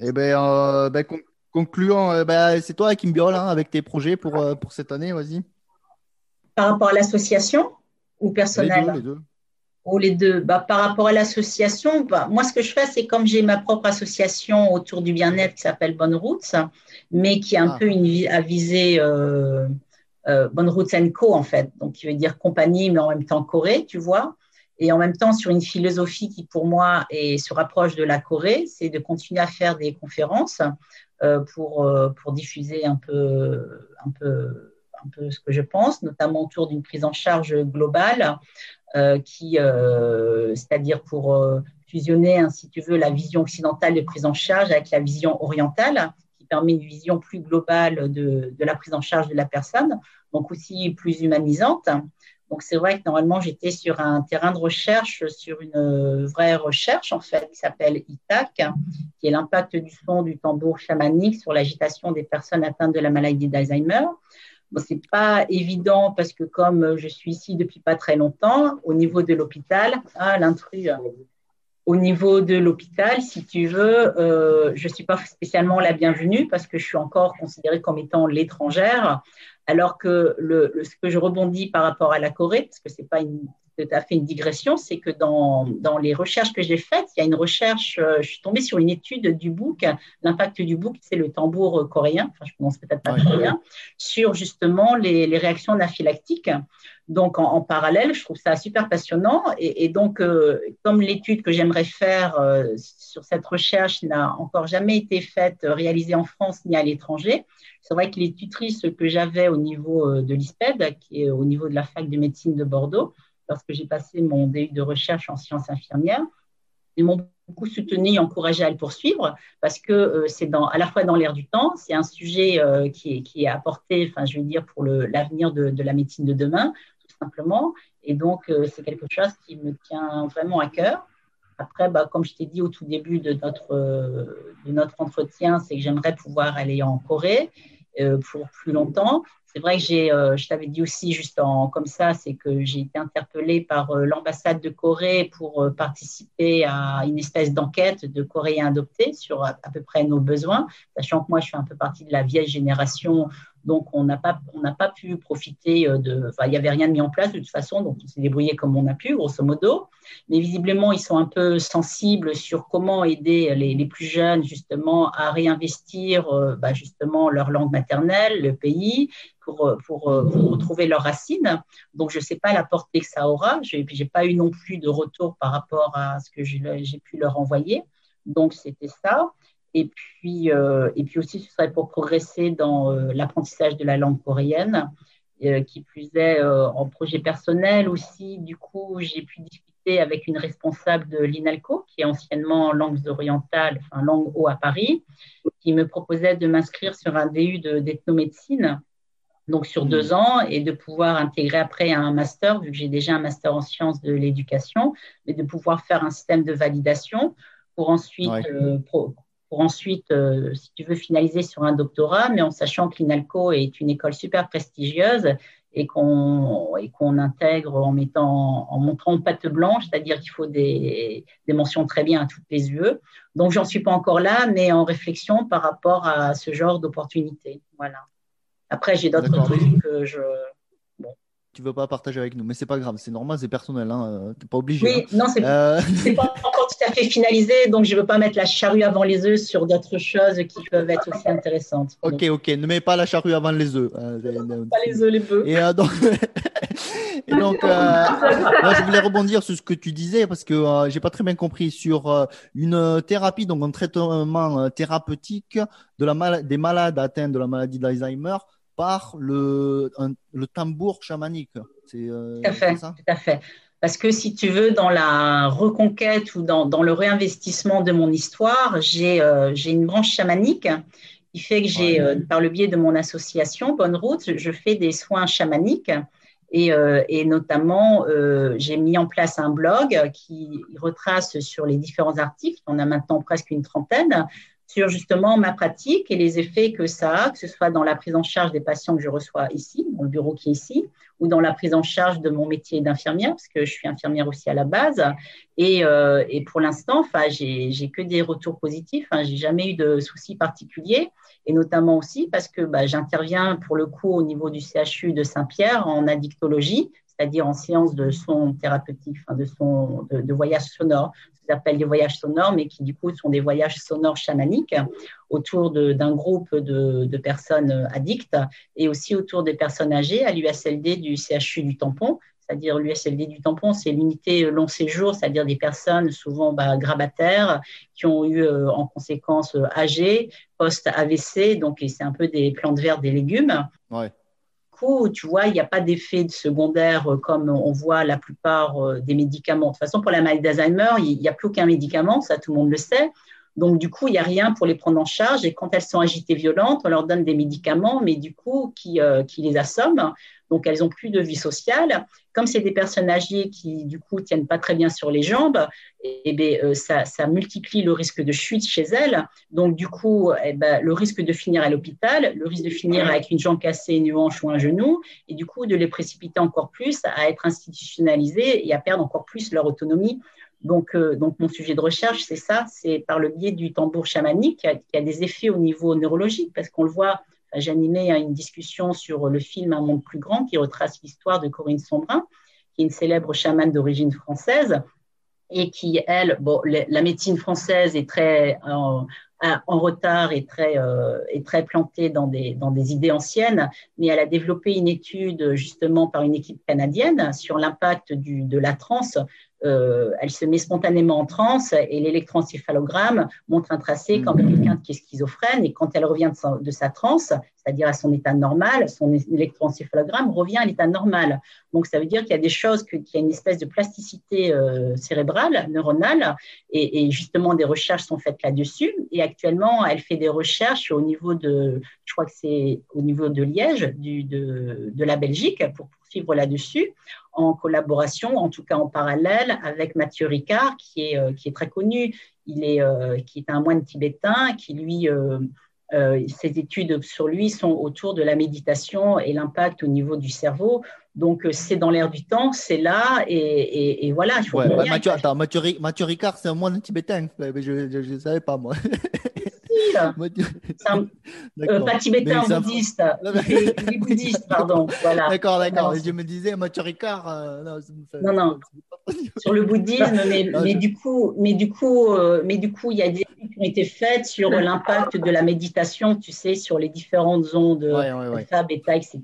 Speaker 1: Eh ben, euh, ben, con- concluons. euh, ben, c'est toi, Kim Biol, hein, avec tes projets pour, euh, pour cette année, vas-y.
Speaker 3: Par rapport à l'association ou
Speaker 1: Les
Speaker 3: personnel?
Speaker 1: deux, les deux.
Speaker 3: Ou les deux bah, Par rapport à l'association, bah, moi, ce que je fais, c'est comme j'ai ma propre association autour du bien-être qui s'appelle Bonne Routes, mais qui a un
Speaker 1: Ah.
Speaker 3: peu une à viser euh, euh, Bonne Routes Co, en fait. Donc, qui veut dire compagnie, mais en même temps Corée, tu vois. Et en même temps, sur une philosophie qui, pour moi, se rapproche de la Corée, c'est de continuer à faire des conférences euh, pour, euh, pour diffuser un peu, ce que je pense, notamment autour d'une prise en charge globale euh, c'est-à-dire pour fusionner, hein, si tu veux, la vision occidentale de prise en charge avec la vision orientale, qui permet une vision plus globale de la prise en charge de la personne, donc aussi plus humanisante. Donc c'est vrai que normalement j'étais sur un terrain de recherche, sur une euh, vraie recherche en fait, qui s'appelle ITAC, qui est l'impact du son du tambour chamanique sur l'agitation des personnes atteintes de la maladie d'Alzheimer. Bon, c'est pas évident parce que comme je suis ici depuis pas très longtemps, au niveau de l'hôpital, ah l'intrus, au niveau de l'hôpital, si tu veux, euh, je suis pas spécialement la bienvenue parce que je suis encore considérée comme étant l'étrangère, alors que le, ce que je rebondis par rapport à la Corée, parce que c'est pas une tout à fait une digression, c'est que dans, dans les recherches que j'ai faites, il y a une recherche, euh, je suis tombée sur une étude du book, l'impact du book, c'est le tambour euh, coréen, enfin je prononce peut-être pas très bien, sur justement les, les réactions anaphylactiques. Donc en, en parallèle, je trouve ça super passionnant. Et, et donc, euh, comme l'étude que j'aimerais faire euh, sur cette recherche n'a encore jamais été faite, réalisée en France ni à l'étranger, c'est vrai que les tutrices que j'avais au niveau de l'ISPED, qui est au niveau de la fac de médecine de Bordeaux, lorsque j'ai passé mon DU de recherche en sciences infirmières. Ils m'ont beaucoup soutenu et encouragé à le poursuivre parce que euh, c'est à la fois dans l'air du temps, c'est un sujet euh, qui, est, apporté, enfin, je veux dire, pour l'avenir de, la médecine de demain, tout simplement. Et donc, euh, c'est quelque chose qui me tient vraiment à cœur. Après, bah, comme je t'ai dit au tout début de notre, entretien, c'est que j'aimerais pouvoir aller en Corée pour plus longtemps. C'est vrai que j'ai, euh, je t'avais dit aussi juste en, comme ça, c'est que j'ai été interpellée par euh, l'ambassade de Corée pour euh, participer à une espèce d'enquête de Coréens adoptés sur à, peu près nos besoins, sachant que moi je fais un peu partie de la vieille génération, donc on n'a pas, on n'a pas pu profiter de, enfin il n'y avait rien de mis en place de toute façon, donc on s'est débrouillé comme on a pu, grosso modo. Mais visiblement ils sont un peu sensibles sur comment aider les, plus jeunes justement à réinvestir bah, justement leur langue maternelle, le pays, pour, euh, euh, retrouver leurs racines. Donc, je ne sais pas la portée que ça aura. Je n'ai pas eu non plus de retour par rapport à ce que j'ai pu leur envoyer. Donc, c'était ça. Et puis, euh, et puis aussi, ce serait pour progresser dans l'apprentissage de la langue coréenne, qui plus est en projet personnel aussi. Du coup, j'ai pu discuter avec une responsable de l'INALCO, qui est anciennement langues orientales, enfin langue haut à Paris, qui me proposait de m'inscrire sur un DU de- d'ethnomédecine donc sur deux ans, et de pouvoir intégrer après un master, vu que j'ai déjà un master en sciences de l'éducation, mais de pouvoir faire un système de validation pour ensuite,
Speaker 1: Ouais.
Speaker 3: euh, pour, pour ensuite euh, si tu veux, finaliser sur un doctorat, mais en sachant que l'INALCO est une école super prestigieuse et qu'on intègre en mettant en montrant patte blanche, c'est-à-dire qu'il faut des, des mentions très bien à toutes les UE. Donc j'en suis pas encore là, mais en réflexion par rapport à ce genre d'opportunité. Voilà. Après, j'ai d'autres trucs que je.
Speaker 1: Tu veux pas partager avec nous, mais c'est pas grave, c'est normal, c'est personnel, hein, euh, t'es pas obligé.
Speaker 3: Oui,
Speaker 1: hein.
Speaker 3: non, c'est
Speaker 1: Euh,
Speaker 3: pas encore tout à fait finalisé, donc je veux pas mettre la charrue avant les œufs sur d'autres choses qui peuvent être aussi intéressantes.
Speaker 1: ok, ok, ne mets pas la charrue avant les œufs. euh,
Speaker 3: Pas les œufs, les bœufs.
Speaker 1: Et euh, donc, et donc euh, moi, je voulais rebondir sur ce que tu disais parce que euh, j'ai pas très bien compris sur euh, une thérapie, donc un traitement thérapeutique de la mal- des malades atteints de la maladie d'Alzheimer par le, un- le tambour chamanique. C'est euh,
Speaker 3: Tout à fait,
Speaker 1: ça?
Speaker 3: tout à fait. Parce que si tu veux, dans la reconquête ou dans, dans le réinvestissement de mon histoire, j'ai euh, j'ai une branche chamanique qui fait que j'ai, euh, par le biais de mon association Bonne Route, je, fais des soins chamaniques. Et, euh, et notamment, j'ai mis en place un blog qui retrace sur les différents articles, on a maintenant presque une trentaine, sur justement ma pratique et les effets que ça a, que ce soit dans la prise en charge des patients que je reçois ici, dans le bureau qui est ici, ou dans la prise en charge de mon métier d'infirmière, parce que je suis infirmière aussi à la base. Et, euh, et pour l'instant, j'ai que des retours positifs. Hein, j'ai jamais eu de soucis particuliers, et notamment aussi parce que bah, j'interviens pour le coup au niveau du CHU de Saint-Pierre en addictologie, c'est-à-dire en séance de son thérapeutique, de son de voyage sonore, ce qu'on appelle des voyages sonores, mais qui du coup sont des voyages sonores chamaniques autour d'un groupe de, de personnes addictes et aussi autour des personnes âgées à l'USLD du CHU du Tampon. C'est-à-dire l'USLD du Tampon, c'est l'unité long séjour, c'est-à-dire des personnes souvent bah, grabataires qui ont eu euh, en conséquence euh, âgées, post-AVC, donc c'est un peu des plantes vertes, des légumes. Coup, tu vois, il n'y a pas d'effet secondaire euh, comme on voit la plupart euh, des médicaments. De toute façon, pour la maladie d'Alzheimer, il n'y a plus aucun médicament, ça tout le monde le sait. Donc, du coup, il n'y a rien pour les prendre en charge. Et quand elles sont agitées violentes, on leur donne des médicaments, mais du coup, qui, euh, qui les assomment. Donc, elles n'ont plus de vie sociale. Comme c'est des personnes âgées qui, du coup, tiennent pas très bien sur les jambes, eh bien, euh, ça, ça multiplie le risque de chute chez elles. Donc, du coup, eh ben, le risque de finir à l'hôpital, le risque de finir avec une jambe cassée, une hanche ou un genou, et du coup, de les précipiter encore plus à être institutionnalisées et à perdre encore plus leur autonomie. Donc, euh, donc mon sujet de recherche, c'est ça, c'est par le biais du tambour chamanique qui a, qui a des effets au niveau neurologique, parce qu'on le voit, j'ai animé une discussion sur le film Un monde plus grand qui retrace l'histoire de Corinne Sombrin, qui est une célèbre chamane d'origine française et qui, elle, la, médecine française est très en, retard et très, euh, très plantée dans des, dans des idées anciennes, mais elle a développé une étude justement par une équipe canadienne sur l'impact de la transe euh, elle se met spontanément en transe et l'électroencéphalogramme montre un tracé comme quelqu'un qui est schizophrène et quand elle revient de sa, de sa transe, c'est-à-dire à son état normal, son électroencéphalogramme revient à l'état normal. Donc ça veut dire qu'il y a des choses, qu'il y a une espèce de plasticité euh, cérébrale, neuronale, et, et justement des recherches sont faites là-dessus. Et actuellement, elle fait des recherches au niveau de, je crois que c'est au niveau de Liège, du, de, de la Belgique, pour poursuivre là-dessus, en collaboration, en tout cas en parallèle, avec Mathieu Ricard, qui est, euh, qui est très connu. Il est, euh, qui est un moine tibétain qui, lui, euh, ses études sur lui sont autour de la méditation et l'impact au niveau du cerveau. Donc, c'est dans l'air du temps, c'est là, et, et- et voilà. Il faut
Speaker 1: Ouais, Mathieu, attends, Mathieu, Ri- Mathieu Ricard, c'est un moine tibétain. Je ne savais pas, moi.
Speaker 3: euh, pas tibétain,
Speaker 1: ça-
Speaker 3: bouddhiste.
Speaker 1: Non, mais-
Speaker 3: bouddhiste, pardon. Voilà.
Speaker 1: D'accord, d'accord. Je me disais, Mathieu Ricard. euh, non, ça
Speaker 3: Non, non. sur le bouddhisme, mais,
Speaker 1: Ah,
Speaker 3: mais
Speaker 1: je-
Speaker 3: du coup, mais du coup, euh, mais du coup, il y a des études qui ont été faites sur l'impact de la méditation, tu sais, sur les différentes ondes
Speaker 1: Ouais, ouais, ouais.
Speaker 3: alpha, bêta, etc.,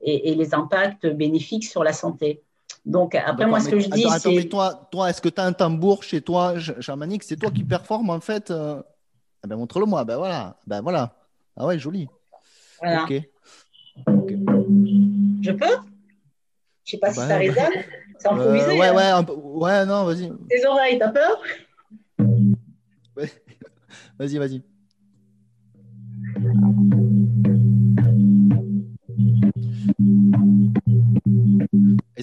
Speaker 3: et, et les impacts bénéfiques sur la santé. Donc après, moi, ce que je dis,
Speaker 1: attends, attends, mais toi, toi est-ce que tu as un tambour chez toi, ch- chamanique C'est toi qui performe en fait euh Eh ben, montre-le moi. Ben voilà. Ben voilà. Ah ouais, joli.
Speaker 3: voilà.
Speaker 1: Ok.
Speaker 3: Je peux? Je sais pas si
Speaker 1: Bah,
Speaker 3: ça
Speaker 1: ouais.
Speaker 3: résonne. C'est
Speaker 1: Euh,
Speaker 3: improvisé.
Speaker 1: ouais,
Speaker 3: hein.
Speaker 1: ouais, un peu- ouais, non, vas-y.
Speaker 3: Tes oreilles, t'as peur?
Speaker 1: Vas-y, vas-y.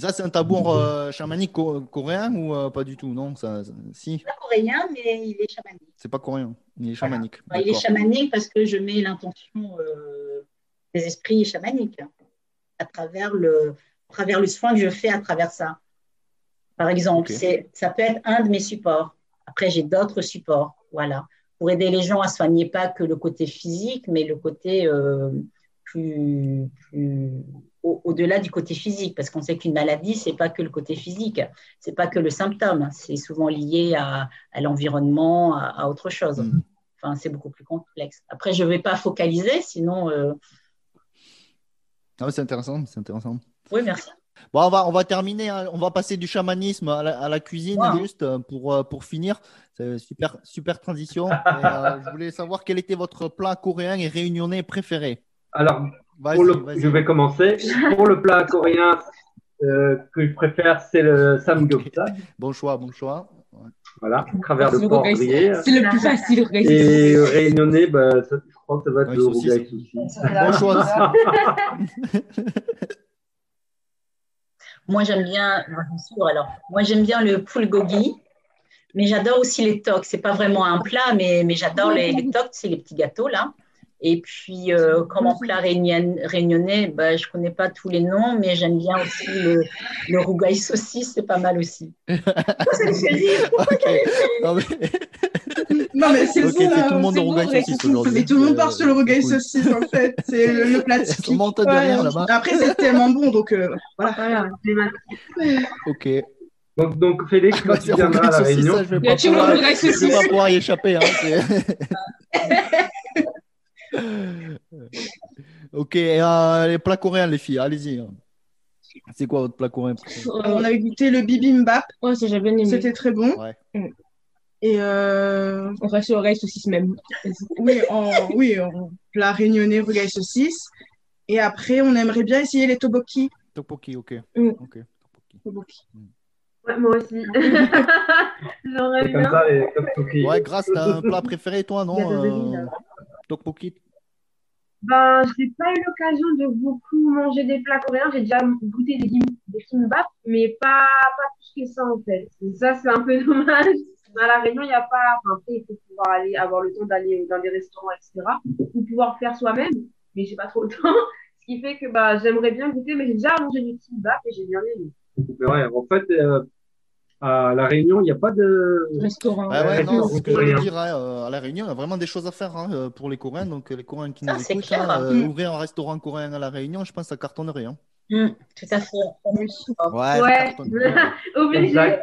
Speaker 1: Ça, c'est un tambour euh, chamanique co- coréen ou euh, pas du tout? Non, ça, ça- si,
Speaker 3: pas coréen, mais il est chamanique.
Speaker 1: c'est pas coréen. Il est chamanique.
Speaker 3: Enfin, il est chamanique parce que je mets l'intention euh, des esprits chamaniques à travers le, à travers le soin que je fais à travers ça. Par exemple, c'est, ça peut être un de mes supports. Après, j'ai d'autres supports, voilà, pour aider les gens à soigner pas que le côté physique, mais le côté euh, plus, au- au-delà du côté physique, parce qu'on sait qu'une maladie, c'est pas que le côté physique, c'est pas que le symptôme, c'est souvent lié à, à l'environnement, à, à autre chose.
Speaker 1: Mm.
Speaker 3: Enfin, c'est beaucoup plus complexe. Après, je ne vais pas focaliser, sinon. euh,
Speaker 1: Ah c'est intéressant, c'est intéressant.
Speaker 3: Oui, merci.
Speaker 1: Bon, on va, on va terminer, hein. on va passer du chamanisme à la, à la cuisine
Speaker 3: Wow.
Speaker 1: juste euh, pour, euh, pour finir. C'est super, super transition. Et, euh, je voulais savoir quel était votre plat coréen et réunionnais préféré.
Speaker 2: Alors, le-
Speaker 1: vas-y.
Speaker 2: je vais commencer. Pour le plat coréen euh, que je préfère, c'est le samgyeopsal.
Speaker 1: Bon choix, bon choix.
Speaker 2: Voilà, travers de
Speaker 6: Le
Speaker 2: porc grillé.
Speaker 6: C'est le plus facile, le rougail.
Speaker 2: Et euh, réunionnais, bah, ça- je crois que ça va être
Speaker 1: Ouais,
Speaker 2: le rougail saucisse.
Speaker 1: Bon choix.
Speaker 3: Moi, j'aime bien. alors, moi, j'aime bien le bulgogi, mais j'adore aussi les tocs. C'est pas vraiment un plat, mais, mais j'adore les, les tocs, c'est les petits gâteaux là. Et puis, euh, comme en plat réunion- réunionnais, bah, je connais pas tous les noms, mais j'aime bien aussi le, le rougail saucisse, c'est pas mal aussi. Ça te fait rire Pourquoi
Speaker 1: Ok. Non, mais-
Speaker 4: Non, mais c'est
Speaker 1: Ok,
Speaker 4: ça.
Speaker 1: c'est tout le monde
Speaker 4: c'est
Speaker 1: au rougail
Speaker 4: bon,
Speaker 1: saucisse aujourd'hui.
Speaker 4: Mais tout le monde part
Speaker 1: Euh,
Speaker 4: sur le rougail saucisse, en fait. C'est le, le plat
Speaker 1: Tout le
Speaker 4: typique.
Speaker 1: monde entend derrière, là-bas.
Speaker 4: Après, c'est tellement bon, donc euh, voilà.
Speaker 7: Voilà,
Speaker 1: Ok.
Speaker 2: Donc, donc Félix, quand tu viendras à la Réunion,
Speaker 1: ça, je vais
Speaker 6: Il y a
Speaker 1: pas
Speaker 6: toujours le
Speaker 1: pouvoir- y échapper. hein, ok, euh, les plats coréens, les filles, allez-y. hein. C'est quoi votre plat coréen préféré?
Speaker 4: On avait goûté le bibimbap,
Speaker 6: Ouais, ça, j'ai bien aimé.
Speaker 4: c'était très bon.
Speaker 1: Ouais.
Speaker 4: Et euh,
Speaker 6: On reste le rougail saucisse même.
Speaker 4: oui, en, oui, en plat réunionnais, saucisse. Et après, on aimerait bien essayer les toboki.
Speaker 1: Tteokbokki, ok.
Speaker 6: Mm.
Speaker 1: Ok, tteokbokki.
Speaker 4: Toboki.
Speaker 7: Ouais, moi aussi. J'aurais
Speaker 2: c'est comme
Speaker 7: bien.
Speaker 2: ça, les.
Speaker 1: Ouais, Grâce, t'as un plat préféré, toi, non Tteokbokki
Speaker 7: Ben, j'ai pas eu l'occasion de beaucoup manger des plats coréens. J'ai déjà goûté des, des kimbap, mais pas, pas plus que ça, en fait. Et ça, c'est un peu dommage. À La Réunion, il n'y a pas, enfin, après, il faut pouvoir aller, avoir le temps d'aller dans des restaurants, etc. Ou pouvoir faire soi-même, mais j'ai pas trop le temps. Ce qui fait que, bah, j'aimerais bien goûter, mais j'ai déjà mangé du kimbap et j'ai bien aimé.
Speaker 2: Mais ouais, en fait, euh, à la Réunion, il n'y a pas de.
Speaker 6: Restaurant.
Speaker 1: Ouais, Ouais, non,
Speaker 2: c'est
Speaker 1: ce que veux dire. hein, euh, à La Réunion, il y a vraiment des choses à faire hein, euh, pour les Coréens. Donc, euh, les Coréens qui nous
Speaker 3: Ah,
Speaker 1: écoutent, hein, euh,
Speaker 4: Mm.
Speaker 1: ouvrir un restaurant coréen à La Réunion, je pense que ça cartonnerait. Hein.
Speaker 3: Hum, tout à fait.
Speaker 1: Ouais, ça
Speaker 7: Ouais.
Speaker 1: cartonne. Ouais.
Speaker 7: Obligé.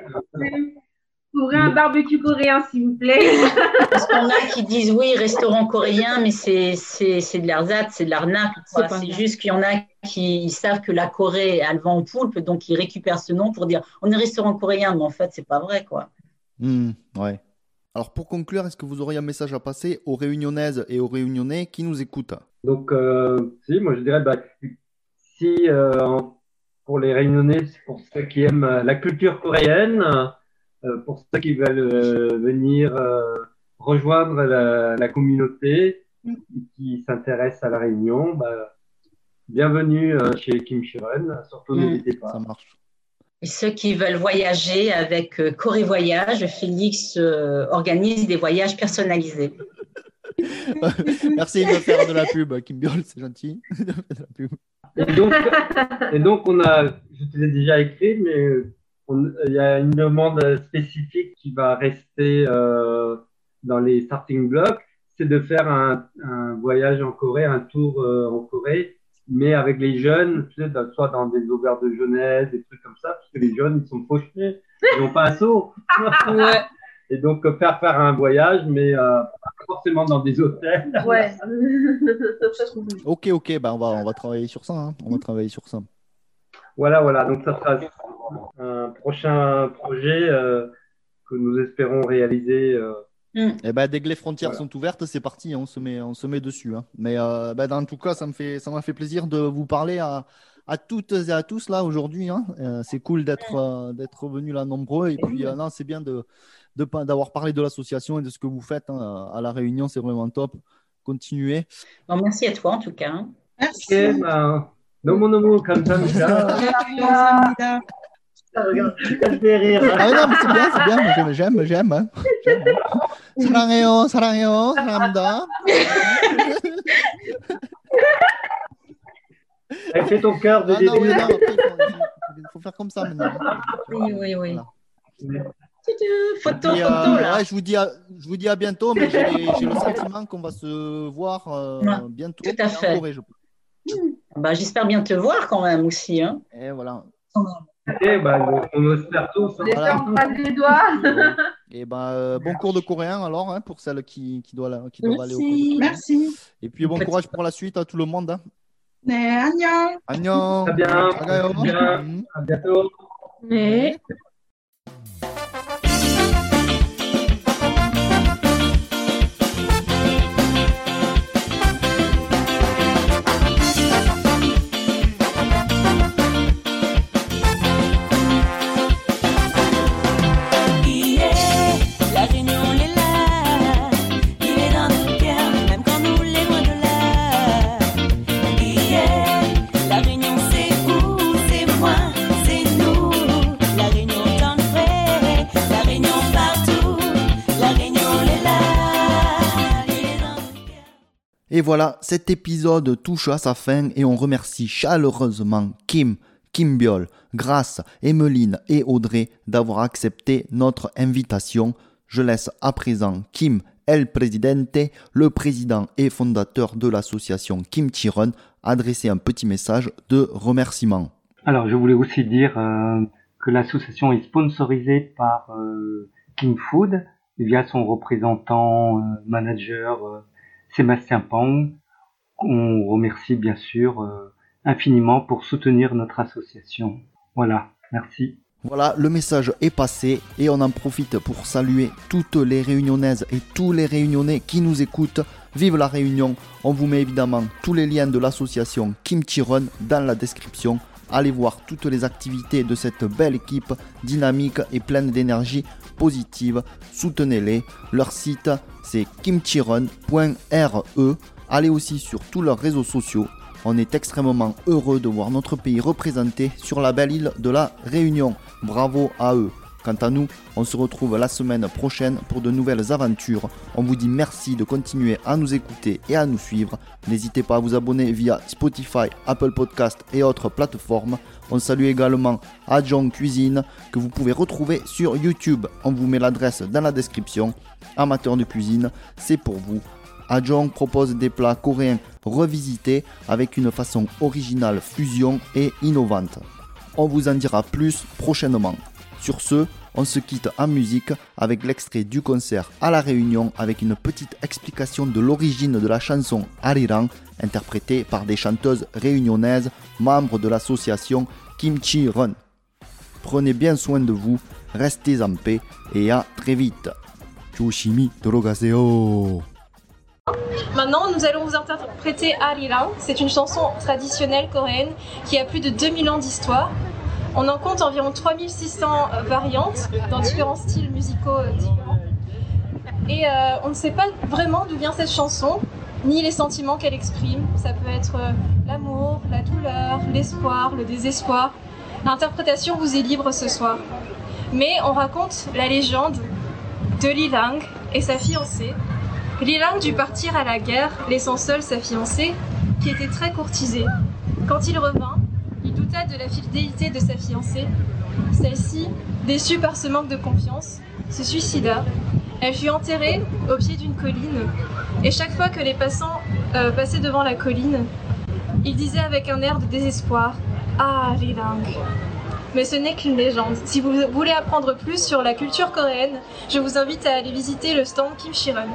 Speaker 7: Ouvrez un barbecue coréen, s'il vous plaît.
Speaker 3: Parce qu'on a qui disent oui, restaurant coréen, mais c'est c'est c'est de l'ersatz, c'est de l'arnaque. quoi.
Speaker 6: C'est
Speaker 3: juste qu'il y en a qui ils savent que la Corée a le vent au poulpe, donc ils récupèrent ce nom pour dire on est restaurant coréen, mais en fait, c'est pas vrai, quoi.
Speaker 1: Hmm, ouais. Alors pour conclure, est-ce que vous auriez un message à passer aux réunionnaises et aux réunionnais qui nous écoutent?
Speaker 2: Donc, euh, si, moi je dirais, bah, si euh, en- pour les Réunionnais, c'est pour ceux qui aiment euh, la culture coréenne, euh, pour ceux qui veulent euh, venir euh, rejoindre la, la communauté, qui s'intéressent à la Réunion, bah, bienvenue euh, chez Kim Chiron. Surtout,
Speaker 3: Mm.
Speaker 2: n'hésitez pas.
Speaker 1: Ça marche.
Speaker 3: Et ceux qui veulent voyager avec euh, Corée Voyage, Félix euh, organise des voyages personnalisés.
Speaker 1: Merci de faire de la pub, Kim Biol, c'est gentil. de faire de la pub.
Speaker 2: Et donc, et donc, on a, je te l'ai déjà écrit, mais il y a une demande spécifique qui va rester euh, dans les starting blocks, c'est de faire un, un voyage en Corée, un tour euh, en Corée, mais avec les jeunes, tu sais, dans- soit dans des auberges de jeunesse, des trucs comme ça, parce que les jeunes, ils sont fauchés, ils n'ont pas un saut.
Speaker 6: Ouais.
Speaker 2: Et donc, euh, faire faire un voyage, mais euh, pas forcément dans des hôtels.
Speaker 7: Ouais.
Speaker 1: Ok, ok, bah on va, on va travailler sur ça. hein. On va travailler sur ça.
Speaker 2: Voilà, voilà. Donc, ça sera un prochain projet euh, que nous espérons réaliser. euh.
Speaker 1: Et ben dès que les frontières sont ouvertes, c'est parti, hein, on se met, on se met dessus. hein. Mais euh, ben, dans tout cas, ça me fait, ça m'a fait plaisir de vous parler à, à toutes et à tous là aujourd'hui. hein. Euh, c'est cool d'être, euh, d'être revenus là nombreux. Et puis euh, non, c'est bien de, de pas- d'avoir parlé de l'association et de ce que vous faites hein, à la Réunion. C'est vraiment top. Continuez.
Speaker 3: Bon, merci à toi en tout cas.
Speaker 4: Merci.
Speaker 2: Ok, ben, 너무 너무 감사합니다.
Speaker 4: 감사합니다.
Speaker 2: Ça fait rire.
Speaker 1: Ah non, mais c'est bien, c'est bien. Moi, J'aime, j'aime, j'aime. hein. J'aime, hein. 사랑해요, 사랑해요, 사랑합니다.
Speaker 2: Elle fait ton cœur de
Speaker 1: Ah non,
Speaker 2: début.
Speaker 1: mais non, après, il faut, il faut faire comme ça maintenant.
Speaker 3: Oui, oui, oui.
Speaker 1: Voilà.
Speaker 3: Photo,
Speaker 1: Et, euh,
Speaker 3: photo là.
Speaker 1: ouais, je, vous dis à, je vous dis à bientôt, mais j'ai j'ai le sentiment qu'on va se voir euh,
Speaker 3: Ouais,
Speaker 1: bientôt
Speaker 3: tout à
Speaker 1: en
Speaker 3: fait.
Speaker 1: Corée, je pense.
Speaker 3: Bah, J'espère bien te voir quand même aussi. Hein.
Speaker 1: Et voilà.
Speaker 2: Ok, ben, on espère tous. hein.
Speaker 7: J'espère qu'on croise les doigts.
Speaker 1: Et ben, euh, bon cours de coréen alors hein, pour celles qui, qui doivent, qui doivent aller au cours de
Speaker 4: Merci.
Speaker 1: coréen.
Speaker 4: Merci.
Speaker 1: Et puis bon
Speaker 3: Petit-
Speaker 1: courage pour la suite à tout le monde. Hein.
Speaker 4: 네, 안녕.
Speaker 1: Annyeong.
Speaker 2: Très bien.
Speaker 1: Sagayo.
Speaker 2: Très bien.
Speaker 1: Mhm.
Speaker 2: À bientôt.
Speaker 6: Mais
Speaker 1: Et voilà, cet épisode touche à sa fin et on remercie chaleureusement Kim, Kim Biol, Grace, Emeline et Audrey d'avoir accepté notre invitation. Je laisse à présent Kim, El Presidente, le président et fondateur de l'association Kim Chiron, adresser un petit message de remerciement.
Speaker 2: Alors, je voulais aussi dire euh, que l'association est sponsorisée par euh, King Food via son représentant euh, manager Sébastien Pang. On remercie bien sûr euh, infiniment pour soutenir notre association. Voilà, merci.
Speaker 1: Voilà, le message est passé et on en profite pour saluer toutes les réunionnaises et tous les réunionnais qui nous écoutent. Vive la Réunion On vous met évidemment tous les liens de l'association Kim Chiron dans la description. Allez voir toutes les activités de cette belle équipe dynamique et pleine d'énergie positive. Soutenez-les. Leur site c'est kimchiron.re. Allez aussi sur tous leurs réseaux sociaux. On est extrêmement heureux de voir notre pays représenté sur la belle île de la Réunion. Bravo à eux. Quant à nous, on se retrouve la semaine prochaine pour de nouvelles aventures. On vous dit merci de continuer à nous écouter et à nous suivre. N'hésitez pas à vous abonner via Spotify, Apple Podcast et autres plateformes. On salue également Adjong Cuisine que vous pouvez retrouver sur YouTube. On vous met l'adresse dans la description. Amateurs de cuisine, c'est pour vous. Ajong propose des plats coréens revisités avec une façon originale, fusion et innovante. On vous en dira plus prochainement. Sur ce, On se quitte en musique avec l'extrait du concert à La Réunion avec une petite explication de l'origine de la chanson Ariran, interprétée par des chanteuses réunionnaises membres de l'association Kimchi Run. Prenez bien soin de vous, restez en paix et à très vite. Chushimi Dorogaseo.
Speaker 10: Maintenant, nous allons vous interpréter Arirang. C'est une chanson traditionnelle coréenne qui a plus de 2000 ans d'histoire. On en compte environ 3600 variantes dans différents styles musicaux euh, différents. Et euh, on ne sait pas vraiment d'où vient cette chanson, ni les sentiments qu'elle exprime. Ça peut être euh, l'amour, la douleur, l'espoir, le désespoir. L'interprétation vous est libre ce soir. Mais on raconte la légende de Li Lang et sa fiancée. Li Lang dut partir à la guerre, laissant seule sa fiancée, qui était très courtisée. Quand il revint, de la fidélité de sa fiancée. Celle-ci, déçue par ce manque de confiance, se suicida. Elle fut enterrée au pied d'une colline, et chaque fois que les passants euh, passaient devant la colline, il disait avec un air de désespoir Ah, Li Lang mais ce n'est qu'une légende. Si vous voulez apprendre plus sur la culture coréenne, je vous invite à aller visiter le stand Kim Shiran.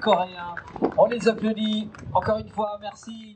Speaker 11: Coréen. On les applaudit encore une fois, merci.